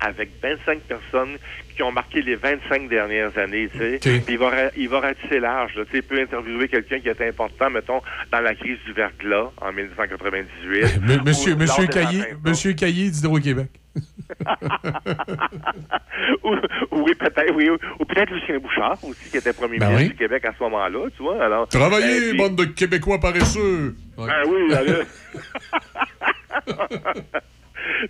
Speaker 20: avec 25 personnes qui ont marqué les 25 dernières années, tu sais. Puis il va, il va ratisser large, là. Tu sais, il peut interviewer quelqu'un qui était important, mettons, dans la crise du verglas en 1998.
Speaker 10: M- Monsieur, monsieur, Caillé, monsieur Caillé d'Hydro-Québec.
Speaker 20: ou, oui, peut-être, oui, ou, ou peut-être Lucien Bouchard aussi, qui était premier
Speaker 10: Ben
Speaker 20: ministre
Speaker 10: oui.
Speaker 20: du Québec à ce moment-là, tu vois. Alors,
Speaker 10: Travaillez,
Speaker 20: Euh, puis-
Speaker 10: bande de Québécois paresseux.
Speaker 20: Ah oui, allez.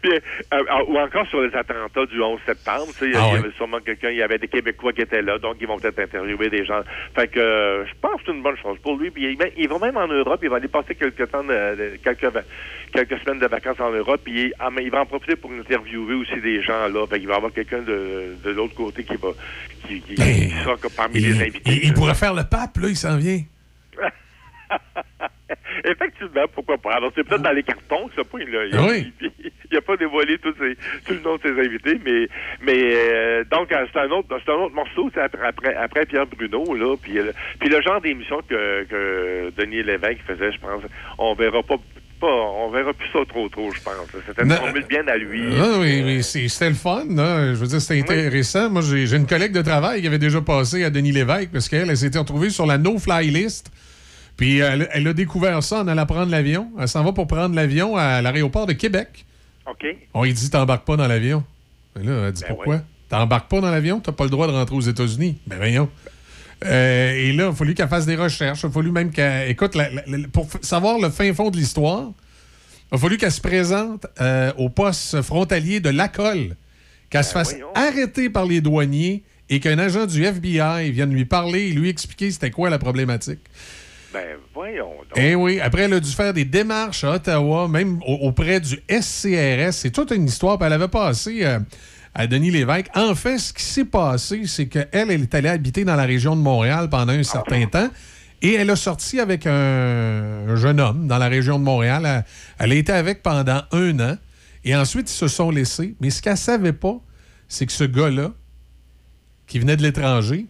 Speaker 20: Euh, euh, ou encore sur les attentats du 11 septembre, sais, il y
Speaker 10: Ah
Speaker 20: avait sûrement quelqu'un, il y avait des Québécois qui étaient là, donc ils vont peut-être interviewer des gens. Fait que euh, je pense que c'est une bonne chose pour lui. Puis il, il va même en Europe, il va aller passer quelques temps, de, quelques, semaines de vacances en Europe, puis il, ah, mais il va en profiter pour interviewer aussi des gens là. Fait qu'il va y avoir quelqu'un de, de l'autre côté qui va, qui, qui, qui sera parmi les invités.
Speaker 10: Il, il pourrait faire le pape, là, il s'en vient.
Speaker 20: Effectivement, pourquoi pas? Alors, c'est peut-être dans les cartons, ça pas, il a, il a-
Speaker 10: Ah oui.
Speaker 20: il a pas dévoilé tout, ses- tout le nom de ses invités, mais, mais euh, donc, euh, c'est un autre, c'est un autre morceau, c'est après, après, après Pierre Bruno, là, puis, euh, puis le genre d'émission que, que Denis Lévesque faisait, je pense, on verra pas, pas, on verra plus ça trop trop, je pense. C'était une formule bien à lui.
Speaker 10: Ah oui, mais c'est- c'était le fun. là. Je veux dire, c'était intéressant. Moi, j'ai j'ai une collègue de travail qui avait déjà passé à Denis Lévesque parce qu'elle elle, s'était retrouvée sur la no-fly list. Puis elle, elle a découvert ça en allant prendre l'avion. Elle s'en va pour prendre l'avion à l'aéroport de Québec.
Speaker 20: OK.
Speaker 10: On lui dit T'embarques pas dans l'avion. Mais là, elle dit
Speaker 20: Ben
Speaker 10: Pourquoi? T'embarques pas dans l'avion? T'as pas le droit de rentrer aux États-Unis. Ben voyons. Euh, et là, il a fallu qu'elle fasse des recherches. Il a fallu même qu'elle. Écoute, la- la- la- pour savoir le fin fond de l'histoire, il a fallu qu'elle se présente euh, au poste frontalier de l'ACOL, qu'elle se fasse arrêter par les douaniers et qu'un agent du FBI vienne lui parler et lui expliquer c'était quoi la problématique.
Speaker 20: Ben.
Speaker 10: Eh oui, après, elle a dû faire des démarches à Ottawa, même au- auprès du SCRS. C'est toute une histoire. elle avait passé euh, à Denis Lévesque. En fait, ce qui s'est passé, c'est qu'elle, elle est allée habiter dans la région de Montréal pendant un certain temps. Et elle a sorti avec un, un jeune homme dans la région de Montréal. Elle, elle a été avec pendant un an. Et ensuite, ils se sont laissés. Mais ce qu'elle savait pas, c'est que ce gars-là, qui venait de l'étranger,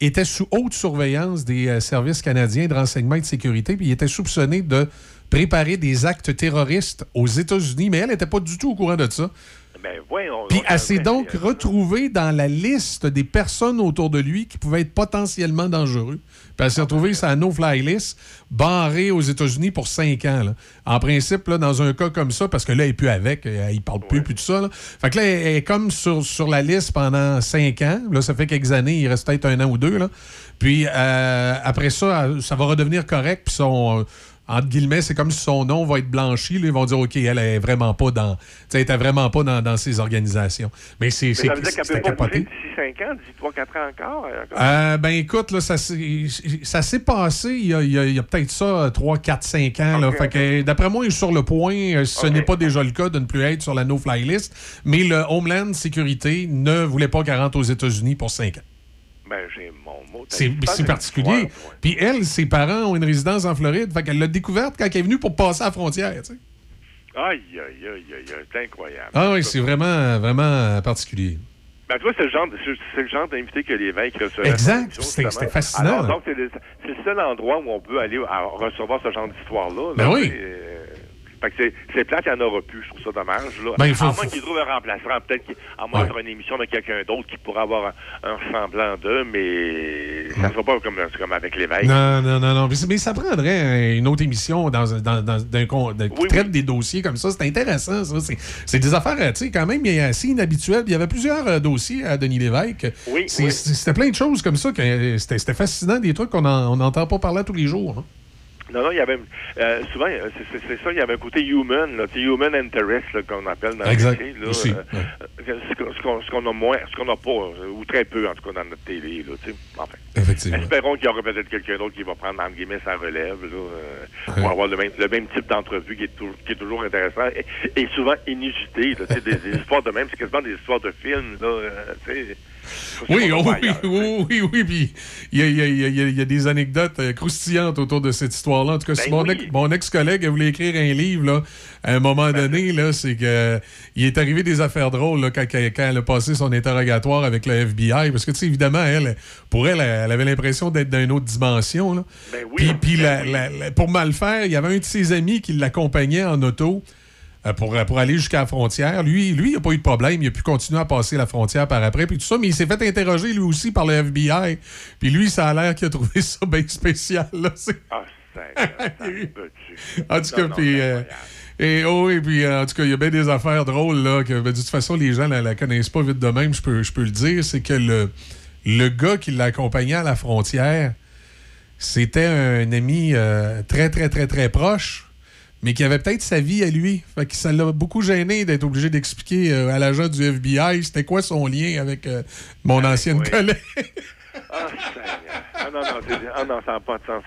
Speaker 10: était sous haute surveillance des euh, services canadiens de renseignement et de sécurité, puis il était soupçonné de préparer des actes terroristes aux États-Unis, mais elle n'était pas du tout au courant de ça.
Speaker 20: Ben, voyons
Speaker 10: Puis elle s'est donc retrouvée dans la liste des personnes autour de lui qui pouvaient être potentiellement dangereux. Puis elle s'est retrouvée sur la no-fly list, barrée aux États-Unis pour cinq ans. là. En principe, là, dans un cas comme ça, parce que là, elle n'est plus avec, euh, il parle plus, plus de ça. là. Fait que là, elle est comme sur, sur la liste pendant cinq ans. Là, ça fait quelques années, il reste peut-être un an ou deux. Là. Puis euh, après ça, ça va redevenir correct. Puis son, euh, entre guillemets, c'est comme si son nom va être blanchi. là, ils vont dire, OK, elle est vraiment pas dans. Elle était vraiment pas dans, dans ces organisations. Mais c'est
Speaker 20: ça veut dire qu'elle peut pas bouger d'ici 5 ans, d'ici 3, 4 ans encore. euh.
Speaker 10: Euh, ben écoute, là, ça, s'est- ça s'est passé il y a, a- a peut-être ça 3, 4, 5 ans. d'après moi, il est sur le point. euh, Ce n'est pas déjà le cas de ne plus être sur la no-fly list. Mais le Homeland Security ne voulait pas qu'elle rentre aux États-Unis pour 5 ans.
Speaker 20: Ben, j'ai mon mot.
Speaker 10: C'est c'est particulier. Puis elle, ses parents ont une résidence en Floride. Fait qu'elle l'a découverte quand elle est venue pour passer à la frontière. tu sais.
Speaker 20: Aïe, aïe, aïe, aïe, c'est incroyable.
Speaker 10: Ah oui, c'est vraiment, vraiment particulier.
Speaker 20: Ben, tu vois, c'est le genre, c'est c'est le genre d'invité que l'évêque recevait.
Speaker 10: Exact.
Speaker 20: à la production,
Speaker 10: C'était- fascinant.
Speaker 20: Alors, donc, c'est le, seul endroit où on peut aller à recevoir ce genre d'histoire-là.
Speaker 10: Ben oui.
Speaker 20: Euh, Fait que c'est, plate, il n'y en aura plus. Je trouve ça dommage. Là.
Speaker 10: Ben, il faut-
Speaker 20: à moins qu'il trouve un remplaçant, peut-être qu'il- à moins
Speaker 10: Ouais.
Speaker 20: une émission de quelqu'un d'autre qui pourrait avoir un, un semblant d'eux, mais ça ne sera pas comme, comme avec l'évêque.
Speaker 10: Non, non, non, non. Mais, ça prendrait une autre émission dans, qui traite des dossiers comme ça. C'est intéressant, ça. C'est, des affaires, euh, tu sais, quand même, assez inhabituel. Il y avait plusieurs euh, dossiers à Denis Lévesque.
Speaker 20: Oui,
Speaker 10: C'était plein de choses comme ça. Euh, c'était, c'était fascinant, des trucs qu'on n'entend pas parler tous les jours. hein.
Speaker 20: Non, non, il y avait euh, souvent, euh, c'est, ça, il y avait un côté human, là, human interest qu'on appelle dans
Speaker 10: Exact.
Speaker 20: le métier, là,
Speaker 10: Aussi,
Speaker 20: euh, euh, ce, qu'on- a moins, ce qu'on n'a pas, euh, ou très peu en tout cas dans notre télé, là, tu sais. Enfin,
Speaker 10: Effectivement.
Speaker 20: espérons qu'il y aura peut-être quelqu'un d'autre qui va prendre entre guillemets sa relève, là, euh, pour avoir le même, le même type d'entrevue qui est, toujours, qui est toujours intéressant et, et souvent inusité, là, tu sais, des, des histoires de même, c'est quasiment des histoires de films, là, euh, tu sais.
Speaker 10: Oui, oh,
Speaker 20: voir
Speaker 10: oui,
Speaker 20: ailleurs.
Speaker 10: oui, oui, oui. Puis il y a, y y y des anecdotes euh, croustillantes autour de cette histoire-là. En tout cas, si
Speaker 20: Ben
Speaker 10: mon,
Speaker 20: oui.
Speaker 10: ex- mon ex-collègue voulait écrire un livre, là, à un moment
Speaker 20: Ben
Speaker 10: donné, là, c'est que il est arrivé des affaires drôles là, quand, quand- elle a passé son interrogatoire avec le FBI. Parce que, tu sais, évidemment, elle, pour elle, elle avait l'impression d'être dans une autre dimension. Là.
Speaker 20: Ben
Speaker 10: Puis, puis la- la- la- pour mal faire, il y avait un de ses amis qui l'accompagnait en auto. Euh, Pour, pour aller jusqu'à la frontière. Lui, lui, il n'a pas eu de problème. Il a pu continuer à passer la frontière par après. Puis tout ça, mais il s'est fait interroger lui aussi par le FBI. Puis lui, ça a l'air qu'il a trouvé ça bien spécial. Là. C'est-
Speaker 20: Ah,
Speaker 10: en tout cas, puis. euh, et, oh, et puis, euh, en tout cas, il y a bien des affaires drôles, là, que ben, de toute façon, les gens ne la, la connaissent pas vite de même, je peux, je peux le dire. C'est que le, le gars qui l'accompagnait à la frontière, c'était un ami euh, très, très, très, très proche, mais qui avait peut-être sa vie à lui. Fait que ça l'a beaucoup gêné d'être obligé d'expliquer euh, à l'agent du FBI c'était quoi son lien avec euh, mon ancienne collègue?
Speaker 20: Ah. Ah non, non, ah non, ça n'a pas de sens.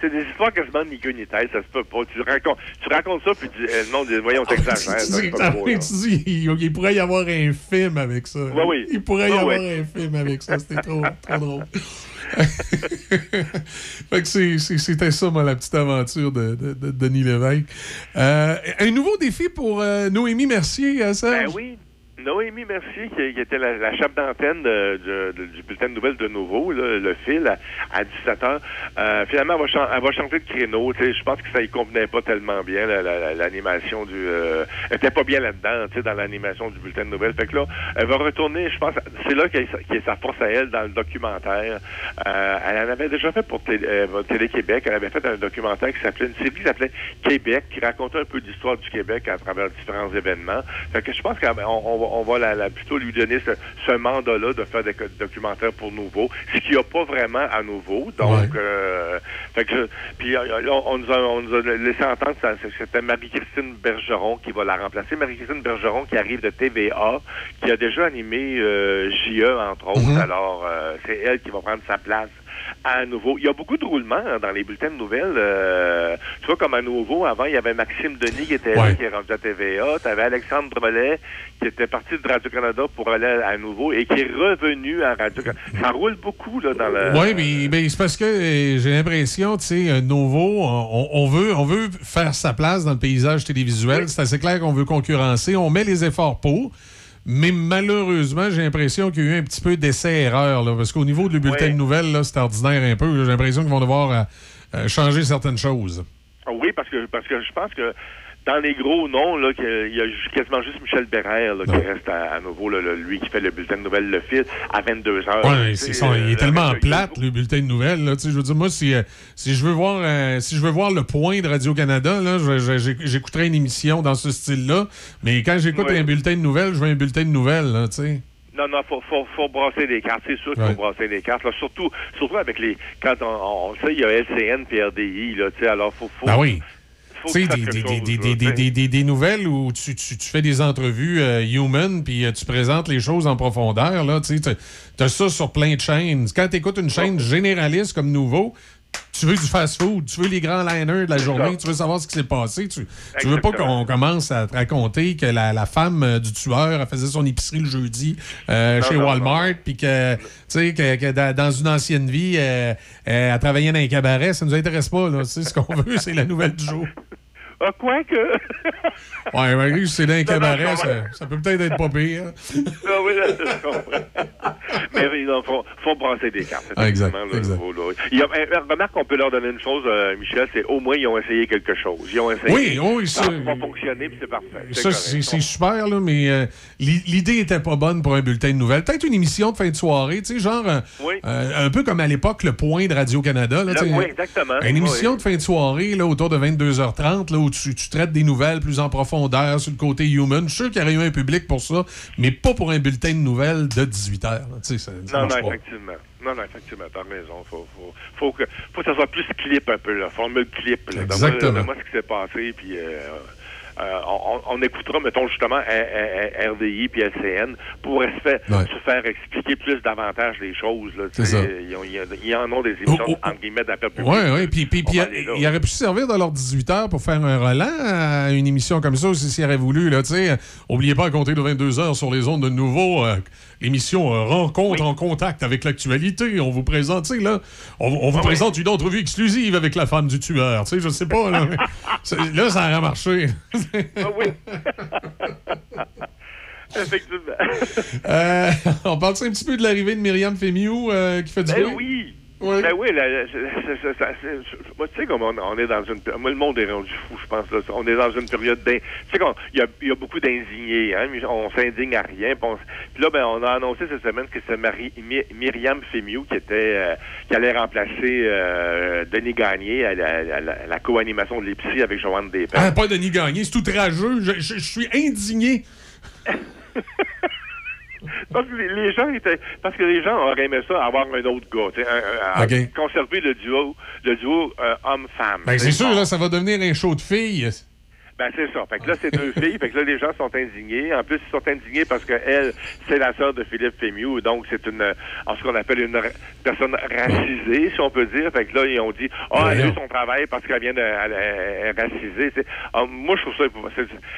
Speaker 20: C'est des histoires quasiment ni queue ni tête, ça se peut pas. Tu racontes, tu racontes ça, puis tu, euh, non, dis, voyons, t'exagères. là.
Speaker 10: dis, il, pourrait y avoir un film avec ça.
Speaker 20: Ouais, oui.
Speaker 10: Il pourrait y avoir
Speaker 20: ouais.
Speaker 10: un film avec ça. C'était trop, trop drôle. fait que c'était ça, moi, la petite aventure de, de- de Denis Lévesque. Euh, un nouveau défi pour euh, Noémie Mercier, euh, Serge?
Speaker 20: Ben oui. Noémie Mercier, qui, était la, la chef d'antenne du bulletin de nouvelles de Nouveau, le fil, à, à 17h, euh, finalement, elle va, chan- elle va changer de créneau. Je pense que ça y convenait pas tellement bien, la- la- la- l'animation du... euh, elle était pas bien là-dedans, dans l'animation du bulletin de nouvelles. Fait que là, elle va retourner, je pense, c'est là qu'elle est sa force à elle dans le documentaire. Euh, elle en avait déjà fait pour Télé- euh, Télé-Québec. Elle avait fait un documentaire qui s'appelait, une série qui s'appelait Québec, qui racontait un peu d'histoire du Québec à travers différents événements. Je pense qu'on on va, on va la, la- plutôt lui donner ce, ce mandat-là de faire des documentaires pour nouveau, ce qu'il n'y a pas vraiment à nouveau. Donc, euh, fait que, puis euh, là, on, nous a, on nous a laissé entendre que c'était Marie-Christine Bergeron qui va la remplacer. Marie-Christine Bergeron qui arrive de TVA, qui a déjà animé euh, JE, entre autres.
Speaker 10: Mhm.
Speaker 20: Alors, euh, c'est elle qui va prendre sa place à nouveau. Il y a beaucoup de roulements hein, dans les bulletins de nouvelles. Euh, tu vois, comme à nouveau, avant, il y avait Maxime Denis qui était là, qui est rendu à TVA. Tu avais Alexandre Brelet qui était parti de Radio-Canada pour aller à nouveau et qui est revenu à Radio-Canada. Ça roule beaucoup là, dans le...
Speaker 10: Oui, mais, mais c'est parce que euh, j'ai l'impression, tu sais, nouveau, on, on veut, on veut faire sa place dans le paysage télévisuel. C'est assez clair qu'on veut concurrencer. On met les efforts pour. Mais malheureusement, j'ai l'impression qu'il y a eu un petit peu d'essai-erreur. là, Parce qu'au niveau du bulletin de nouvelles, là, c'est ordinaire un peu. J'ai l'impression qu'ils vont devoir euh, euh, changer certaines choses.
Speaker 20: Oui, parce que parce que je pense que dans les gros noms, là, il y a quasiment juste Michel Bérère là, qui reste à, à nouveau, là, lui qui fait le bulletin de nouvelles Le Fil à 22 heures.
Speaker 10: Ouais,
Speaker 20: Tu
Speaker 10: c'est
Speaker 20: sais,
Speaker 10: ça, il est
Speaker 20: euh,
Speaker 10: tellement plate, le bulletin de nouvelles. Là, je veux dire, moi, si, euh, si, je veux voir, euh, si je veux voir le point de Radio-Canada, j'écouterai une émission dans ce style-là. Mais quand j'écoute
Speaker 20: Ouais.
Speaker 10: un bulletin de nouvelles, je veux un bulletin de nouvelles. Là, tu sais.
Speaker 20: Non, non, faut, faut, faut brasser des cartes. C'est sûr qu'il
Speaker 10: Ouais.
Speaker 20: faut brasser des cartes. Là. Surtout, surtout avec les. Quand on, on sait, il y a LCN et RDI, là, tu sais, alors faut. faut
Speaker 10: Ben oui.
Speaker 20: Faut que
Speaker 10: des, des,
Speaker 20: chose,
Speaker 10: des, des, des, nouvelles où tu, tu, tu fais des entrevues euh, human, puis euh, tu présentes les choses en profondeur. Tu as ça sur plein de chaînes. Quand tu écoutes une chaîne généraliste comme Nouveau, tu veux du fast-food, tu veux les grands liners de la journée, tu veux savoir ce qui s'est passé. Tu, tu veux pas qu'on commence à te raconter que la, la femme euh, du tueur faisait son épicerie le jeudi euh,
Speaker 20: Non,
Speaker 10: chez
Speaker 20: non,
Speaker 10: Walmart, puis que, que, que dans, dans une ancienne vie, euh, euh, elle travaillait dans un cabaret. Ça nous intéresse pas. Là, ce qu'on veut, c'est la nouvelle du jour.
Speaker 20: Ah, quoi que.
Speaker 10: Ouais, malgré que c'est dans un
Speaker 20: Non, non,
Speaker 10: cabaret, ça, ça peut peut-être être pas pire.
Speaker 20: Ah oui, là, je comprends. Mais oui, il faut, faut brasser des cartes.
Speaker 10: Ah, exact,
Speaker 20: effectivement, là,
Speaker 10: exact.
Speaker 20: faut, là. Il y a, euh, remarque qu'on peut leur donner une chose, euh, Michel, c'est au moins ils ont essayé quelque chose. Ils ont essayé.
Speaker 10: Oui, oui, ça-
Speaker 20: Ça va fonctionner, puis c'est parfait.
Speaker 10: Ça, c'est super, là, mais euh, l'i- l'idée était pas bonne pour un bulletin de nouvelles. Peut-être une émission de fin de soirée, tu sais, genre euh,
Speaker 20: Oui.
Speaker 10: euh, un peu comme à l'époque, le point de Radio-Canada.
Speaker 20: oui, exactement.
Speaker 10: Une émission
Speaker 20: Oui.
Speaker 10: de fin de soirée, là, autour de 22h30, là, où tu, tu traites des nouvelles plus en profondeur sur le côté human. Je suis sûr qu'il y aurait eu un public pour ça, mais pas pour un bulletin de nouvelles de 18h. là, tu sais, ça- ça
Speaker 20: Non, non,
Speaker 10: pas.
Speaker 20: effectivement. Non, non, effectivement, t'as raison. Faut, faut, faut, que, faut que ça soit plus clip un peu, là. Formule clip, là.
Speaker 10: Exactement.
Speaker 20: Donne-moi ce qui s'est passé, puis euh, euh, on, on écoutera, mettons, justement, RDI puis LCN pour se faire,
Speaker 10: Ouais.
Speaker 20: se faire expliquer plus davantage les choses, là.
Speaker 10: Ça.
Speaker 20: Ils, ont- ils- en ont des émissions,
Speaker 10: Oh, oh,
Speaker 20: entre guillemets, d'appel public.
Speaker 10: Oui, oui. Puis, puis, puis il, aurait pu se servir de leur 18 h pour faire un relan à une émission comme ça aussi s'il aurait voulu. Là. Oubliez pas à compter de 22 h sur les ondes de nouveau. euh, L'émission euh, Rencontre en contact avec l'actualité. On vous présente, là, on, on vous présente une entrevue exclusive avec la femme du tueur. Tu sais, je sais pas. Là, là, ça aurait marché.
Speaker 20: Effectivement.
Speaker 10: Euh, on parle un petit peu de l'arrivée de Myriam Fémiou euh, qui fait du
Speaker 20: Ben
Speaker 10: bruit?
Speaker 20: oui.
Speaker 10: Ouais.
Speaker 20: Ben oui, tu sais, comme on, on est dans une. Moi, le monde est rendu fou, je pense. Là. On est dans une période d'in. Tu sais, il y a, il y a beaucoup d'indignés. Hein, on s'indigne à rien. Puis, on- puis là, ben, on a annoncé cette semaine que c'est Marie, My- Myriam Fémiou qui était euh, qui allait remplacer euh, Denis Gagné à la, à la- à la co-animation de l'Épicier avec Joanne Despennes.
Speaker 10: Ah, pas Denis Gagné, c'est outrageux. Je, je- je suis indigné.
Speaker 20: Parce que les, gens étaient, parce que les gens auraient aimé ça avoir un autre gars, un- un-
Speaker 10: OK.
Speaker 20: conserver le duo, le duo euh, homme-femme.
Speaker 10: Ben, c'est sûr, là, ça va devenir un show de filles.
Speaker 20: Ben, c'est ça. Fait que là, c'est deux filles. Fait que là, les gens sont indignés. En plus, ils sont indignés parce que elle, c'est la sœur de Philippe Fémieux. Donc, c'est une, en ce qu'on appelle une personne racisée, si on peut dire. Fait que là, ils ont dit, ah, elle a eu son travail parce qu'elle vient de, elle, racisée. Ah, moi, je trouve ça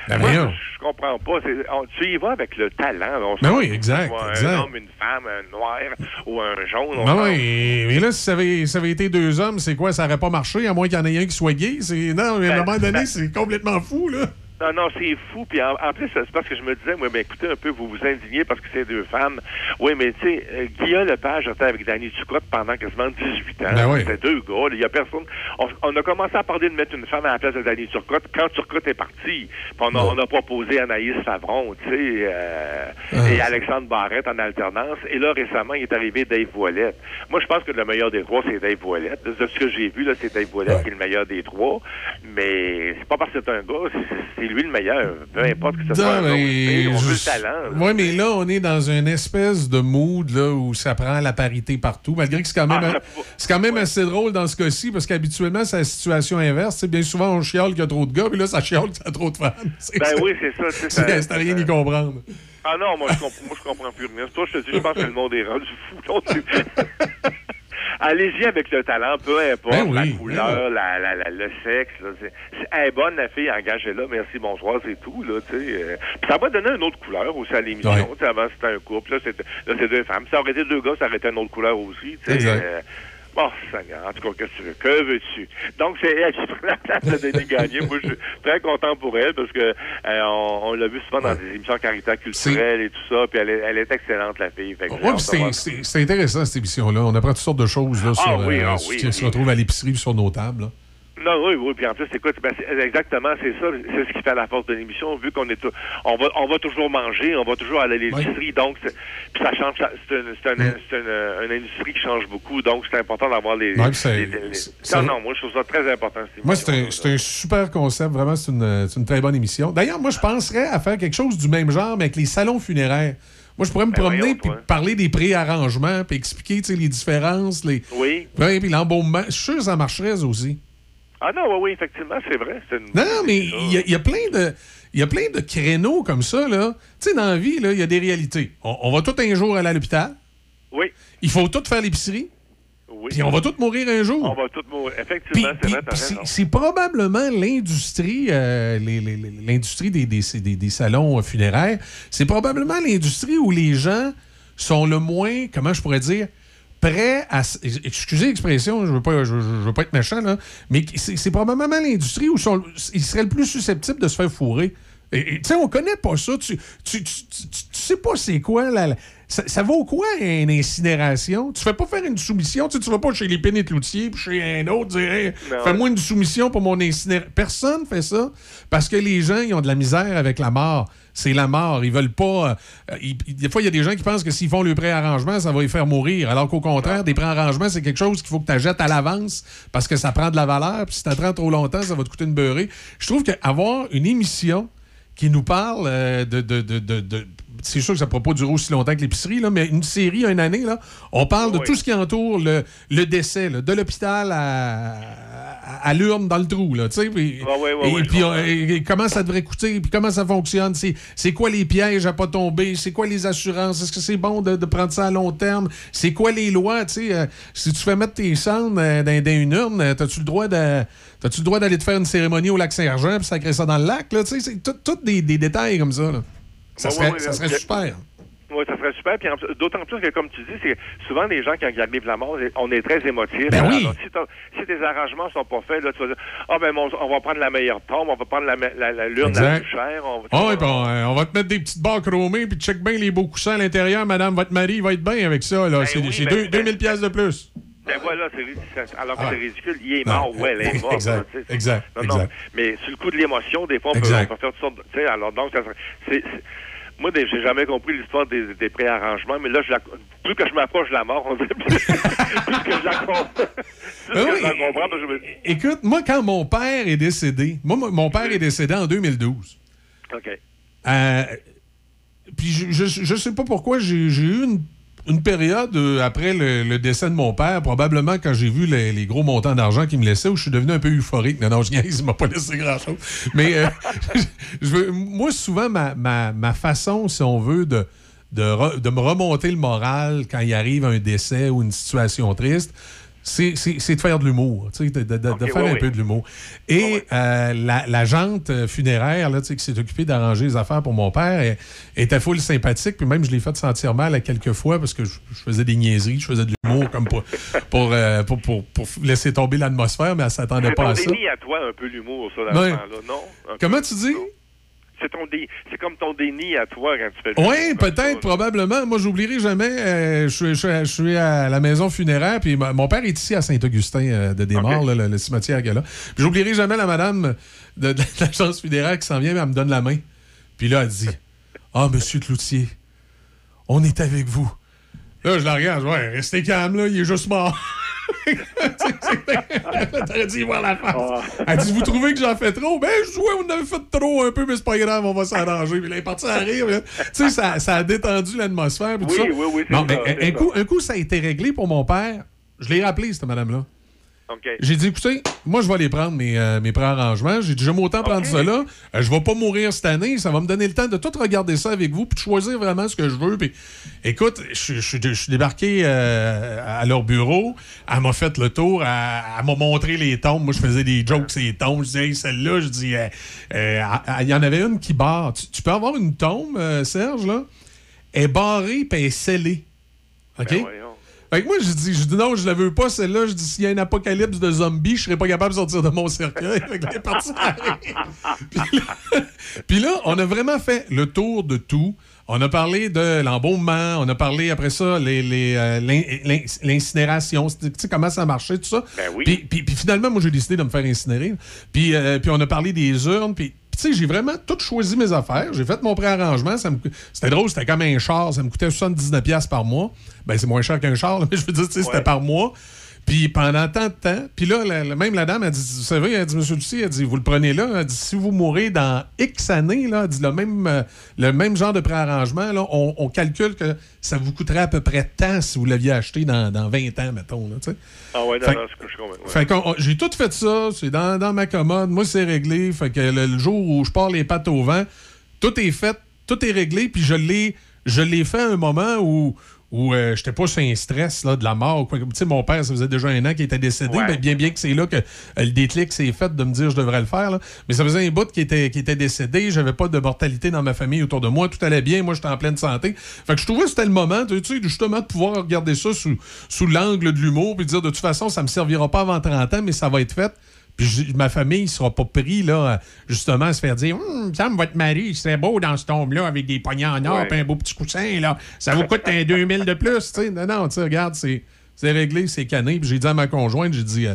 Speaker 10: Ben,
Speaker 20: moi, je comprends pas. On- tu y vas avec le talent. On
Speaker 10: Ben oui, exact,
Speaker 20: vois,
Speaker 10: exact.
Speaker 20: Un homme, une femme, un noir ou un jaune. on
Speaker 10: Ben oui, mais là, si ça avait, ça avait été deux hommes, c'est quoi? Ça aurait pas marché, à moins qu'il y en ait un qui soit gay. C'est- Non, mais à un moment donné, c'est complètement fou, là.
Speaker 20: Non, non, c'est fou. Puis en, en plus, c'est parce que je me disais, oui, mais écoutez un peu, vous vous indignez parce que c'est deux femmes. Oui, mais tu sais, euh, Guillaume Lepage était avec Danny Turcotte pendant quasiment 18 ans.
Speaker 10: Ben oui.
Speaker 20: C'était deux gars. Il y a personne. On, on a commencé à parler de mettre une femme à la place de Danny Turcotte quand Turcotte est parti. Puis on a, on a proposé Anaïs Favron, tu sais, euh,
Speaker 10: Ah.
Speaker 20: et Alexandre Barrette en alternance. Et là, récemment, il est arrivé Dave Voilette. Moi, je pense que le meilleur des trois, c'est Dave Voilette. De ce que j'ai vu, là, c'est Dave Voilette qui est le meilleur des trois. Mais c'est pas parce que c'est un gars, c'est lui le meilleur. Peu importe que ce soit un
Speaker 10: mais
Speaker 20: on veut le talent.
Speaker 10: Oui, mais là, on est dans une espèce de mood là, où ça prend la parité partout, malgré que c'est quand même,
Speaker 20: Ah, ça
Speaker 10: c'est quand même assez drôle dans ce cas-ci, parce qu'habituellement, c'est la situation inverse. C'est bien souvent, on chiale qu'il y a trop de gars, puis là, ça chiale qu'il y a trop de femmes. C'est-
Speaker 20: Ben oui, c'est ça. tu sais,
Speaker 10: C'est
Speaker 20: ça-
Speaker 10: c'est à rien y comprendre.
Speaker 20: Ah non, moi je, moi, je comprends plus rien. C'est que je te dis, je pense que le monde est rendu fou. Allez-y avec le talent, peu importe
Speaker 10: Ben oui,
Speaker 20: la couleur, la, la, la- le sexe. Là, c'est, c'est- elle est bonne, la fille, engagez-la, merci, bonsoir, c'est tout. Là, euh. Ça va donner une autre couleur aussi à l'émission.
Speaker 10: Ouais.
Speaker 20: Tu sais, Avant, c'était un couple, là, c'était, là, c'est deux femmes. Ça aurait été deux gars, ça aurait été une autre couleur aussi.
Speaker 10: Exact.
Speaker 20: euh. Bon, Seigneur, en tout cas, qu'est-ce que tu veux? Que veux-tu? Donc, c'est elle qui prend la place de Denis Gagné. Moi, je suis très content pour elle parce que euh, on, on l'a vu souvent dans des émissions caritaires culturelles et tout ça. Puis elle est, elle est excellente, la fille. Fait que j'ai
Speaker 10: Ouais, c'est- intéressant, cette émission-là. On apprend toutes sortes de choses là,
Speaker 20: Ah
Speaker 10: sur,
Speaker 20: oui,
Speaker 10: euh,
Speaker 20: ah oui,
Speaker 10: qui se
Speaker 20: oui.
Speaker 10: retrouve à l'épicerie sur nos tables. là.
Speaker 20: Non, oui, oui, puis en plus, écoute, ben, exactement, c'est ça, c'est ce qui fait la force de l'émission, vu qu'on est, on va, on va toujours manger, on va toujours aller à l'épicerie, donc, puis ça change, c'est une, c'est une, c'est une- une industrie qui change beaucoup, donc c'est important d'avoir les,
Speaker 10: c'est-
Speaker 20: les- non, non, moi, je trouve ça très important,
Speaker 10: Moi, c'est un, un super concept. Vraiment, c'est une, très bonne émission. D'ailleurs, moi, je penserais à faire quelque chose du même genre, mais avec les salons funéraires. Moi, je pourrais me
Speaker 20: Ben
Speaker 10: promener puis parler des préarrangements puis expliquer les différences, les.
Speaker 20: Oui.
Speaker 10: Puis l'embaumement. Je suis sûr que ça marcherait, aussi.
Speaker 20: Ah non, oui, oui, effectivement, c'est vrai. une-
Speaker 10: Non, non, mais il y, a- il y a plein de. Il y a plein de créneaux comme ça, là. Tu sais, dans la vie, là, il y a des réalités. On, on va tout un jour aller à l'hôpital.
Speaker 20: Oui.
Speaker 10: Il faut tout faire l'épicerie.
Speaker 20: Oui.
Speaker 10: Puis on va tous mourir un jour.
Speaker 20: On va tous mourir. Effectivement, c'est vrai,
Speaker 10: c'est- probablement l'industrie, euh, l'industrie des, des- des- des salons euh, funéraires. C'est probablement l'industrie où les gens sont le moins, comment je pourrais dire, prêts à. Excusez l'expression, je veux pas, je, je- veux pas être méchant là, mais c'est probablement l'industrie où sont- ils seraient le plus susceptibles de se faire fourrer. Tu sais, on connaît pas ça. Tu, tu, tu, sais pas c'est quoi la- ça, ça vaut quoi une incinération? Tu fais pas faire une soumission. Tu, sais, tu vas pas chez les pénétloutiers puis chez un autre dire Hey,
Speaker 20: Non.
Speaker 10: fais-moi une soumission pour mon incinération. Personne fait ça parce que les gens ils ont de la misère avec la mort. C'est la mort. Ils veulent pas. euh, ils- des fois, il y a des gens qui pensent que s'ils font le préarrangement, ça va les faire mourir. Alors qu'au contraire, des préarrangements, c'est quelque chose qu'il faut que tu jettes à l'avance parce que ça prend de la valeur. Puis si tu attends trop longtemps, ça va te coûter une beurrée. Je trouve qu'avoir une émission qui nous parle euh, de. de- de- de- c'est sûr que ça ne pourra pas durer aussi longtemps que l'épicerie, là, mais une série, une année, là, on parle de tout ce qui entoure le, le décès, là, de l'hôpital à, à, l'urne dans le trou. Là, tu sais, puis-
Speaker 20: ouais,
Speaker 10: et, puis, on- et- comment ça devrait coûter, puis comment ça fonctionne, c'est, c'est quoi les pièges à pas tomber, c'est quoi les assurances, est-ce que c'est bon de, de prendre ça à long terme, c'est quoi les lois, tu sais, euh, si tu fais mettre tes cendres euh, dans, dans une urne, euh, t'as-tu le droit de... T'as-tu le droit d'aller te faire une cérémonie au lac Saint-Jean puis sacrer ça dans le lac? Là, tu sais, c'est tout des, des détails comme ça. là. Ça serait, ça serait super.
Speaker 20: Oui, ça serait super. Puis d'autant plus que, comme tu dis, c'est souvent les gens, quand ils arrivent la mort, on est très émotifs.
Speaker 10: Ben oui.
Speaker 20: Alors, si, si tes arrangements sont pas faits, là, tu vas dire Ah, ben, mon- on va prendre la meilleure tombe, on va prendre la, la, la lune la plus chère. On va,
Speaker 10: Ah oui, on, euh, on va te mettre des petites barres chromées, puis check bien les beaux coussins à l'intérieur. Madame, votre mari il va être bien avec ça. Là.
Speaker 20: Ben oui,
Speaker 10: c'est
Speaker 20: ben-
Speaker 10: deux- 2000 pièces de plus.
Speaker 20: Ben voilà, c'est alors que
Speaker 10: Ah.
Speaker 20: c'est ridicule. Il est
Speaker 10: Non.
Speaker 20: mort, ouais, elle est morte.
Speaker 10: Exact, exact,
Speaker 20: Non, non,
Speaker 10: exact.
Speaker 20: mais sur le coup de l'émotion, des fois, on peut, on peut faire toutes sortes de... Alors donc, ça serait- c'est... Moi, j'ai jamais compris l'histoire des, des préarrangements, mais là, je la- plus que je m'approche de la mort, on dirait plus, plus que je la comprends.
Speaker 10: Ben oui.
Speaker 20: comprends, je
Speaker 10: Écoute, moi, quand mon père est décédé, moi, mon- père est décédé en 2012.
Speaker 20: OK.
Speaker 10: Euh, puis je, je, je sais pas pourquoi j'ai eu une, une période euh, après le, décès de mon père, probablement quand j'ai vu les, gros montants d'argent qu'il me laissait, où je suis devenu un peu euphorique. Non, non, je niaise, il m'a pas laissé grand-chose. Mais euh, je moi, souvent, ma, façon, si on veut, de, de me remonter le moral quand il arrive un décès ou une situation triste, c'est de faire de l'humour, de, de- faire
Speaker 20: oui,
Speaker 10: un
Speaker 20: oui.
Speaker 10: peu de l'humour. Et euh, la, la jante euh, funéraire là, qui s'est occupée d'arranger les affaires pour mon père elle- était full sympathique. Puis même, je l'ai fait sentir mal à quelques fois parce que je, je faisais des niaiseries, je faisais de l'humour comme pour, pour, euh, pour, pour- pour laisser tomber l'atmosphère, mais elle s'attendait pas à ça.
Speaker 20: à toi, un peu l'humour, ça, temps-là, non? Peu.
Speaker 10: Comment tu dis?
Speaker 20: C'est ton dé- c'est comme ton déni à toi quand tu fais
Speaker 10: Oui, peut-être, probablement. Moi, j'oublierai jamais. euh, je, suis- je à- je suis à la maison funéraire, puis mon père est ici à Saint-Augustin euh, de Desmaures, le, le cimetière a là. Puis j'oublierai jamais la madame de, de l'agence funéraire qui s'en vient, mais elle me donne la main. Puis là, elle dit Ah, monsieur Cloutier, on est avec vous. Là, je la regarde, ouais, restez calme, là, il est juste mort. T'aurais y voir la face. Elle dit Vous trouvez que j'en fais trop? Ben, je jouais, on en avait fait trop un peu, mais c'est pas grave, on va s'arranger. Puis là, elle est partie à rire. Tu sais, ça, ça a détendu l'atmosphère.
Speaker 20: Oui, oui, oui, ça,
Speaker 10: un, coup, un coup, ça a été réglé pour mon père. Je l'ai rappelé, cette madame-là. J'ai dit, écoutez, moi, je vais aller prendre mes, euh, mes préarrangements. J'ai dit, j'aime autant prendre ça là. Euh, je vais pas mourir cette année. Ça va me donner le temps de tout regarder ça avec vous puis de choisir vraiment ce que je veux. Puis, écoute, je, je- je suis débarqué euh, à leur bureau. Elle m'a fait le tour. Elle, elle m'a montré les tombes. Moi, je faisais des jokes sur les tombes. Je disais, hey, celle-là, je dis, euh, il y en avait une qui barre. Tu, tu peux avoir une tombe, Serge, là? Elle est barrée puis elle est scellée. OK?
Speaker 20: Ben.
Speaker 10: Fait que moi, je dis, je dis non, je la veux pas, celle-là. Je dis, s'il y a un apocalypse de zombies, je serais pas capable de sortir de mon cercueil. Fait que. Puis là, puis là, on a vraiment fait le tour de tout. On a parlé de l'embaumement, on a parlé après ça, les, les, euh, l'in- l'in- l'incinération, tu sais, comment ça marchait, tout ça.
Speaker 20: Ben oui.
Speaker 10: Puis, puis- puis finalement, moi, j'ai décidé de me faire incinérer. Puis, euh, puis on a parlé des urnes, puis sais, j'ai vraiment tout choisi mes affaires. J'ai fait mon préarrangement. Ça me cou- C'était drôle, c'était comme un char. Ça me coûtait 79$ par mois. Ben, c'est moins cher qu'un char, là, mais je veux dire, tu sais, c'était par mois. Puis pendant tant de temps, puis là, la- la- même la dame a dit, vous savez, elle dit, Monsieur Ducy, elle dit, vous le prenez là, elle dit, si vous mourrez dans X années, là, elle dit, le même, euh, le même genre de préarrangement, là, on, on calcule que ça vous coûterait à peu près tant si vous l'aviez acheté dans, dans 20 ans, mettons. Là, tu sais.
Speaker 20: Ah ouais, non, non, je comprends.
Speaker 10: j'ai tout fait ça, c'est dans, dans ma commode, moi c'est réglé, fait que le, le jour où je pars les pattes au vent, tout est fait, tout est réglé, puis je l'ai je l'ai fait à un moment où où euh, j'étais pas sur un stress là, de la mort. Tu sais, mon père, ça faisait déjà un an qu'il était décédé.
Speaker 20: Ouais.
Speaker 10: Ben, bien bien que c'est là que euh, le déclic s'est fait de me dire je devrais le faire. là. Mais ça faisait un bout qui était, qui était décédé. J'avais pas de mortalité dans ma famille autour de moi. Tout allait bien. Moi, j'étais en pleine santé. Fait que je trouvais que c'était le moment, tu sais, justement, de pouvoir regarder ça sous, sous l'angle de l'humour puis dire de toute façon, ça me servira pas avant 30 ans, mais ça va être fait. Puis ma famille ne sera pas pris, là, justement, à se faire dire Hum, Sam, votre mari, il serait beau dans ce tombe-là avec des poignets en or
Speaker 20: Ouais.
Speaker 10: puis un beau petit coussin, là. Ça vous coûte un 2000 de plus, tu sais. Non, non, tu sais, regarde, c'est c'est réglé, c'est cané. Puis j'ai dit à ma conjointe, j'ai dit euh,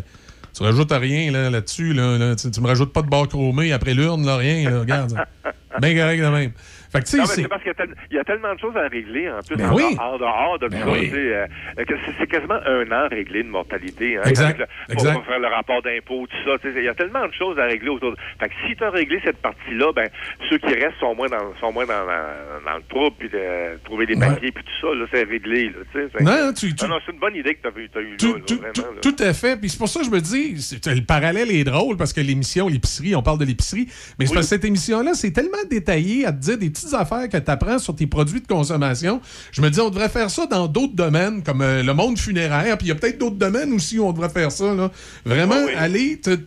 Speaker 10: Tu rajoutes rien là, là-dessus, là, là. Tu, tu me rajoutes pas de barre chromée après l'urne, là, rien, là, regarde. Bien correct de même. Fait que, tu sais,
Speaker 20: Non, mais
Speaker 10: c'est-
Speaker 20: parce qu'il y, tel- y a tellement de choses à régler, en plus,
Speaker 10: Ben
Speaker 20: en,
Speaker 10: oui.
Speaker 20: dehors- en dehors de
Speaker 10: Ben oui.
Speaker 20: euh, que c'est- quasiment un an réglé de mortalité. Hein,
Speaker 10: Exact,
Speaker 20: le- pour-
Speaker 10: exact.
Speaker 20: Pour faire le rapport d'impôt, tout ça. Il y a tellement de choses à régler autour de... Fait que si tu as réglé cette partie-là, ben, ceux qui restent sont moins dans, sont moins dans, dans, dans le trouble, puis de trouver des papiers, puis tout ça, là, c'est réglé. Là. Fait
Speaker 10: Non, tu- tu-
Speaker 20: non, non, c'est une bonne idée que tu as, eu là, là, vraiment. là.
Speaker 10: Tout à fait. Puis c'est pour ça que je me dis, le parallèle est drôle parce que l'émission, l'épicerie, on parle de l'épicerie, mais parce que cette émission-là, c'est tellement détaillé à te dire des petites affaires que tu apprends sur tes produits de consommation. Je me dis, on devrait faire ça dans d'autres domaines, comme euh, le monde funéraire. Puis il y a peut-être d'autres domaines aussi où on devrait faire ça. Là. Vraiment, aller, tu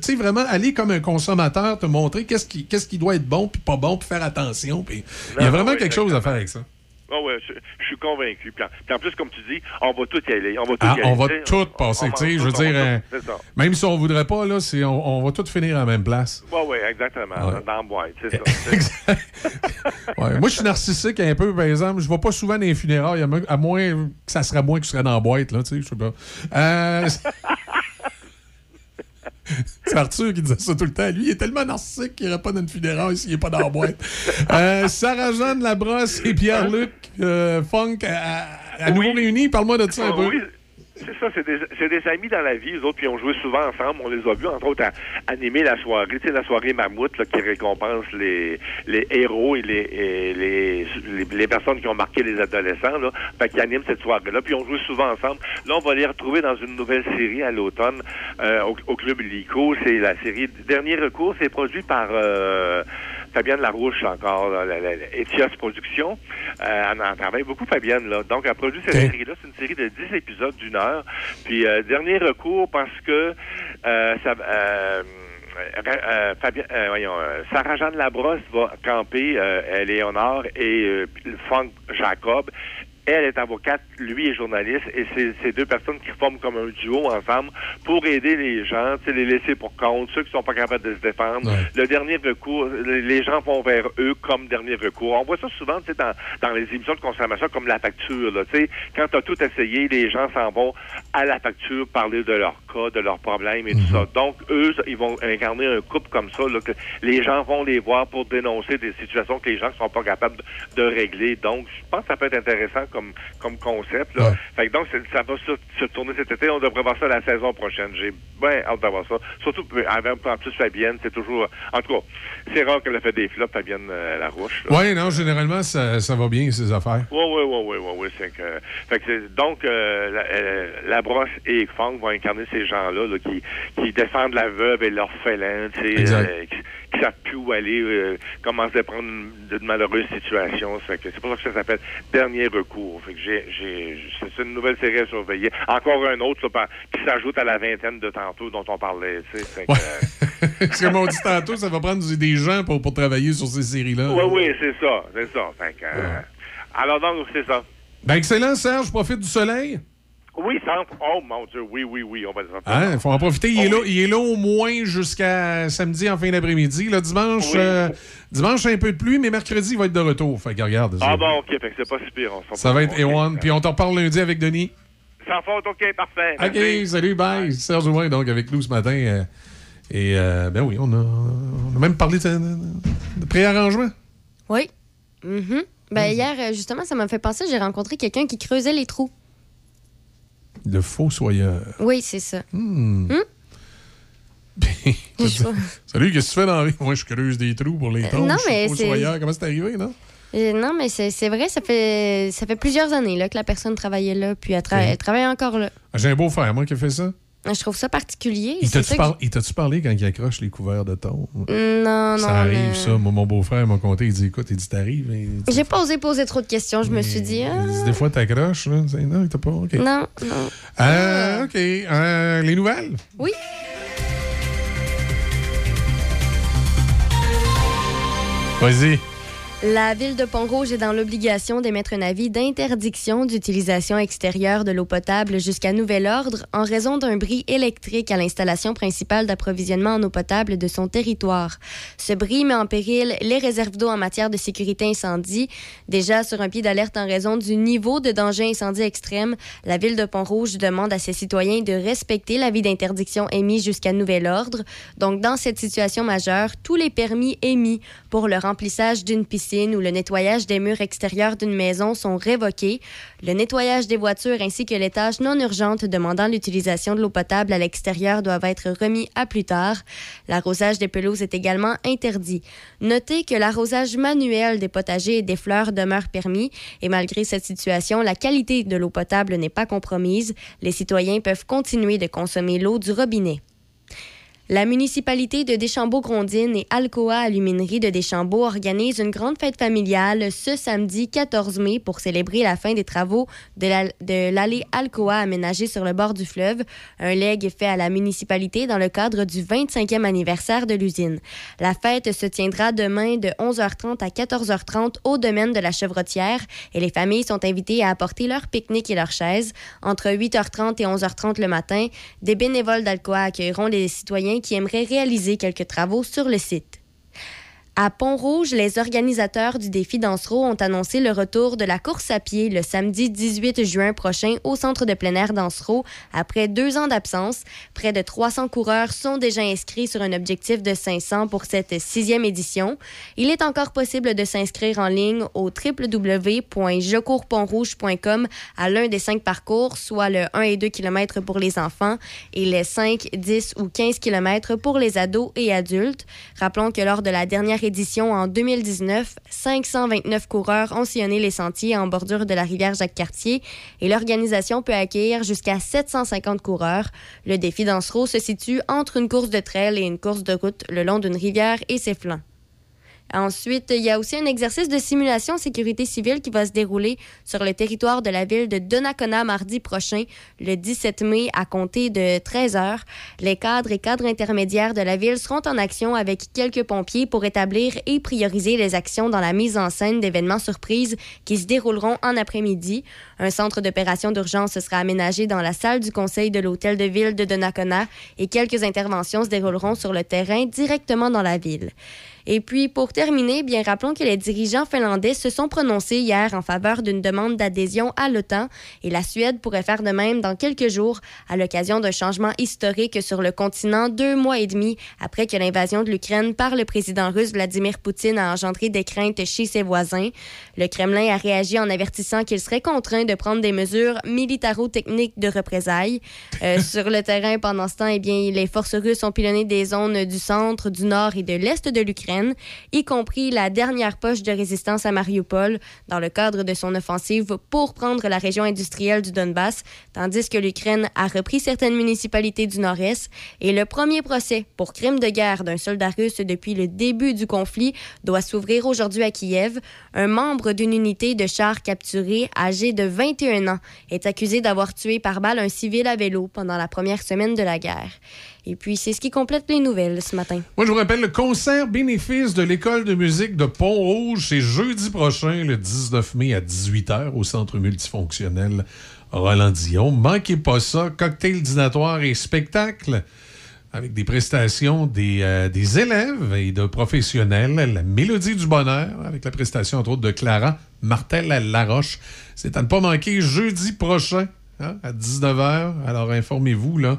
Speaker 10: sais, vraiment aller comme un consommateur, te montrer qu'est-ce qui, qu'est-ce qui doit être bon puis pas bon, puis faire attention. Il y a
Speaker 20: Non,
Speaker 10: vraiment
Speaker 20: oui,
Speaker 10: quelque chose à faire avec ça.
Speaker 20: Ah ouais, je, je suis convaincu. Puis en, puis en plus, comme tu dis, on va tout y aller. On va tout
Speaker 10: Ah,
Speaker 20: y aller.
Speaker 10: on va tout passer,
Speaker 20: on
Speaker 10: tu sais,
Speaker 20: va
Speaker 10: je veux
Speaker 20: on
Speaker 10: dire,
Speaker 20: tout-
Speaker 10: euh,
Speaker 20: ça.
Speaker 10: même si on voudrait pas, là, on, on va tout finir à la même place.
Speaker 20: Oui, oui, exactement.
Speaker 10: Ouais.
Speaker 20: Dans la boîte, c'est ça.
Speaker 10: Ouais, moi, je suis narcissique un peu, par exemple. Je vais pas souvent dans les funérailles, à mo- à moins que ça serait moi qui serais dans la boîte, là, tu sais, je sais pas. Euh, C'est Arthur qui disait ça tout le temps. Lui, il est tellement narcissique qu'il n'irait pas dans une funéraille s'il n'est pas dans la boîte. Euh, Sarah-Jeanne Labrosse et Pierre-Luc euh, Funk à, à nouveau réunis. Parle-moi de ça un
Speaker 20: Ah
Speaker 10: peu.
Speaker 20: oui, c'est ça, c'est des, des amis dans la vie, eux autres, puis ont joué souvent ensemble. On les a vus, entre autres, à animer la soirée, tu sais, la soirée Mammouth, là, qui récompense les, les héros et les, et les, les, les personnes qui ont marqué les adolescents, là. Fait qu'ils animent cette soirée-là, puis ils ont joué souvent ensemble. Là, on va les retrouver dans une nouvelle série à l'automne, euh, au, au Club Lico. C'est la série Dernier recours, c'est produit par... euh, Fabienne Larouche encore, là, la, la, Etios Productions. Euh, elle en travaille beaucoup, Fabienne. Là. Donc, elle produit cette série-là. C'est une série de 10 épisodes d'une heure. Puis, euh, dernier recours parce que euh, ça... Euh, euh, Fabien, euh, voyons, euh, Sarah-Jeanne Labrosse va camper euh, Léonard et euh, Franck Jacob. Elle est avocate, lui est journaliste, et c'est ces deux personnes qui forment comme un duo ensemble pour aider les gens, tu sais, les laisser pour compte, ceux qui sont pas capables de se défendre.
Speaker 10: Ouais.
Speaker 20: Le dernier recours, les gens vont vers eux comme dernier recours. On voit ça souvent, tu sais, dans, dans les émissions de consommation comme la facture, là, tu sais, quand tu as tout essayé, les gens s'en vont à la facture parler de leur cas, de leurs problèmes et tout ça. Donc, eux, ils vont incarner un couple comme ça, là, que les gens vont les voir pour dénoncer des situations que les gens ne sont pas capables de régler. Donc, je pense que ça peut être intéressant comme, comme concept. Là. Fait que donc, ça va se, se tourner cet été. On devrait voir ça la saison prochaine. J'ai bien hâte d'avoir ça. Surtout euh, en plus Fabienne, c'est toujours... En tout cas, c'est rare qu'elle a fait des flops, Fabienne euh, Larouche.
Speaker 10: Oui, non, généralement, ça, ça va bien, ces affaires.
Speaker 20: Oui, oui, oui, oui, oui, oui. C'est que, fait que c'est- donc, euh, la, euh, la et Funk vont incarner ces gens-là là, qui, qui défendent la veuve et l'orphelin, tu sais,
Speaker 10: Exact.
Speaker 20: euh, qui, qui savent plus où aller, euh, comment se déprendre de malheureuses situations. Fait que c'est pour ça que ça s'appelle Dernier recours. Fait que j'ai, j'ai, c'est une nouvelle série à surveiller. Encore un autre là, par- qui s'ajoute à la vingtaine de tantôt dont on parlait. tu sais. Que, euh,
Speaker 10: Comme on dit tantôt, ça va prendre des gens pour, pour travailler sur ces séries-là.
Speaker 20: Oui, oui, c'est ça, c'est ça. Fait que, euh, alors donc, c'est ça.
Speaker 10: Ben, excellent, Serge. Profite du soleil.
Speaker 20: Oui, ça, oh mon Dieu, oui, oui, oui, on va dire ça.
Speaker 10: Hein, Il faut en profiter. Il, est
Speaker 20: Oh,
Speaker 10: là, il est là au moins jusqu'à samedi en fin d'après-midi. Là, dimanche,
Speaker 20: Oui.
Speaker 10: euh, dimanche, un peu de pluie, mais mercredi, il va être de retour. Fait que regarde.
Speaker 20: Ah
Speaker 10: ça-
Speaker 20: bon, ok, fait que c'est pas si pire. On s'en
Speaker 10: Ça va être. A1. Puis on t'en reparle lundi avec Denis.
Speaker 20: Sans faute, ok, parfait.
Speaker 10: OK,
Speaker 20: Merci.
Speaker 10: salut, bye. Serge Ouin, donc, avec nous ce matin. euh, et, euh, ben oui, on a, on a même parlé de, de- de préarrangement.
Speaker 2: Oui. Mhm. Ben, hier, euh, justement, ça m'a fait penser, j'ai rencontré quelqu'un qui creusait les trous.
Speaker 10: Le fossoyeur.
Speaker 2: Oui, c'est ça.
Speaker 10: Hmm.
Speaker 2: Hmm?
Speaker 10: Salut, qu'est-ce que tu fais dans la vie? Moi, je creuse des trous pour les
Speaker 2: Euh,
Speaker 10: troncs.
Speaker 2: non, mais
Speaker 10: fossoyeur. Comment c'est arrivé, non?
Speaker 2: Euh, non, mais c'est c'est vrai, ça fait, ça fait plusieurs années là, que la personne travaillait là, puis elle, tra- elle travaille encore là.
Speaker 10: Ah, J'ai un beau-frère, moi, qui a fait ça.
Speaker 2: Je trouve ça particulier.
Speaker 10: Il t'a-tu par- il parlé quand il accroche les couverts de thon?
Speaker 2: Non, non.
Speaker 10: Ça arrive,
Speaker 2: mais-
Speaker 10: ça. Moi, mon beau-frère m'a conté. Il dit Écoute, il dit T'arrives.
Speaker 2: J'ai pas osé poser trop de questions. Je me suis dit, ah,
Speaker 10: Il dit, Des fois, t'accroches. Non, t'as pas. OK.
Speaker 2: non, non.
Speaker 10: Euh, OK. Euh, les nouvelles?
Speaker 2: Oui.
Speaker 10: Vas-y.
Speaker 2: La ville de Pont-Rouge est dans l'obligation d'émettre un avis d'interdiction d'utilisation extérieure de l'eau potable jusqu'à nouvel ordre en raison d'un bris électrique à l'installation principale d'approvisionnement en eau potable de son territoire. Ce bris met en péril les réserves d'eau en matière de sécurité incendie. Déjà sur un pied d'alerte en raison du niveau de danger incendie extrême, la ville de Pont-Rouge demande à ses citoyens de respecter l'avis d'interdiction émis jusqu'à nouvel ordre. Donc, dans cette situation majeure, tous les permis émis pour le remplissage d'une piscine ou le nettoyage des murs extérieurs d'une maison sont révoqués. Le nettoyage des voitures ainsi que les tâches non urgentes demandant l'utilisation de l'eau potable à l'extérieur doivent être remis à plus tard. L'arrosage des pelouses est également interdit. Notez que l'arrosage manuel des potagers et des fleurs demeure permis et malgré cette situation, la qualité de l'eau potable n'est pas compromise. Les citoyens peuvent continuer de consommer l'eau du robinet. La municipalité de Deschambault-Grondines et Alcoa Aluminerie de Deschambault organisent une grande fête familiale ce samedi 14 mai pour célébrer la fin des travaux de la- de l'allée Alcoa aménagée sur le bord du fleuve, un legs fait à la municipalité dans le cadre du 25e anniversaire de l'usine. La fête se tiendra demain de 11h30 à 14h30 au domaine de la Chevrotière et les familles sont invitées à apporter leur pique-nique et leurs chaises. Entre 8h30 et 11h30 le matin, des bénévoles d'Alcoa accueilleront les citoyens qui aimeraient réaliser quelques travaux sur le site. À Pont-Rouge, les organisateurs du défi Dansereau ont annoncé le retour de la course à pied le samedi 18 juin prochain au centre de plein air Dansereau. Après deux ans d'absence, près de 300 coureurs sont déjà inscrits sur un objectif de 500 pour cette sixième édition. Il est encore possible de s'inscrire en ligne au www.jecourspontrouge.com à l'un des cinq parcours, soit le 1 et 2 km pour les enfants et les 5, 10 ou 15 km pour les ados et adultes. Rappelons que lors de la dernière édition en 2019, 529 coureurs ont sillonné les sentiers en bordure de la rivière Jacques-Cartier et l'organisation peut accueillir jusqu'à 750 coureurs. Le défi Dansereau se situe entre une course de trail et une course de route le long d'une rivière et ses flancs. Ensuite, il y a aussi un exercice de simulation sécurité civile qui va se dérouler sur le territoire de la ville de Donnacona mardi prochain, le 17 mai, à compter de 13 heures. Les cadres et cadres intermédiaires de la ville seront en action avec quelques pompiers pour établir et prioriser les actions dans la mise en scène d'événements surprises qui se dérouleront en après-midi. Un centre d'opération d'urgence sera aménagé dans la salle du conseil de l'hôtel de ville de Donnacona et quelques interventions se dérouleront sur le terrain directement dans la ville. Et puis, pour terminer, bien rappelons que les dirigeants finlandais se sont prononcés hier en faveur d'une demande d'adhésion à l'OTAN et la Suède pourrait faire de même dans quelques jours à l'occasion d'un changement historique sur le continent deux mois et demi après que l'invasion de l'Ukraine par le président russe Vladimir Poutine a engendré des craintes chez ses voisins. Le Kremlin a réagi en avertissant qu'il serait contraint de prendre des mesures militaro-techniques de représailles. Euh, sur le terrain, pendant ce temps, eh bien, les forces russes ont pilonné des zones du centre, du nord et de l'est de l'Ukraine, y compris la dernière poche de résistance à Mariupol, dans le cadre de son offensive pour prendre la région industrielle du Donbass, tandis que l'Ukraine a repris certaines municipalités du nord-est. Et le premier procès pour crime de guerre d'un soldat russe depuis le début du conflit doit s'ouvrir aujourd'hui à Kiev. Un membre d'une unité de chars capturés, âgé de 21 ans, est accusé d'avoir tué par balle un civil à vélo pendant la première semaine de la guerre. Et puis, c'est ce qui complète les nouvelles ce matin.
Speaker 10: Moi, je vous rappelle le concert bénéfice de l'École de musique de Pont-Rouge. C'est jeudi prochain, le 19 mai à 18h, au Centre multifonctionnel Roland-Dion. Manquez pas ça. Cocktail dînatoire et spectacle avec des prestations des, euh, élèves et de professionnels. La Mélodie du bonheur, avec la prestation, entre autres, de Clara Martel-Laroche. C'est à ne pas manquer jeudi prochain. hein, à 19h. Alors informez-vous là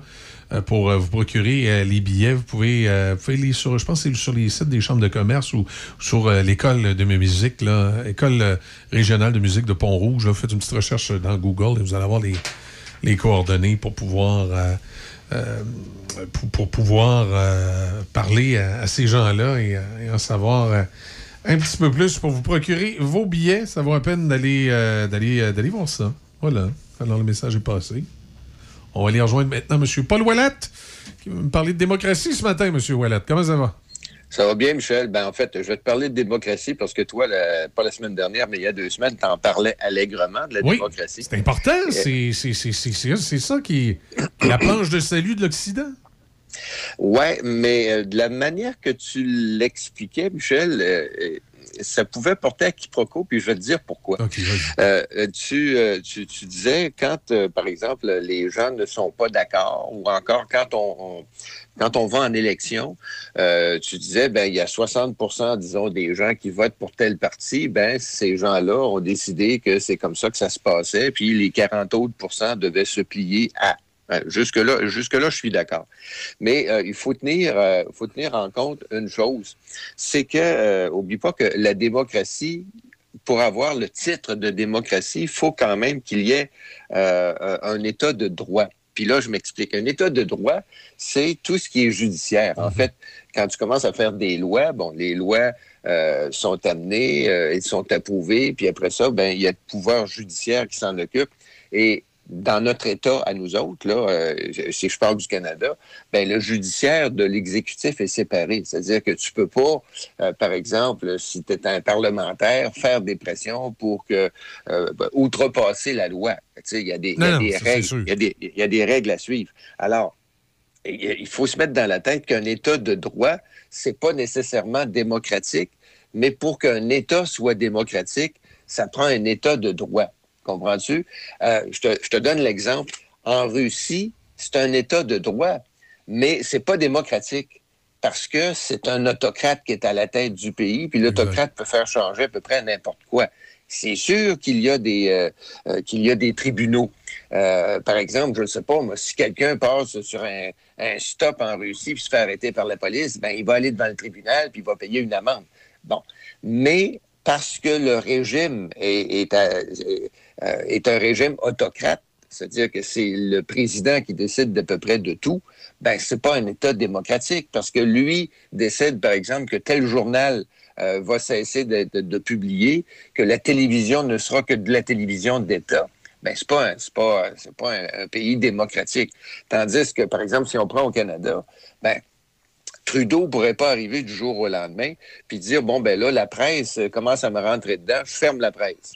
Speaker 10: pour euh, vous procurer euh, les billets. Vous pouvez, euh, vous les sur, je pense sur les sites des chambres de commerce ou sur euh, l'école de musique, là, école euh, régionale de musique de Pont-Rouge. faites une petite recherche dans Google et vous allez avoir les, coordonnées pour pouvoir, euh, euh, pour, pouvoir euh, parler à, ces gens-là et, euh, en savoir euh, un petit peu plus pour vous procurer vos billets. Ça vaut la peine d'aller euh, d'aller euh, d'aller voir ça. Voilà. Alors, le message est passé. On va aller rejoindre maintenant M. Paul Ouellette, qui va me parler de démocratie ce matin, M. Ouellette. Comment ça va?
Speaker 21: Ça va bien, Michel. Ben, en fait, je vais te parler de démocratie parce que toi, la- pas la semaine dernière, mais il y a deux semaines, tu en parlais allègrement de la
Speaker 10: Oui,
Speaker 21: démocratie.
Speaker 10: C'est important. C'est ça qui est la planche de salut de l'Occident.
Speaker 21: Ouais, mais euh, de la manière que tu l'expliquais, Michel, euh, ça pouvait porter à quiproquo, puis je vais te dire pourquoi. Euh, euh, tu, euh, tu, tu disais quand, euh, par exemple, les gens ne sont pas d'accord, ou encore quand on, on- quand on va en élection, euh, tu disais ben il y a 60% disons des gens qui votent pour tel parti, ben ces gens-là ont décidé que c'est comme ça que ça se passait, puis les 40 autres devaient se plier à. Euh, Jusque-là, jusque-là, je suis d'accord. Mais euh, il faut tenir, euh, faut tenir en compte une chose, c'est que, euh, oublie pas que la démocratie, pour avoir le titre de démocratie, il faut quand même qu'il y ait euh, un état de droit. Puis là, je m'explique. Un état de droit, c'est tout ce qui est judiciaire. En fait, quand tu commences à faire des lois, bon, les lois euh, sont amenées, euh, elles sont approuvées, puis après ça, ben, il y a le pouvoir judiciaire qui s'en occupe. Et dans notre État, à nous autres, là, euh, si je parle du Canada, ben, le judiciaire de l'exécutif est séparé. C'est-à-dire que tu peux pas, euh, par exemple, si tu es un parlementaire, faire des pressions pour que euh, ben, outrepasser la loi. Il y a des, y a
Speaker 10: Non,
Speaker 21: des règles. Il y, a des, il y a des règles à suivre. Alors, il il faut se mettre dans la tête qu'un État de droit, c'est pas nécessairement démocratique, mais pour qu'un État soit démocratique, ça prend un État de droit. Comprends-tu? Euh, je, te, je te donne l'exemple. En Russie, c'est un État de droit, mais c'est pas démocratique parce que c'est un autocrate qui est à la tête du pays, puis l'autocrate peut faire changer à peu près n'importe quoi. C'est sûr qu'il y a des euh, euh, qu'il y a des tribunaux. Euh, par exemple, je ne sais pas, moi, si quelqu'un passe sur un, un stop en Russie puis se fait arrêter par la police, ben il va aller devant le tribunal puis il va payer une amende. Bon, mais parce que le régime est, est, à- euh, est un régime autocrate, c'est-à-dire que c'est le président qui décide d'à peu près de tout, ben c'est pas un État démocratique parce que lui décide, par exemple, que tel journal euh, va cesser de, publier, que la télévision ne sera que de la télévision d'État. Ben c'est pas c'est pas c'est pas un, pays démocratique. Tandis que, par exemple, si on prend au Canada, ben Trudeau pourrait pas arriver du jour au lendemain puis dire bon ben là la presse commence à me rentrer dedans, je ferme la presse.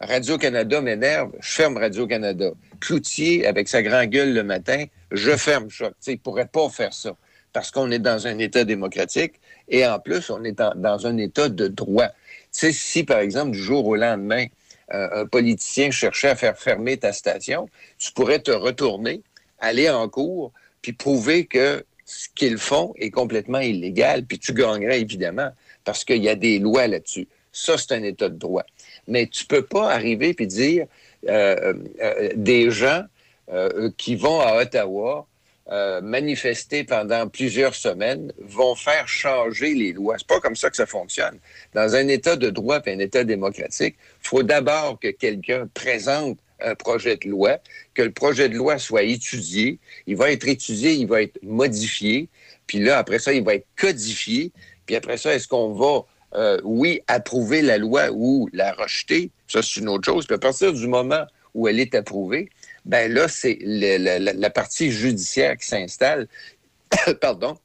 Speaker 21: Radio-Canada m'énerve, je ferme Radio-Canada. Cloutier, avec sa grande gueule le matin, je ferme sais, il pourrait pas faire ça parce qu'on est dans un État démocratique et en plus, on est dans un État de droit. Tu sais, si, par exemple, du jour au lendemain, euh, un politicien cherchait à faire fermer ta station, tu pourrais te retourner, aller en cours, puis prouver que ce qu'ils font est complètement illégal, puis tu gagnerais évidemment, parce qu'il y a des lois là-dessus. Ça, c'est un État de droit. Mais tu peux pas arriver puis dire euh, euh, des gens euh, qui vont à Ottawa euh, manifester pendant plusieurs semaines vont faire changer les lois. C'est pas comme ça que ça fonctionne. Dans un État de droit et un État démocratique, faut d'abord que quelqu'un présente un projet de loi, que le projet de loi soit étudié. Il va être étudié, il va être modifié, puis là, après ça, il va être codifié. Puis après ça, est-ce qu'on va, euh, oui, approuver la loi ou la rejeter? Ça, c'est une autre chose. Puis à partir du moment où elle est approuvée, ben là, c'est la, la- la partie judiciaire qui s'installe, pardon,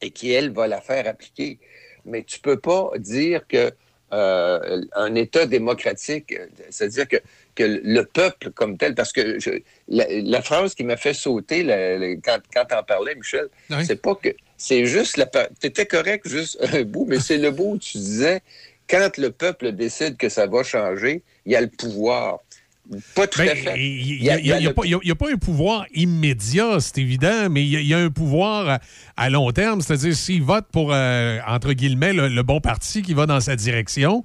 Speaker 21: et qui, elle, va la faire appliquer. Mais tu peux pas dire que euh, un État démocratique, c'est-à-dire que, que le peuple comme tel, parce que je- la, la phrase qui m'a fait sauter la- la- quand, quand t'en parlais, Michel, c'est pas que c'est juste la tu étais correct juste un bout, mais c'est le bout où tu disais quand le peuple décide que ça va changer, il y a le pouvoir. Pas tout
Speaker 10: Ben,
Speaker 21: à fait.
Speaker 10: Il n'y a, pas- a- un pouvoir immédiat, c'est évident, mais il y, a- il y a un pouvoir à, à long terme. C'est-à-dire, s'il vote pour, euh, entre guillemets, le, le bon parti qui va dans sa direction,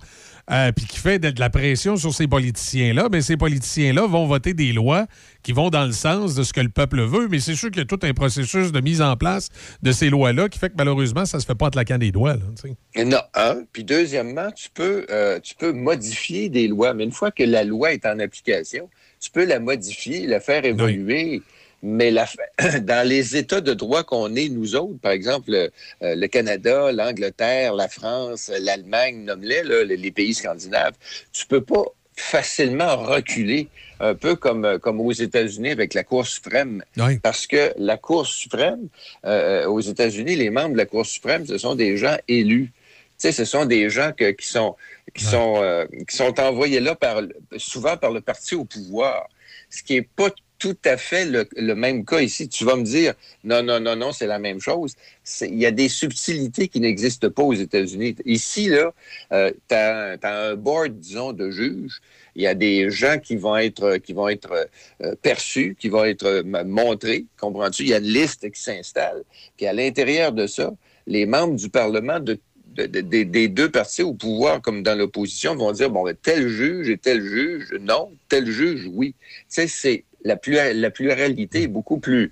Speaker 10: euh, puis qui fait de, de la pression sur ces politiciens-là, mais ces politiciens-là vont voter des lois qui vont dans le sens de ce que le peuple veut. Mais c'est sûr qu'il y a tout un processus de mise en place de ces lois-là qui fait que malheureusement, ça se fait pas en claquant des doigts. là.
Speaker 21: Non, un. Puis deuxièmement, tu peux, euh, tu peux modifier des lois, mais une fois que la loi est en application, tu peux la modifier, la faire évoluer. Mais la, dans les États de droit qu'on est, nous autres, par exemple, le, euh, le Canada, l'Angleterre, la France, l'Allemagne, nomme-les, les, pays scandinaves, tu peux pas facilement reculer, un peu comme, euh, comme aux États-Unis avec la Cour suprême. Parce que la Cour suprême, euh, aux États-Unis, les membres de la Cour suprême, ce sont des gens élus. Tu sais, ce sont des gens que- qui sont qui sont euh, qui sont envoyés là par souvent par le parti au pouvoir, ce qui est pas tout à fait le, même cas ici. Tu vas me dire non non non non c'est la même chose. Il y a des subtilités qui n'existent pas aux États-Unis. Ici là, euh, tu as, un board disons de juges. Il y a des gens qui vont être qui vont être euh, perçus, qui vont être euh, montrés, comprends-tu? Il y a une liste qui s'installe. Puis à l'intérieur de ça, les membres du Parlement de de- de- des- des deux partis au pouvoir comme dans l'opposition vont dire bon ben, tel juge et tel juge non tel juge oui tu sais c'est la la pluralité est beaucoup plus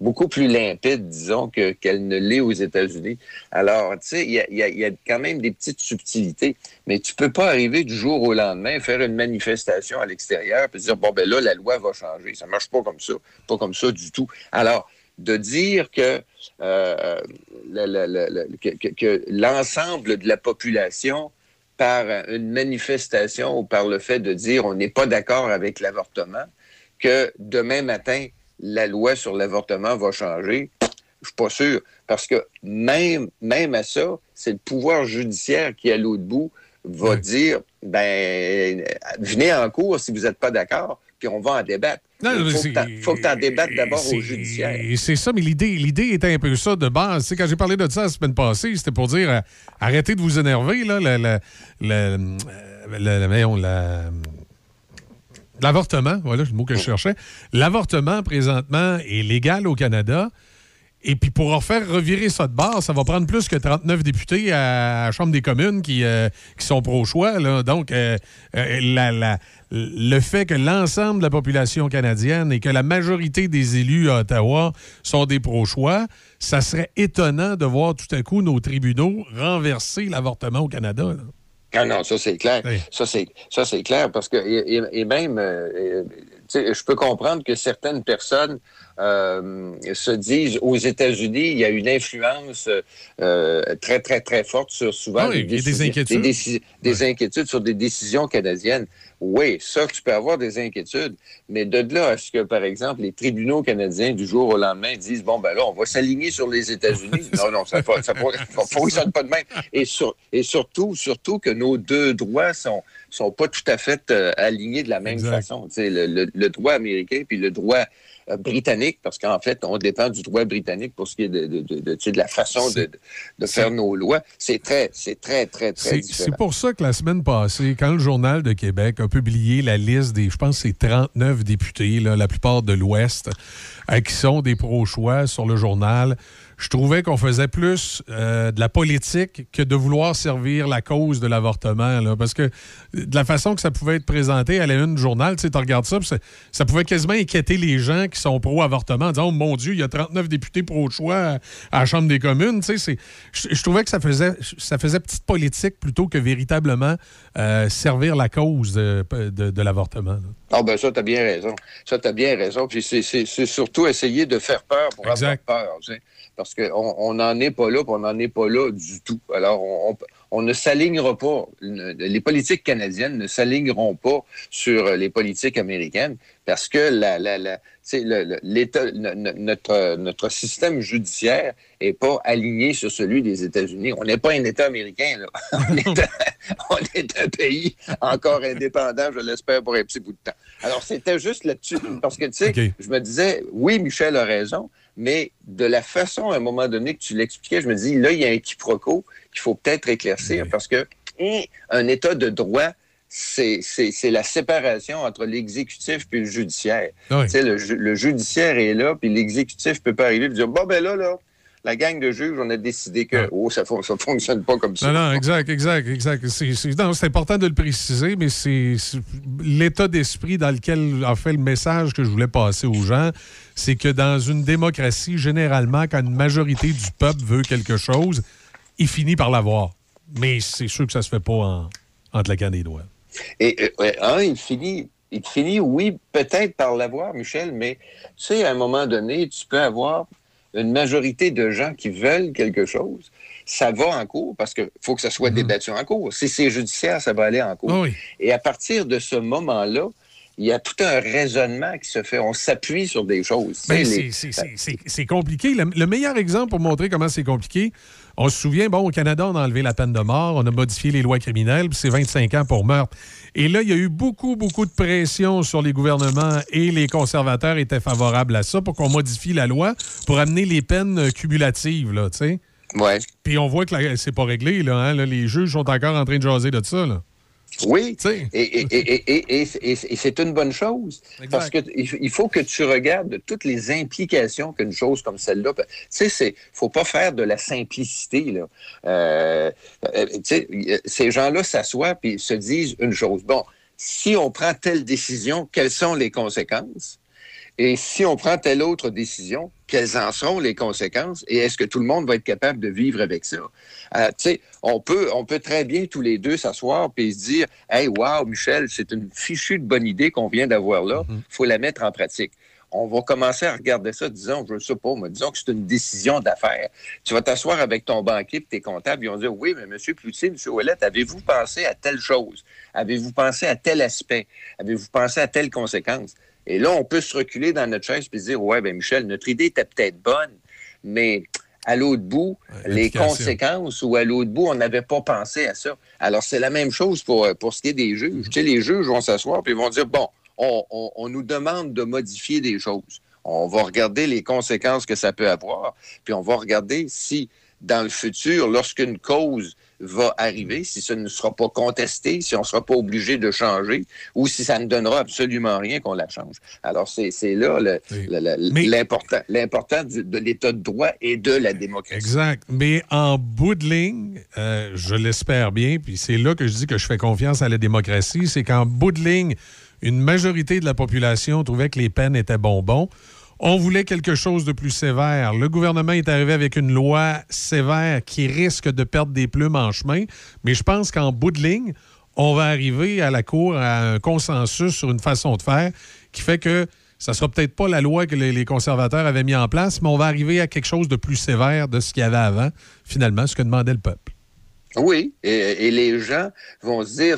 Speaker 21: beaucoup plus limpide disons que qu'elle ne l'est aux États-Unis. Alors tu sais il y a, quand même des petites subtilités mais tu peux pas arriver du jour au lendemain faire une manifestation à l'extérieur puis dire bon ben là la loi va changer. Ça marche pas comme ça. Pas comme ça du tout. Alors de dire que, euh, l'ensemble de la population, par une manifestation ou par le fait de dire on n'est pas d'accord avec l'avortement, que demain matin, la loi sur l'avortement va changer, je suis pas sûr. Parce que même, même à ça, c'est le pouvoir judiciaire qui, à l'autre bout, va dire ben venez en cours si vous n'êtes pas d'accord, puis on va en débattre. Il faut, que tu en débattes d'abord au judiciaire.
Speaker 10: C'est ça, mais l'idée, l'idée était un peu ça de base. Tu sais, quand j'ai parlé de ça la semaine passée, c'était pour dire euh, arrêtez de vous énerver. Là, le- le- le- le- le- voyons, la- L'avortement, voilà le mot que je cherchais. L'avortement, présentement, est légal au Canada. Et puis pour en faire revirer ça de base, ça va prendre plus que 39 députés à la Chambre des communes qui, euh, qui sont pro-choix. Donc, euh, euh, la- la- le fait que l'ensemble de la population canadienne et que la majorité des élus à Ottawa sont des pro-choix, ça serait étonnant de voir tout à coup nos tribunaux renverser l'avortement au Canada. là.
Speaker 21: Ah non, ça c'est clair. Ça c'est ça c'est clair parce que et, et- même euh, je peux comprendre que certaines personnes euh, se disent aux États-Unis, il y a une influence euh, très très très forte sur souvent
Speaker 10: Ah oui, des inquiétudes.
Speaker 21: des, déci- des inquiétudes sur des décisions canadiennes. Oui, ça tu peux avoir des inquiétudes, mais de là à ce que par exemple les tribunaux canadiens du jour au lendemain disent bon ben là on va s'aligner sur les États-Unis. non non, ça ne ça, ça fonctionne pas de même. Et sur et surtout surtout que nos deux droits sont sont pas tout à fait euh, alignés de la même façon. Tu sais, le, le- le droit américain puis le droit britannique, parce qu'en fait, on dépend du droit britannique pour ce qui est de, la façon de, de faire nos lois. C'est très, c'est très, très, très
Speaker 10: C'est
Speaker 21: différent.
Speaker 10: c'est pour ça que la semaine passée, quand le Journal de Québec a publié la liste des, je pense, c'est 39 députés, là, la plupart de l'Ouest, euh, qui sont des pro-choix sur le journal, je trouvais qu'on faisait plus euh, de la politique que de vouloir servir la cause de l'avortement. là. Parce que de la façon que ça pouvait être présenté à la une du journal, tu sais, tu regardes ça, c'est- ça pouvait quasiment inquiéter les gens qui sont pro-avortement en disant Oh mon Dieu, il y a 39 députés pro-choix à, à la Chambre des communes. Tu sais, c'est- je, je trouvais que ça faisait, ça faisait petite politique plutôt que véritablement euh, servir la cause de, de- de l'avortement. là.
Speaker 21: Ah ben ça, tu as bien raison. Ça, tu as bien raison. Puis c'est- c'est c'est surtout essayer de faire peur pour avoir peur. tu sais. Parce qu'on on n'en est pas là, puis on n'en est pas là du tout. Alors, on, on- on ne s'alignera pas. Les politiques canadiennes ne s'aligneront pas sur euh, les politiques américaines parce que la, la, la, l'État, no- no- notre, notre système judiciaire est pas aligné sur celui des États-Unis. On n'est pas un État américain, là. On est un, on est un pays encore indépendant, je l'espère, pour un petit bout de temps. Alors, c'était juste là-dessus. Parce que, tu sais, je me disais, oui, Michel a raison, mais de la façon, à un moment donné, que tu l'expliquais, je me dis, là, il y a un quiproquo qu'il faut peut-être éclaircir parce que hum, un État de droit, c'est la séparation entre l'exécutif puis le judiciaire.
Speaker 10: Oui.
Speaker 21: Tu sais, Le, ju- le judiciaire est là, puis l'exécutif peut pas arriver et dire, bon, ben là, là, la gang de juges, on a décidé que, oh, ça ne fonctionne pas comme ça.
Speaker 10: Non, non, exact, exact, exact. C'est important de le préciser, mais c'est l'état d'esprit dans lequel, en fait, le message que je voulais passer aux gens, c'est que dans une démocratie, généralement, quand une majorité du peuple veut quelque chose, il finit par l'avoir. Mais c'est sûr que ça se fait pas en, en claquant des doigts.
Speaker 21: Et euh, un, il finit il finit, oui, peut-être par l'avoir, Michel, mais tu sais, à un moment donné, tu peux avoir une majorité de gens qui veulent quelque chose. Ça va en cours parce qu'il faut que ça soit débattu en cours. Si c'est judiciaire, ça va aller en cours.
Speaker 10: Ah oui.
Speaker 21: Et à partir de ce moment-là, il y a tout un raisonnement qui se fait. On s'appuie sur des choses.
Speaker 10: Ben, c'est compliqué. Le, le meilleur exemple pour montrer comment c'est compliqué, on se souvient, bon, au Canada, on a enlevé la peine de mort, on a modifié les lois criminelles, puis c'est 25 ans pour meurtre. Et là, il y a eu beaucoup, beaucoup de pression sur les gouvernements et les conservateurs étaient favorables à ça pour qu'on modifie la loi pour amener les peines euh, cumulatives, là, tu sais.
Speaker 21: Ouais.
Speaker 10: Puis on voit que c'est pas réglé, là, hein, là, Les juges sont encore en train de jaser de ça, là.
Speaker 21: Oui, et, et- et- et- et- et- et c'est une bonne chose. Parce que il faut que tu regardes toutes les implications qu'une chose comme celle-là. Tu sais, c'est faut pas faire de la simplicité. Là. Euh, euh, tu sais, y- ces gens-là s'assoient puis se disent une chose. Bon, si on prend telle décision, quelles sont les conséquences? Et si on prend telle autre décision, quelles en seront les conséquences et est-ce que tout le monde va être capable de vivre avec ça? Euh, tu sais, on peut, on peut très bien tous les deux s'asseoir et se dire, hey, wow, Michel, c'est une fichue de bonne idée qu'on vient d'avoir là. Il faut la mettre en pratique. On va commencer à regarder ça, disons, je ne sais pas, mais disons que c'est une décision d'affaires. Tu vas t'asseoir avec ton banquier et tes comptables, ils vont dire, oui, mais M. Cloutier, M. Ouellette, avez-vous pensé à telle chose? Avez-vous pensé à tel aspect? Avez-vous pensé à telle conséquence? Et là, on peut se reculer dans notre chaise et se dire, ouais, ben Michel, notre idée était peut-être bonne, mais à l'autre bout, les conséquences ou à l'autre bout, on n'avait pas pensé à ça. Alors, c'est la même chose pour, pour ce qui est des juges. Tu sais, les juges vont s'asseoir puis ils vont dire, bon, on, on- on nous demande de modifier des choses. On va regarder les conséquences que ça peut avoir, puis on va regarder si, dans le futur, lorsqu'une cause va arriver, si ça ne sera pas contesté, si on ne sera pas obligé de changer, ou si ça ne donnera absolument rien qu'on la change. Alors, c'est là l'important de l'état de droit et de la démocratie.
Speaker 10: Exact. Mais en bout de ligne, euh, je l'espère bien, puis c'est là que je dis que je fais confiance à la démocratie, c'est qu'en bout de ligne, une majorité de la population trouvait que les peines étaient bonbons. On voulait quelque chose de plus sévère. Le gouvernement est arrivé avec une loi sévère qui risque de perdre des plumes en chemin, mais je pense qu'en bout de ligne, on va arriver à la Cour à un consensus sur une façon de faire qui fait que ça sera peut-être pas la loi que les, conservateurs avaient mis en place, mais on va arriver à quelque chose de plus sévère de ce qu'il y avait avant, finalement, ce que demandait le peuple.
Speaker 21: Oui, et, et les gens vont se dire,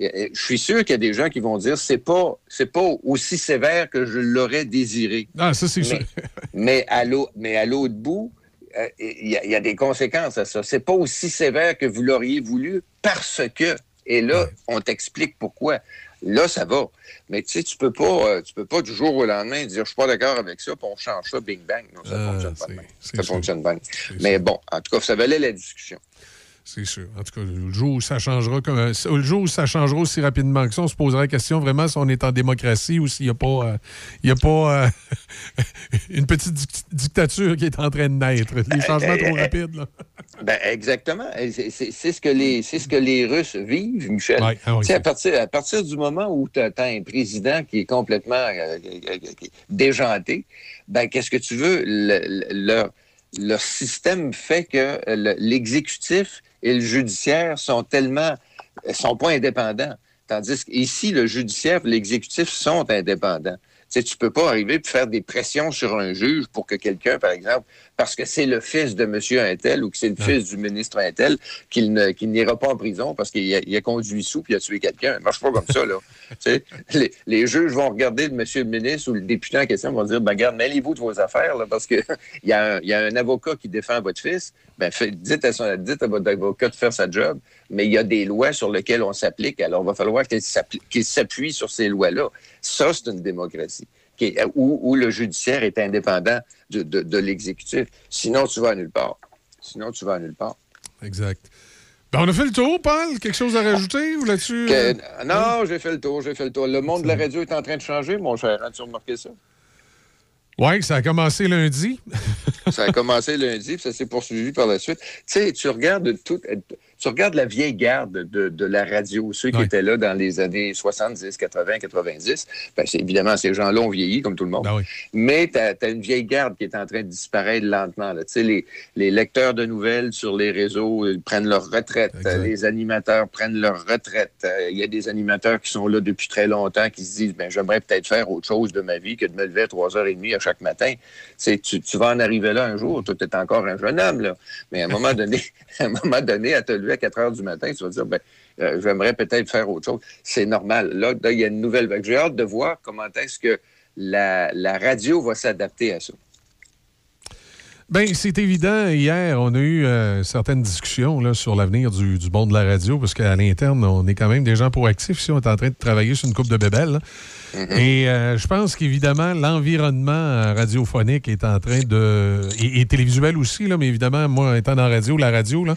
Speaker 21: je suis sûr qu'il y a des gens qui vont dire, c'est pas, c'est pas aussi sévère que je l'aurais désiré.
Speaker 10: Ah, ça, c'est sûr.
Speaker 21: mais à l'autre, mais à l'autre bout, euh, il y, a- il y a des conséquences à ça. C'est pas aussi sévère que vous l'auriez voulu parce que. Et là, on t'explique pourquoi. Là, ça va. Mais tu sais, tu peux pas, euh, tu peux pas du jour au lendemain dire, je suis pas d'accord avec ça, puis on change ça, bing bang. Non, ça
Speaker 10: Ah,
Speaker 21: fonctionne pas. Ça fonctionne pas. Mais bon, en tout cas, ça valait la discussion.
Speaker 10: C'est sûr. En tout cas, le jour où ça changera comme euh, le jour où ça changera aussi rapidement que ça, on se posera la question vraiment si on est en démocratie ou s'il n'y a pas, euh, il y a pas euh, une petite dic- dictature qui est en train de naître. Les changements trop rapides. Là.
Speaker 21: Ben, exactement. C'est- ce, que les- ce que les Russes vivent, Michel.
Speaker 10: Ouais, ah
Speaker 21: à, partir, à partir du moment où tu as, un président qui est complètement euh, euh, euh, déjanté, ben, qu'est-ce que tu veux? Le- le- leur, leur système fait que le- l'exécutif et le judiciaire sont tellement sont pas indépendants. Tandis qu'ici, le judiciaire et l'exécutif sont indépendants. Tu sais, tu peux pas arriver et faire des pressions sur un juge pour que quelqu'un, par exemple, parce que c'est le fils de monsieur Intel ou que c'est le fils du ministre Intel, qu'il ne- qu'il n'ira pas en prison parce qu'il a, il a conduit sous puis il a tué quelqu'un. Ça marche pas comme ça, là. Tu sais, les, les juges vont regarder le monsieur le ministre ou le député en question vont dire, ben, regarde, mêlez-vous de vos affaires, là, parce que il y, y a un avocat qui défend votre fils. Ben, fait- dites, à son- dites à votre avocat de faire sa job, mais il y a des lois sur lesquelles on s'applique. Alors, il va falloir qu'il s'appuie sur ces lois-là. Ça, c'est une démocratie qui où, où le judiciaire est indépendant de, de- de l'exécutif. Sinon, tu vas à nulle part. Sinon, tu vas à nulle part.
Speaker 10: Exact. Ben, on a fait le tour, Paul. Quelque chose à rajouter ou là-dessus? Euh?
Speaker 21: non, j'ai fait le tour, j'ai fait le tour. Le monde de la radio est en train de changer, mon cher. As-tu remarqué ça?
Speaker 10: Oui, ça a commencé lundi.
Speaker 21: Ça a commencé lundi, puis ça s'est poursuivi par la suite. Tu sais, tu regardes tout. Tu regardes la vieille garde de, de la radio, ceux qui étaient là dans les années 70, 80, 90. Ben, évidemment, ces gens-là ont vieilli, comme tout le monde.
Speaker 10: Ben
Speaker 21: Mais tu as, une vieille garde qui est en train de disparaître lentement. là. Les, les lecteurs de nouvelles sur les réseaux ils prennent leur retraite. Les animateurs prennent leur retraite. Il y a des animateurs qui sont là depuis très longtemps qui se disent ben, j'aimerais peut-être faire autre chose de ma vie que de me lever à 3h30 à chaque matin. Tu, tu vas en arriver là un jour. Toi, tu es encore un jeune homme. Là. Mais à un moment donné, à un moment donné, à te lever à 4 heures du matin, tu vas dire ben, euh, j'aimerais peut-être faire autre chose. C'est normal. Là, il y a une nouvelle vague. J'ai hâte de voir comment est-ce que la, la radio va s'adapter à ça.
Speaker 10: Ben, c'est évident. Hier, on a eu euh, certaines discussions là, sur l'avenir du, du de la radio, parce qu'à l'interne, on est quand même des gens proactifs. Si on est en train de travailler sur une coupe de bébelles. Et euh, je pense qu'évidemment, l'environnement euh, radiophonique est en train de. et, et télévisuel aussi, là, mais évidemment, moi, étant dans la radio, la radio là,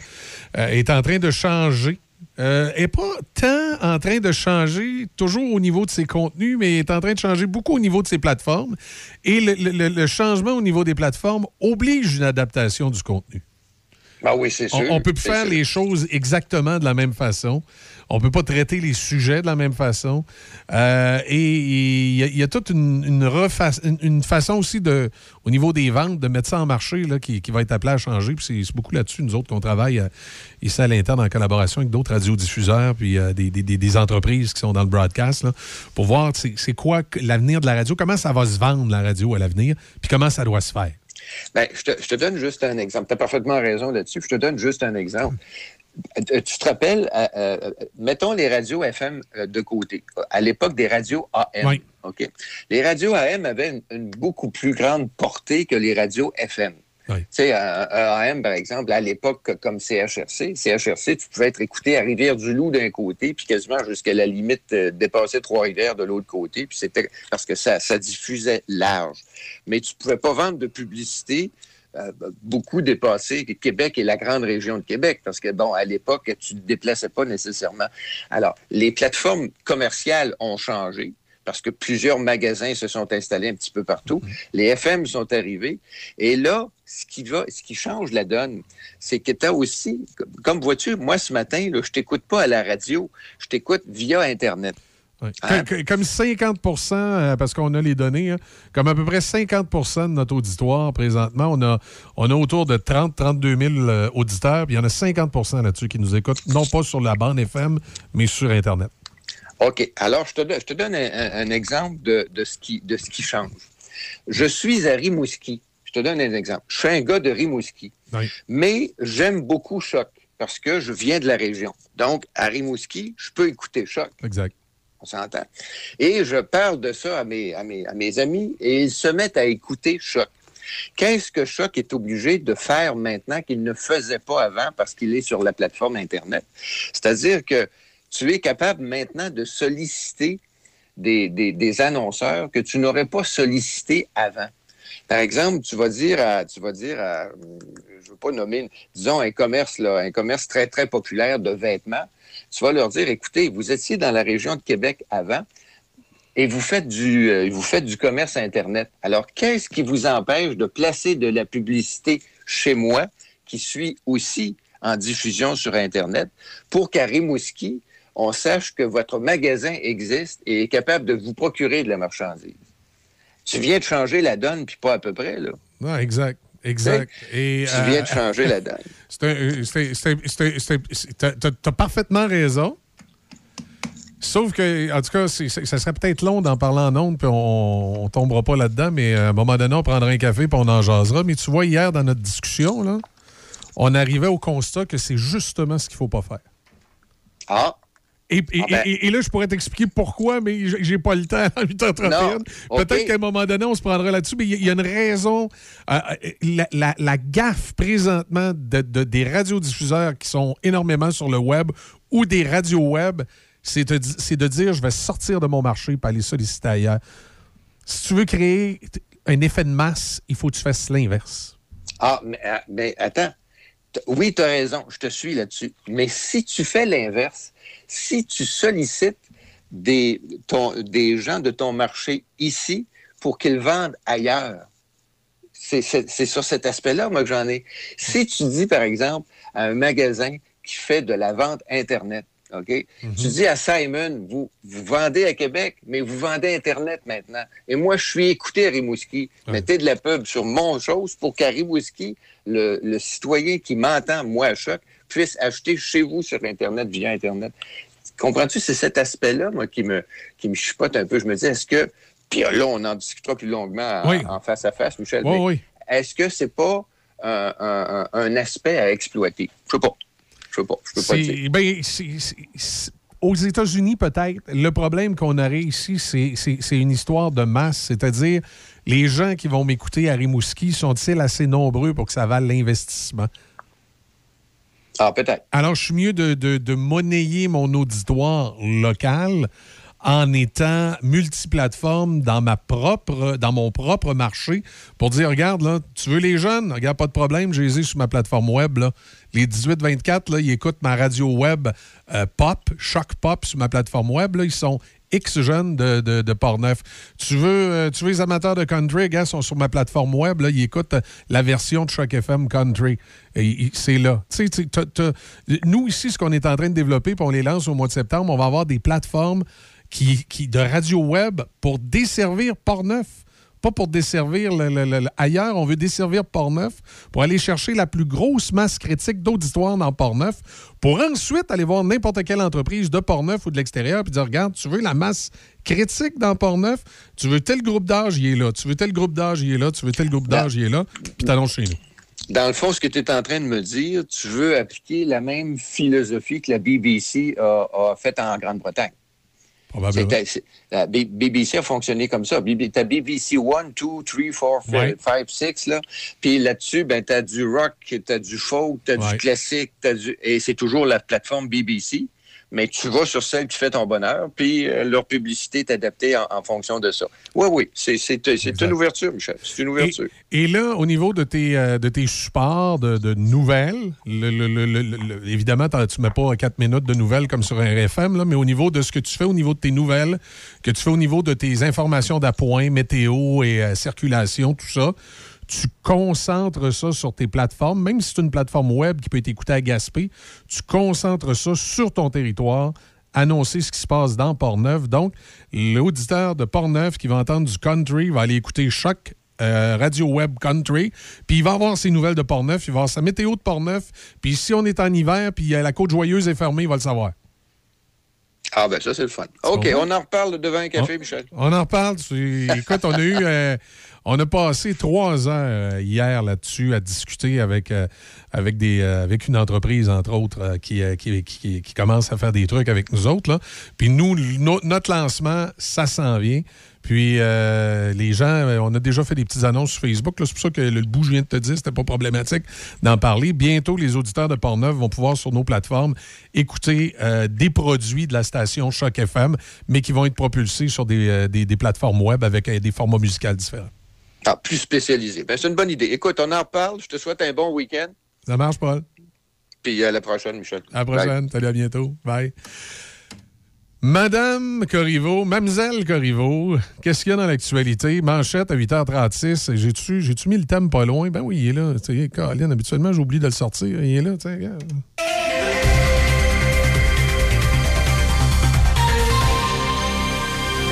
Speaker 10: euh, est en train de changer. Euh, est pas tant en train de changer, toujours au niveau de ses contenus, mais est en train de changer beaucoup au niveau de ses plateformes. Et le, le- le- le changement au niveau des plateformes oblige une adaptation du contenu.
Speaker 21: Ah oui, c'est sûr.
Speaker 10: On, on peut plus faire
Speaker 21: sûr.
Speaker 10: les choses exactement de la même façon. On peut pas traiter les sujets de la même façon. Euh, et il y, a- toute une, façon aussi de, au niveau des ventes de mettre ça en marché qui, qui va être appelé à changer. Puis c'est- beaucoup là-dessus, nous autres, qu'on travaille euh, ici à l'interne en collaboration avec d'autres radiodiffuseurs puis euh, des, des- entreprises qui sont dans le broadcast pour voir c'est quoi l'avenir de la radio, comment ça va se vendre la radio à l'avenir, puis comment ça doit se faire.
Speaker 21: Te, je te donne juste un exemple. Tu as parfaitement raison là-dessus. Je te donne juste un exemple. Euh, Tu te rappelles, euh, euh, mettons les radios FM de côté. À l'époque des radios AM.
Speaker 10: Oui.
Speaker 21: Les radios AM avaient une, une beaucoup plus grande portée que les radios FM.
Speaker 10: Oui.
Speaker 21: Tu sais, un, un AM, par exemple, à l'époque, comme CHRC, CHRC, tu pouvais être écouté à Rivière-du-Loup d'un côté, puis quasiment jusqu'à la limite euh, dépasser Trois-Rivières de l'autre côté, puis c'était parce que ça, ça diffusait large. Mais tu pouvais pas vendre de publicité beaucoup dépassé Québec et la grande région de Québec, parce que, bon, à l'époque, tu ne te déplaçais pas nécessairement. Alors, les plateformes commerciales ont changé parce que plusieurs magasins se sont installés un petit peu partout. Les FM sont arrivés. Et là, ce qui va, ce qui change la donne, c'est que tu as aussi, comme vois-tu, moi ce matin, là, je t'écoute pas à la radio, je t'écoute via Internet.
Speaker 10: Comme- Comme, comme 50 euh, parce qu'on a les données, hein, comme à peu près 50% de notre auditoire présentement, on a, on a autour de 30-32 000 euh, auditeurs, puis il y en a 50% là-dessus qui nous écoutent, non pas sur la bande FM, mais sur Internet.
Speaker 21: OK. Alors, je te, donne- je te donne un, un- un exemple de, de ce qui, de ce qui change. Je suis à Rimouski. Je te donne un exemple. Je suis un gars de Rimouski. Mais j'aime beaucoup Choc parce que je viens de la région. Donc, à Rimouski, je peux écouter Choc.
Speaker 10: Exact.
Speaker 21: On s'entend. Et je parle de ça à mes, amis et ils se mettent à écouter Choc. Qu'est-ce que Choc est obligé de faire maintenant qu'il ne faisait pas avant parce qu'il est sur la plateforme Internet? C'est-à-dire que tu es capable maintenant de solliciter des, annonceurs que tu n'aurais pas sollicités avant. Par exemple, tu vas dire à, tu vas dire à, je veux pas nommer, disons un commerce là, un commerce très très populaire de vêtements. Tu vas leur dire, écoutez, vous étiez dans la région de Québec avant et vous faites du, euh, vous commerce internet. Alors, qu'est-ce qui vous empêche de placer de la publicité chez moi, qui suis aussi en diffusion sur internet, pour qu'à Rimouski, on sache que votre magasin existe et est capable de vous procurer de la marchandise? Tu viens de changer la donne, puis pas à peu près, là.
Speaker 10: Non, exact. Exact. Et,
Speaker 21: Tu viens de changer la donne.
Speaker 10: c'est- T'as t'as parfaitement raison. Sauf que, en tout cas, ça serait peut-être long d'en parler en ondes, puis on, on tombera pas là-dedans, mais à un moment donné, on prendra un café, puis on en jasera. Mais tu vois, hier, dans notre discussion, là, on arrivait au constat que c'est justement ce qu'il faut pas faire.
Speaker 21: Ah!
Speaker 10: Et, et-
Speaker 21: Ah ben.
Speaker 10: et- et là, je pourrais t'expliquer pourquoi, mais j'ai pas le temps à 8h31.
Speaker 21: Non, OK.
Speaker 10: Peut-être qu'à un moment donné, on se prendra là-dessus, mais il y, a- une raison. Euh, euh, la, la- la gaffe présentement de, de- des radiodiffuseurs qui sont énormément sur le web ou des radios web, c'est de, dire je vais sortir de mon marché pour aller solliciter ailleurs. Si tu veux créer un effet de masse, il faut que tu fasses l'inverse.
Speaker 21: Ah, mais, euh, mais attends. Oui, tu as raison, je te suis là-dessus. Mais si tu fais l'inverse, si tu sollicites des, ton- des gens de ton marché ici pour qu'ils vendent ailleurs, c'est sur cet aspect-là, moi, que j'en ai. Si tu dis, par exemple, à un magasin qui fait de la vente Internet. OK?
Speaker 10: Mhm.
Speaker 21: Tu dis à Simon, vous, vous vendez à Québec, mais vous vendez Internet maintenant. Et moi, je suis écouté à Rimouski. Mettez de la pub sur mon chose pour qu'à Rimouski, le, le citoyen qui m'entend, moi, à choc, puisse acheter chez vous sur Internet via Internet. Comprends-tu? C'est cet aspect-là, moi, qui me, qui me chipote un peu. Je me dis, est-ce que. Puis là, on en discutera plus longuement en,
Speaker 10: Oui.
Speaker 21: en face à face, Michel.
Speaker 10: Oui, oui.
Speaker 21: Est-ce que c'est pas un, un- aspect à exploiter? Je sais pas. Je sais pas. Je peux pas dire.
Speaker 10: Ben, c'est- aux États-Unis, peut-être, le problème qu'on aurait ici, c'est une histoire de masse. C'est-à-dire, les gens qui vont m'écouter à Rimouski sont-ils assez nombreux pour que ça vale l'investissement?
Speaker 21: Ah.
Speaker 10: Alors, je suis mieux de, monnayer mon auditoire local en étant multiplateforme dans ma propre dans mon propre marché pour dire regarde là tu veux les jeunes? Regarde pas de problème j'ai sur ma plateforme web les 18 24 là ils écoutent ma radio web euh, pop choc pop sur ma plateforme web ils sont X jeunes de, de, Portneuf. Tu veux, euh, tu veux les amateurs de country, gars, sont sur ma plateforme web, ils écoutent euh, la version de Choc FM Country. C'est là. Nous, ici, ce qu'on est en train de développer, puis on les lance au mois de septembre, on va avoir des plateformes qui, de radio web pour desservir Portneuf. Pas pour desservir le- le- le- le- ailleurs, on veut desservir Portneuf pour aller chercher la plus grosse masse critique d'auditoire dans Portneuf pour ensuite aller voir n'importe quelle entreprise de Portneuf ou de l'extérieur puis dire regarde, tu veux la masse critique dans Portneuf, tu veux tel groupe d'âge, il est là, tu veux tel groupe d'âge, il est là, tu veux tel groupe d'âge, il est là, puis t'annonces chez nous.
Speaker 21: Dans le fond, ce que tu es en train de me dire, tu veux appliquer la même philosophie que la BBC a, a faite en Grande-Bretagne. La BBC a fonctionné comme ça. T'as BBC 1, 2, 3, 4,
Speaker 10: Ouais.
Speaker 21: 5, 6, là. Puis là-dessus, ben, t'as du rock, t'as du folk, t'as
Speaker 10: Ouais.
Speaker 21: du classique, t'as du... et c'est toujours la plateforme BBC. Mais tu vas sur celle qui fait ton bonheur, puis euh, leur publicité est adaptée en, en fonction de ça. Oui, oui, c'est une ouverture, Michel. C'est une ouverture.
Speaker 10: Et là, au niveau de tes, euh, de tes supports de, de nouvelles, le- le- le- le- le- évidemment, tu ne mets pas 4 minutes de nouvelles comme sur un RFM, là, mais au niveau de ce que tu fais au niveau de tes nouvelles, que tu fais au niveau de tes informations d'appoint, météo et euh, circulation, tout ça, tu concentres ça sur tes plateformes, même si c'est une plateforme web qui peut être écoutée à Gaspé, tu concentres ça sur ton territoire, annoncer ce qui se passe dans Portneuf. Donc, l'auditeur de Portneuf qui va entendre du country va aller écouter chaque euh, radio web country, puis il va avoir ses nouvelles de Portneuf, il va avoir sa météo de Portneuf, puis si on est en hiver, puis euh, la côte joyeuse est fermée, il va le savoir.
Speaker 21: Ah, ben ça, c'est le fun. OK, on en reparle devant un café, Michel.
Speaker 10: On en reparle. Écoute, on a eu. euh, on a passé trois heures euh, hier là-dessus à discuter avec, euh, avec, des, euh, avec une entreprise, entre autres, qui, qui, qui- commence à faire des trucs avec nous autres. Là. Puis nous, no- notre lancement, ça s'en vient. Puis les gens, on a déjà fait des petites annonces sur Facebook. C'est pour ça que le bout, je viens de te dire, c'était pas problématique d'en parler. Bientôt, les auditeurs de Portneuf vont pouvoir, sur nos plateformes, écouter des produits de la station Choc FM, mais qui vont être propulsés sur des, des- des plateformes web avec des formats musicaux différents.
Speaker 21: Ah, plus spécialisé. Ben, c'est une bonne idée. Écoute, on en reparle. Je te souhaite un bon week-end.
Speaker 10: Ça marche, Paul?
Speaker 21: Puis à la prochaine, Michel.
Speaker 10: À la prochaine. Salut, à bientôt. Bye. Madame Corriveau, Mademoiselle Corriveau, qu'est-ce qu'il y a dans l'actualité? Manchette à 8h36. J'ai-tu, j'ai-tu mis le thème pas loin? Ben oui, il est là. Tu sais, Colin, habituellement, j'oublie de le sortir. Il est là, tu sais, regarde.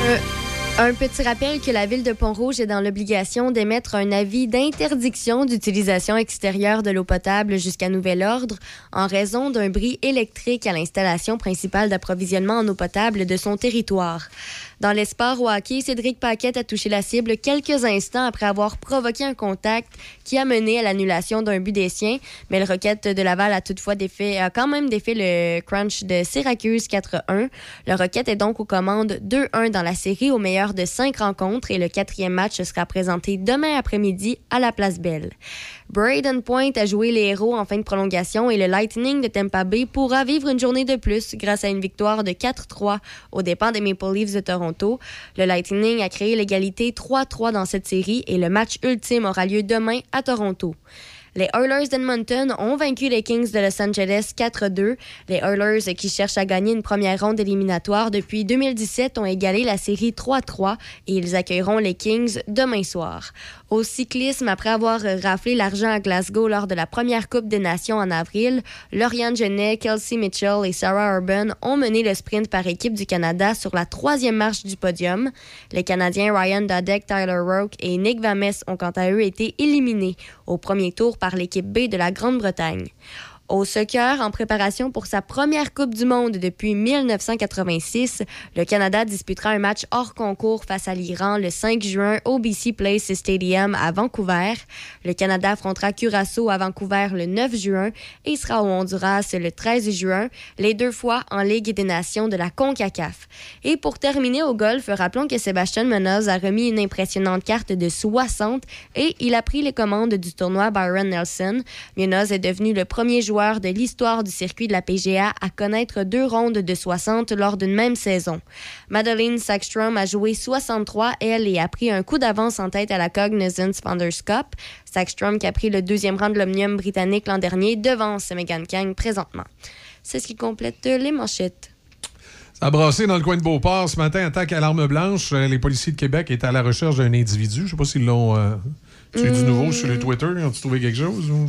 Speaker 2: Euh, un petit rappel que la ville de Pont-Rouge est dans l'obligation d'émettre un avis d'interdiction d'utilisation extérieure de l'eau potable jusqu'à nouvel ordre en raison d'un bris électrique à l'installation principale d'approvisionnement en eau potable de son territoire. Dans les sports au hockey, Cédric Paquette a touché la cible quelques instants après avoir provoqué un contact qui a mené à l'annulation d'un but des siens, mais le Rocket de Laval a toutefois défait, quand même défait le crunch de Syracuse 4-1. Le Rocket est donc aux commandes 2-1 dans la série au meilleur de cinq rencontres et le quatrième match sera présenté demain après-midi à la Place Belle. Braden Point a joué les héros en fin de prolongation et le Lightning de Tampa Bay pourra vivre une journée de plus grâce à une victoire de 4-3 aux dépens des Maple Leafs de Toronto. Le Lightning a créé l'égalité 3-3 dans cette série et le match ultime aura lieu demain à Toronto. Les Oilers d'Edmonton ont vaincu les Kings de Los Angeles 4-2. Les Oilers, qui cherchent à gagner une première ronde éliminatoire depuis 2017, ont égalé la série 3-3 et ils accueilleront les Kings demain soir. Au cyclisme, après avoir raflé l'argent à Glasgow lors de la première Coupe des Nations en avril, Lauriane Genet, Kelsey Mitchell et Sarah Urban ont mené le sprint par équipe du Canada sur la troisième marche du podium. Les Canadiens Ryan Dodek, Tyler Roke et Nick Vames ont quant à eux été éliminés au premier tour par l'équipe B de la Grande-Bretagne. Au soccer, en préparation pour sa première Coupe du Monde depuis 1986, le Canada disputera un match hors concours face à l'Iran le 5 juin au BC Place Stadium à Vancouver. Le Canada affrontera Curaçao à Vancouver le 9 juin et sera au Honduras le 13 juin, les deux fois en Ligue des Nations de la CONCACAF. Et pour terminer au golf, rappelons que Sébastien Munoz a remis une impressionnante carte de 60 et il a pris les commandes du tournoi Byron Nelson. Munoz est devenu le premier joueur de l'histoire du circuit de la PGA à connaître deux rondes de 60 lors d'une même saison. Madeline Sackstrom a joué 63, elle, et a pris un coup d'avance en tête à la Cognizance Founders Cup. Sackstrom qui a pris le deuxième rang de l'Omnium britannique l'an dernier devance Megan Kang présentement. C'est ce qui complète les manchettes.
Speaker 10: Ça a brassé dans le coin de Beauport ce matin, attaque à l'arme blanche. Euh, Les policiers de Québec étaient à la recherche d'un individu. Je sais pas s'ils l'ont. Euh, tu du
Speaker 2: Hmm.
Speaker 10: nouveau sur le Twitter? Ont-tu trouvé quelque chose? ou-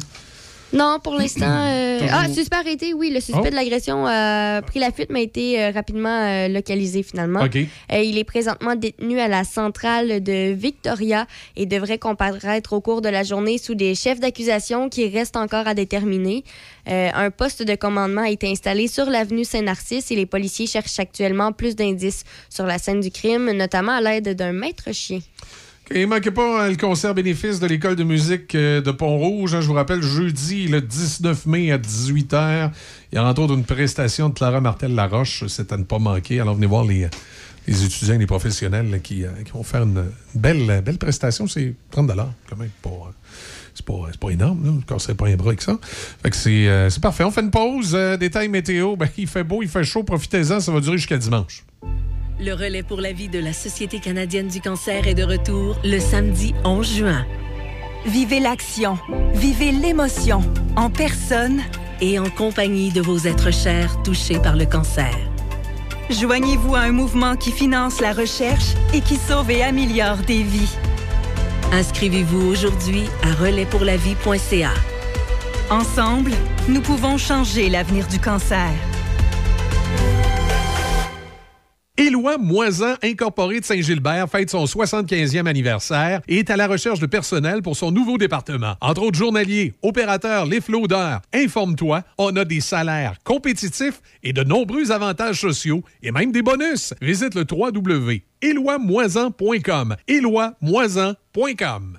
Speaker 2: Non, pour l'instant. euh. Ah, suspect arrêté, oui. Le suspect
Speaker 10: Oh.
Speaker 2: de l'agression a pris la fuite, mais a été euh, rapidement euh, localisé finalement.
Speaker 10: OK.
Speaker 2: Euh, il est présentement détenu à la centrale de Victoria et devrait comparaître au cours de la journée sous des chefs d'accusation qui restent encore à déterminer. Un poste de commandement a été installé sur l'avenue Saint-Narcisse et les policiers cherchent actuellement plus d'indices sur la scène du crime, notamment à l'aide d'un maître chien.
Speaker 10: Et manquez pas euh, le concert bénéfice de l'École de musique euh, de Pont-Rouge. hein, je vous rappelle, jeudi, le 19 mai à 18h, il y a entre autres une prestation de Clara Martel-Laroche. C'est à ne pas manquer. Alors, venez voir les, les étudiants et les professionnels qui, euh, qui vont faire une belle, belle prestation. C'est 30 quand même. Euh, c'est pas, c'est pas énorme, là. Je casserai pas un bras avec ça. Fait que c'est, euh, c'est parfait. On fait une pause. Euh, détail météo. Ben, il fait beau, il fait chaud. Profitez-en. Ça va durer jusqu'à dimanche.
Speaker 22: Le relais pour la vie de la Société canadienne du cancer est de retour le samedi 11 juin.
Speaker 23: Vivez l'action, vivez l'émotion, en personne
Speaker 22: et en compagnie de vos êtres chers touchés par le cancer.
Speaker 23: Joignez-vous à un mouvement qui finance la recherche et qui sauve et améliore des vies.
Speaker 22: Inscrivez-vous aujourd'hui à relaispourlavie.ca.
Speaker 23: Ensemble, nous pouvons changer l'avenir du cancer.
Speaker 10: Éloi Moisan Incorporé de Saint-Gilbert fête son 75e anniversaire et est à la recherche de personnel pour son nouveau département. Entre autres journaliers, opérateurs, les floudeurs. Informe-toi, on a des salaires compétitifs et de nombreux avantages sociaux et même des bonus. Visite le www.éloimoisan.com. éloimoisan.com.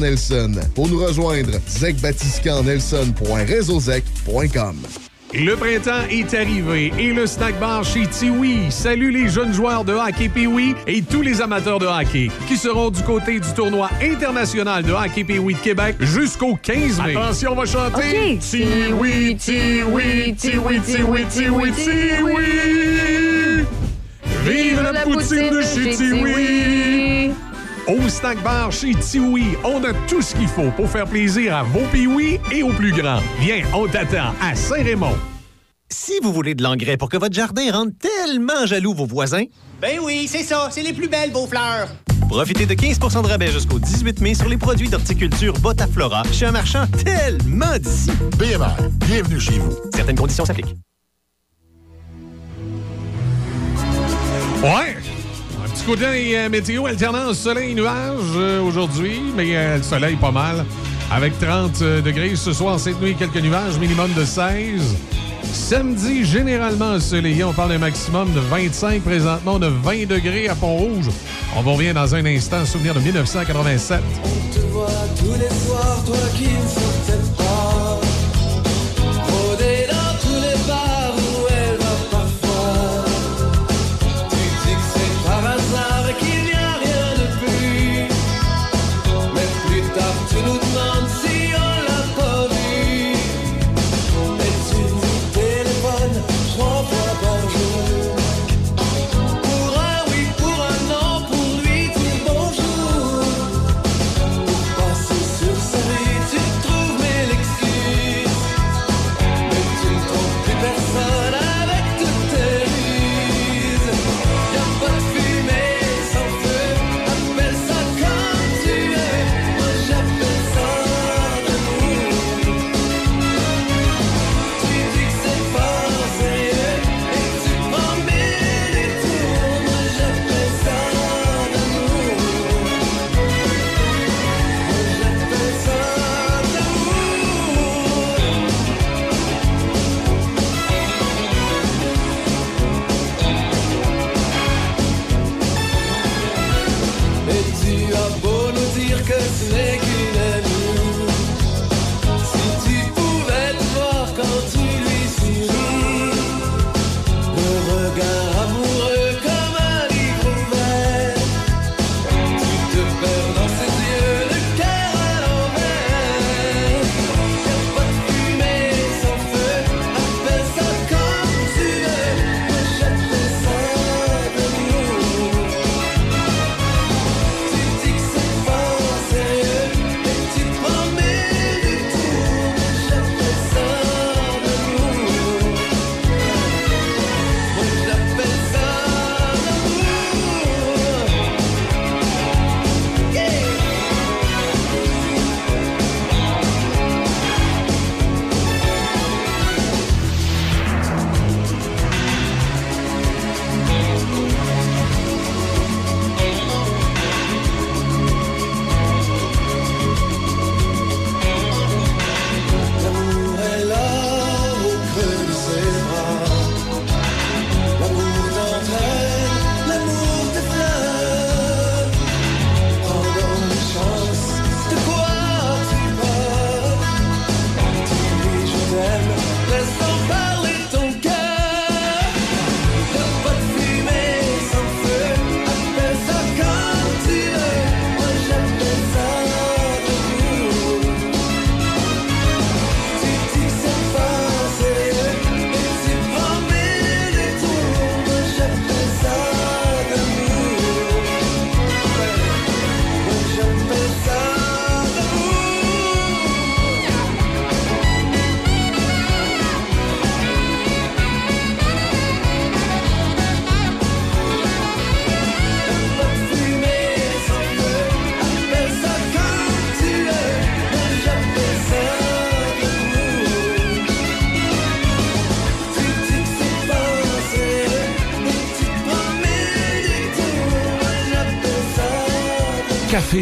Speaker 6: Nelson. Pour nous rejoindre, zecbatiscannelson.réseauzec.com.
Speaker 10: Le printemps est arrivé et le snack bar chez Tiwi salue les jeunes joueurs de hockey Piwi et tous les amateurs de hockey qui seront du côté du tournoi international de hockey Piwi de Québec jusqu'au 15 mai. Attention, on va chanter. Tiwi, Tiwi, Tiwi, Tiwi, Tiwi, Tiwi. Vive la poutine de chez Tiwi. Au snack bar chez Tiwi, on a tout ce qu'il faut pour faire plaisir à vos piouis et aux plus grands. Viens, on t'attend à Saint-Raymond.
Speaker 4: Si vous voulez de l'engrais pour que votre jardin rende tellement jaloux vos voisins,
Speaker 5: Ben oui, c'est ça, c'est les plus belles, vos fleurs.
Speaker 4: profitez de 15% de rabais jusqu'au 18 mai sur les produits d'horticulture Botaflora chez un marchand tellement d'ici.
Speaker 18: BMR, bienvenue chez vous.
Speaker 4: Certaines conditions s'appliquent.
Speaker 10: Ouais! Côté euh, météo, alternance soleil-nuage euh, aujourd'hui, mais euh, le soleil pas mal. Avec 30 euh, degrés ce soir, cette nuit, quelques nuages, minimum de 16. Samedi, généralement ensoleillé. On parle d'un maximum de 25 présentement, de 20 degrés à Pont-Rouge. On vous revient dans un instant, souvenir de 1987.
Speaker 12: te vois tous les soirs, toi qui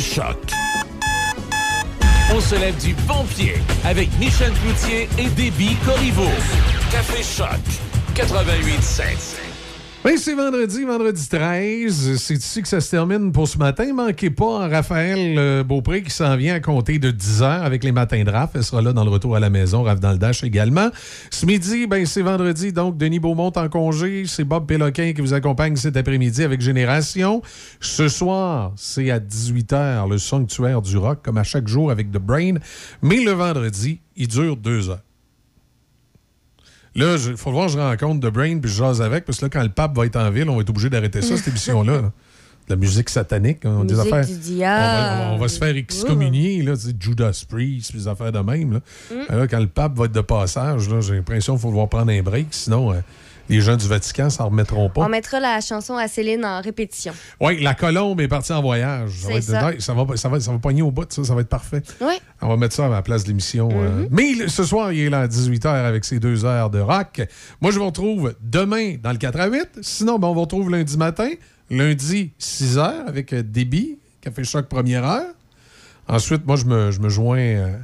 Speaker 1: Choc. On se lève du bon pied avec Michel Cloutier et Déby Corriveau. Café Choc 88.7.
Speaker 10: Ben, c'est vendredi, vendredi 13. C'est ici que ça se termine pour ce matin. Manquez pas hein, Raphaël euh, Beaupré qui s'en vient à compter de 10 heures avec les matins de Raph. Elle sera là dans le retour à la maison. Raph dans le Dash également. Ce midi, ben, c'est vendredi. Donc, Denis Beaumont en congé. C'est Bob Péloquin qui vous accompagne cet après-midi avec Génération. Ce soir, c'est à 18h, le sanctuaire du rock, comme à chaque jour avec The Brain. Mais le vendredi, il dure deux heures. Là, il faut voir, je rencontre The Brain puis je jase avec, parce que là, quand le pape va être en ville, on va être obligé d'arrêter ça, cette émission-là. là. De la musique satanique, hein, des
Speaker 2: Musique
Speaker 10: affaires.
Speaker 2: du
Speaker 10: On va, on se faire excommunier, là, Judas Priest, puis des affaires de même. Là.
Speaker 2: Mm.
Speaker 10: Quand le pape va être de passage, j'ai l'impression qu'il faut devoir prendre un break, sinon euh, les gens du Vatican s'en remettront pas.
Speaker 2: On mettra la chanson à Céline en répétition.
Speaker 10: Oui, la colombe est partie en voyage. Ça va, être
Speaker 2: ça.
Speaker 10: ça, va, ça, va, ça va pogner au bout, ça, ça va être parfait.
Speaker 2: Oui.
Speaker 10: On va mettre ça à la place de l'émission. euh.
Speaker 2: Mm-hmm.
Speaker 10: Mais ce soir, il est là à 18h avec ses deux heures de rock. Moi, je vous retrouve demain dans le 4 à 8. Sinon, ben, on vous retrouve lundi matin. Lundi, 6 h avec euh, Déby, Café Choc première heure. Ensuite, moi, je me, je me joins euh,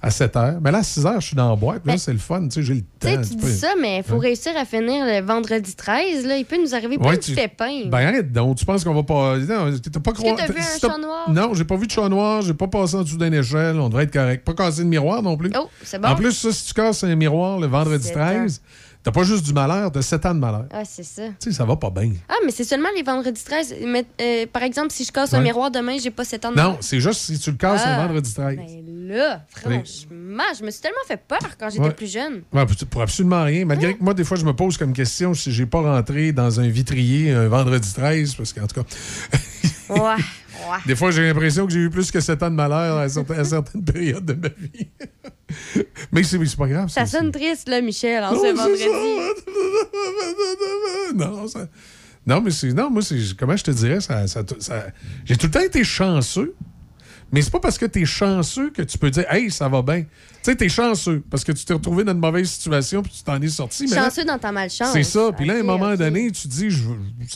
Speaker 10: à 7 h. Mais là, à 6 h, je suis dans la boîte. Là,
Speaker 2: Ben,
Speaker 10: c'est le fun. Tu sais, j'ai le temps.
Speaker 2: tu
Speaker 10: tu
Speaker 2: dis
Speaker 10: peux-
Speaker 2: ça, mais il faut réussir à finir le vendredi 13. Là. Il peut nous arriver plein
Speaker 10: Ouais,
Speaker 2: de
Speaker 10: tu-
Speaker 2: pépins.
Speaker 10: Ben arrête donc, tu penses qu'on va pas. Non, t'as pas
Speaker 2: Est-ce que t'as vu un chat noir?
Speaker 10: Non, j'ai pas vu de chat noir, j'ai pas passé en dessous d'une échelle, on devrait être correct. Pas casser de miroir non plus.
Speaker 2: Oh, c'est bon.
Speaker 10: En plus, ça, si tu casses un miroir le vendredi
Speaker 2: Sept
Speaker 10: 13, t'as pas juste du malheur, t'as 7 ans de malheur.
Speaker 2: Ah, c'est ça.
Speaker 10: Tu sais, ça va pas bien.
Speaker 2: Ah, mais c'est seulement les vendredis 13. Mais, euh, par exemple, si je casse un miroir demain, j'ai pas 7 ans de
Speaker 10: Non,
Speaker 2: malheur.
Speaker 10: c'est juste si tu le casses
Speaker 2: Ah,
Speaker 10: le vendredi 13.
Speaker 2: Ben là, franchement, je me suis tellement fait peur quand j'étais
Speaker 10: Ouais.
Speaker 2: plus jeune.
Speaker 10: Ouais, pour- pour absolument rien. Malgré que moi, des fois, je me pose comme question si j'ai pas rentré dans un vitrier un vendredi 13, parce qu'en tout cas,
Speaker 2: Ouais, ouais.
Speaker 10: des fois, j'ai l'impression que j'ai eu plus que 7 ans de malheur à certaines, à certaines périodes de ma vie. Mais c'est c'est pas grave.
Speaker 2: Ça sonne triste, là, Michel, en
Speaker 10: Non,
Speaker 2: ce vendredi.
Speaker 10: Non, ça- non, mais c'est. Non, moi, c'est. Comment je te dirais, ça, ça- ça- j'ai tout le temps été chanceux. Mais c'est pas parce que t'es chanceux que tu peux dire, hey, ça va bien. Tu sais, t'es chanceux parce que tu t'es retrouvé dans une mauvaise situation puis tu t'en es sorti. mais là,
Speaker 2: Chanceux dans ta malchance.
Speaker 10: c'est ça. Puis là, à un moment donné, tu te dis, je,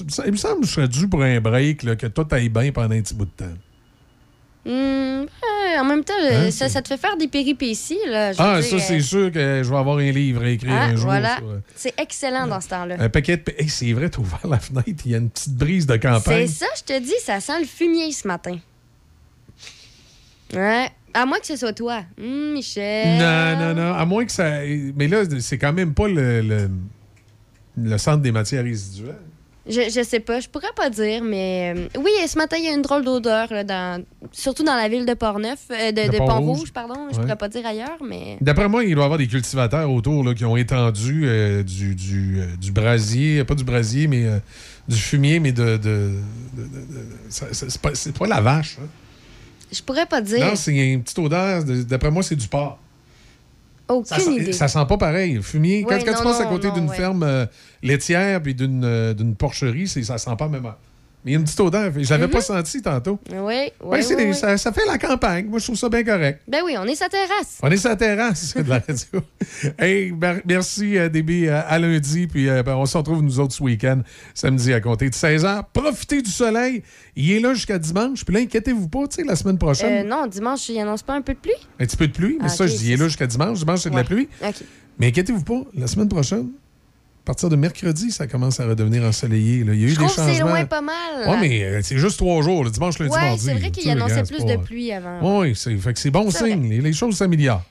Speaker 10: ça- il me semble que je serais dû pour un break, là, que toi, t'ailles bien pendant un petit bout de temps.
Speaker 2: Hmm, en même temps,
Speaker 10: Hein,
Speaker 2: ça, ça te fait faire des péripéties. Là, je
Speaker 10: Ah,
Speaker 2: dire,
Speaker 10: ça, c'est
Speaker 2: euh,
Speaker 10: sûr que je vais avoir un livre à écrire
Speaker 2: ah,
Speaker 10: un jour.
Speaker 2: voilà.
Speaker 10: sur,
Speaker 2: C'est excellent dans ce temps-là.
Speaker 10: un paquet de. Hey, c'est vrai, t'as ouvert la fenêtre, il y a une petite brise de campagne.
Speaker 2: C'est ça, je te dis, ça sent le fumier ce matin. Ouais. À moins que ce soit toi. Hmm, Michel.
Speaker 10: Non, non, non. À moins que ça. Mais là, c'est quand même pas le, le, le centre des matières résiduelles.
Speaker 2: Je, je sais pas, je pourrais pas dire, mais euh, oui, ce matin, il y a une drôle d'odeur, là, dans... surtout dans la ville de Portneuf, euh, de,
Speaker 10: De
Speaker 2: de
Speaker 10: Pont-Rouge.
Speaker 2: Pardon. Je pourrais pas dire ailleurs, mais.
Speaker 10: D'après moi, il doit y avoir des cultivateurs autour là, qui ont étendu euh, du, du, euh, du brasier, pas du brasier, mais euh, du fumier, mais de. de, de- c'est, pas, c'est pas la vache. hein.
Speaker 2: Je pourrais pas dire.
Speaker 10: Non, c'est une petite odeur. de- D'après moi, c'est du porc.
Speaker 2: Aucune
Speaker 10: Ça sent,
Speaker 2: idée.
Speaker 10: ça sent pas pareil. Le Fumier, quand,
Speaker 2: Ouais,
Speaker 10: quand
Speaker 2: non,
Speaker 10: tu passes à côté d'une
Speaker 2: ouais.
Speaker 10: ferme euh, laitière puis d'une euh, porcherie, ça sent pas même. Mais il y a une petite odeur. Je l'avais
Speaker 2: Mhm.
Speaker 10: pas senti tantôt.
Speaker 2: Oui, oui.
Speaker 10: Ouais, c'est
Speaker 2: oui,
Speaker 10: des-
Speaker 2: oui.
Speaker 10: Ça, ça fait la campagne. Moi, je trouve ça bien correct.
Speaker 2: Ben oui, on est sa terrasse.
Speaker 10: On est la terrasse de la radio. hey, mer- merci, euh, Déby. euh, à lundi. Puis euh, ben, on se retrouve, nous autres, ce week-end, samedi, à compter de 16h. Profitez du soleil. Il est là jusqu'à dimanche. Puis là, inquiétez-vous pas, tu sais, la semaine
Speaker 2: Euh,
Speaker 10: prochaine,
Speaker 2: non, dimanche, il annonce pas un peu de pluie?
Speaker 10: un petit peu de pluie. Mais
Speaker 2: Ah,
Speaker 10: ça, je dis, il est là jusqu'à dimanche. Dimanche, c'est de la pluie.
Speaker 2: OK.
Speaker 10: Mais inquiétez-vous pas, la semaine prochaine, à partir de mercredi, ça commence à redevenir ensoleillé. là. Il y a eu
Speaker 2: Je
Speaker 10: des
Speaker 2: trouve que
Speaker 10: changements.
Speaker 2: c'est loin pas mal.
Speaker 10: Oui, mais euh, c'est juste trois jours, le dimanche, lundi,
Speaker 2: Ouais,
Speaker 10: mardi.
Speaker 2: c'est vrai qu'il annonçait plus de pluie avant.
Speaker 10: Oui, c'est fait que c'est bon signe. Les, les choses s'améliorent.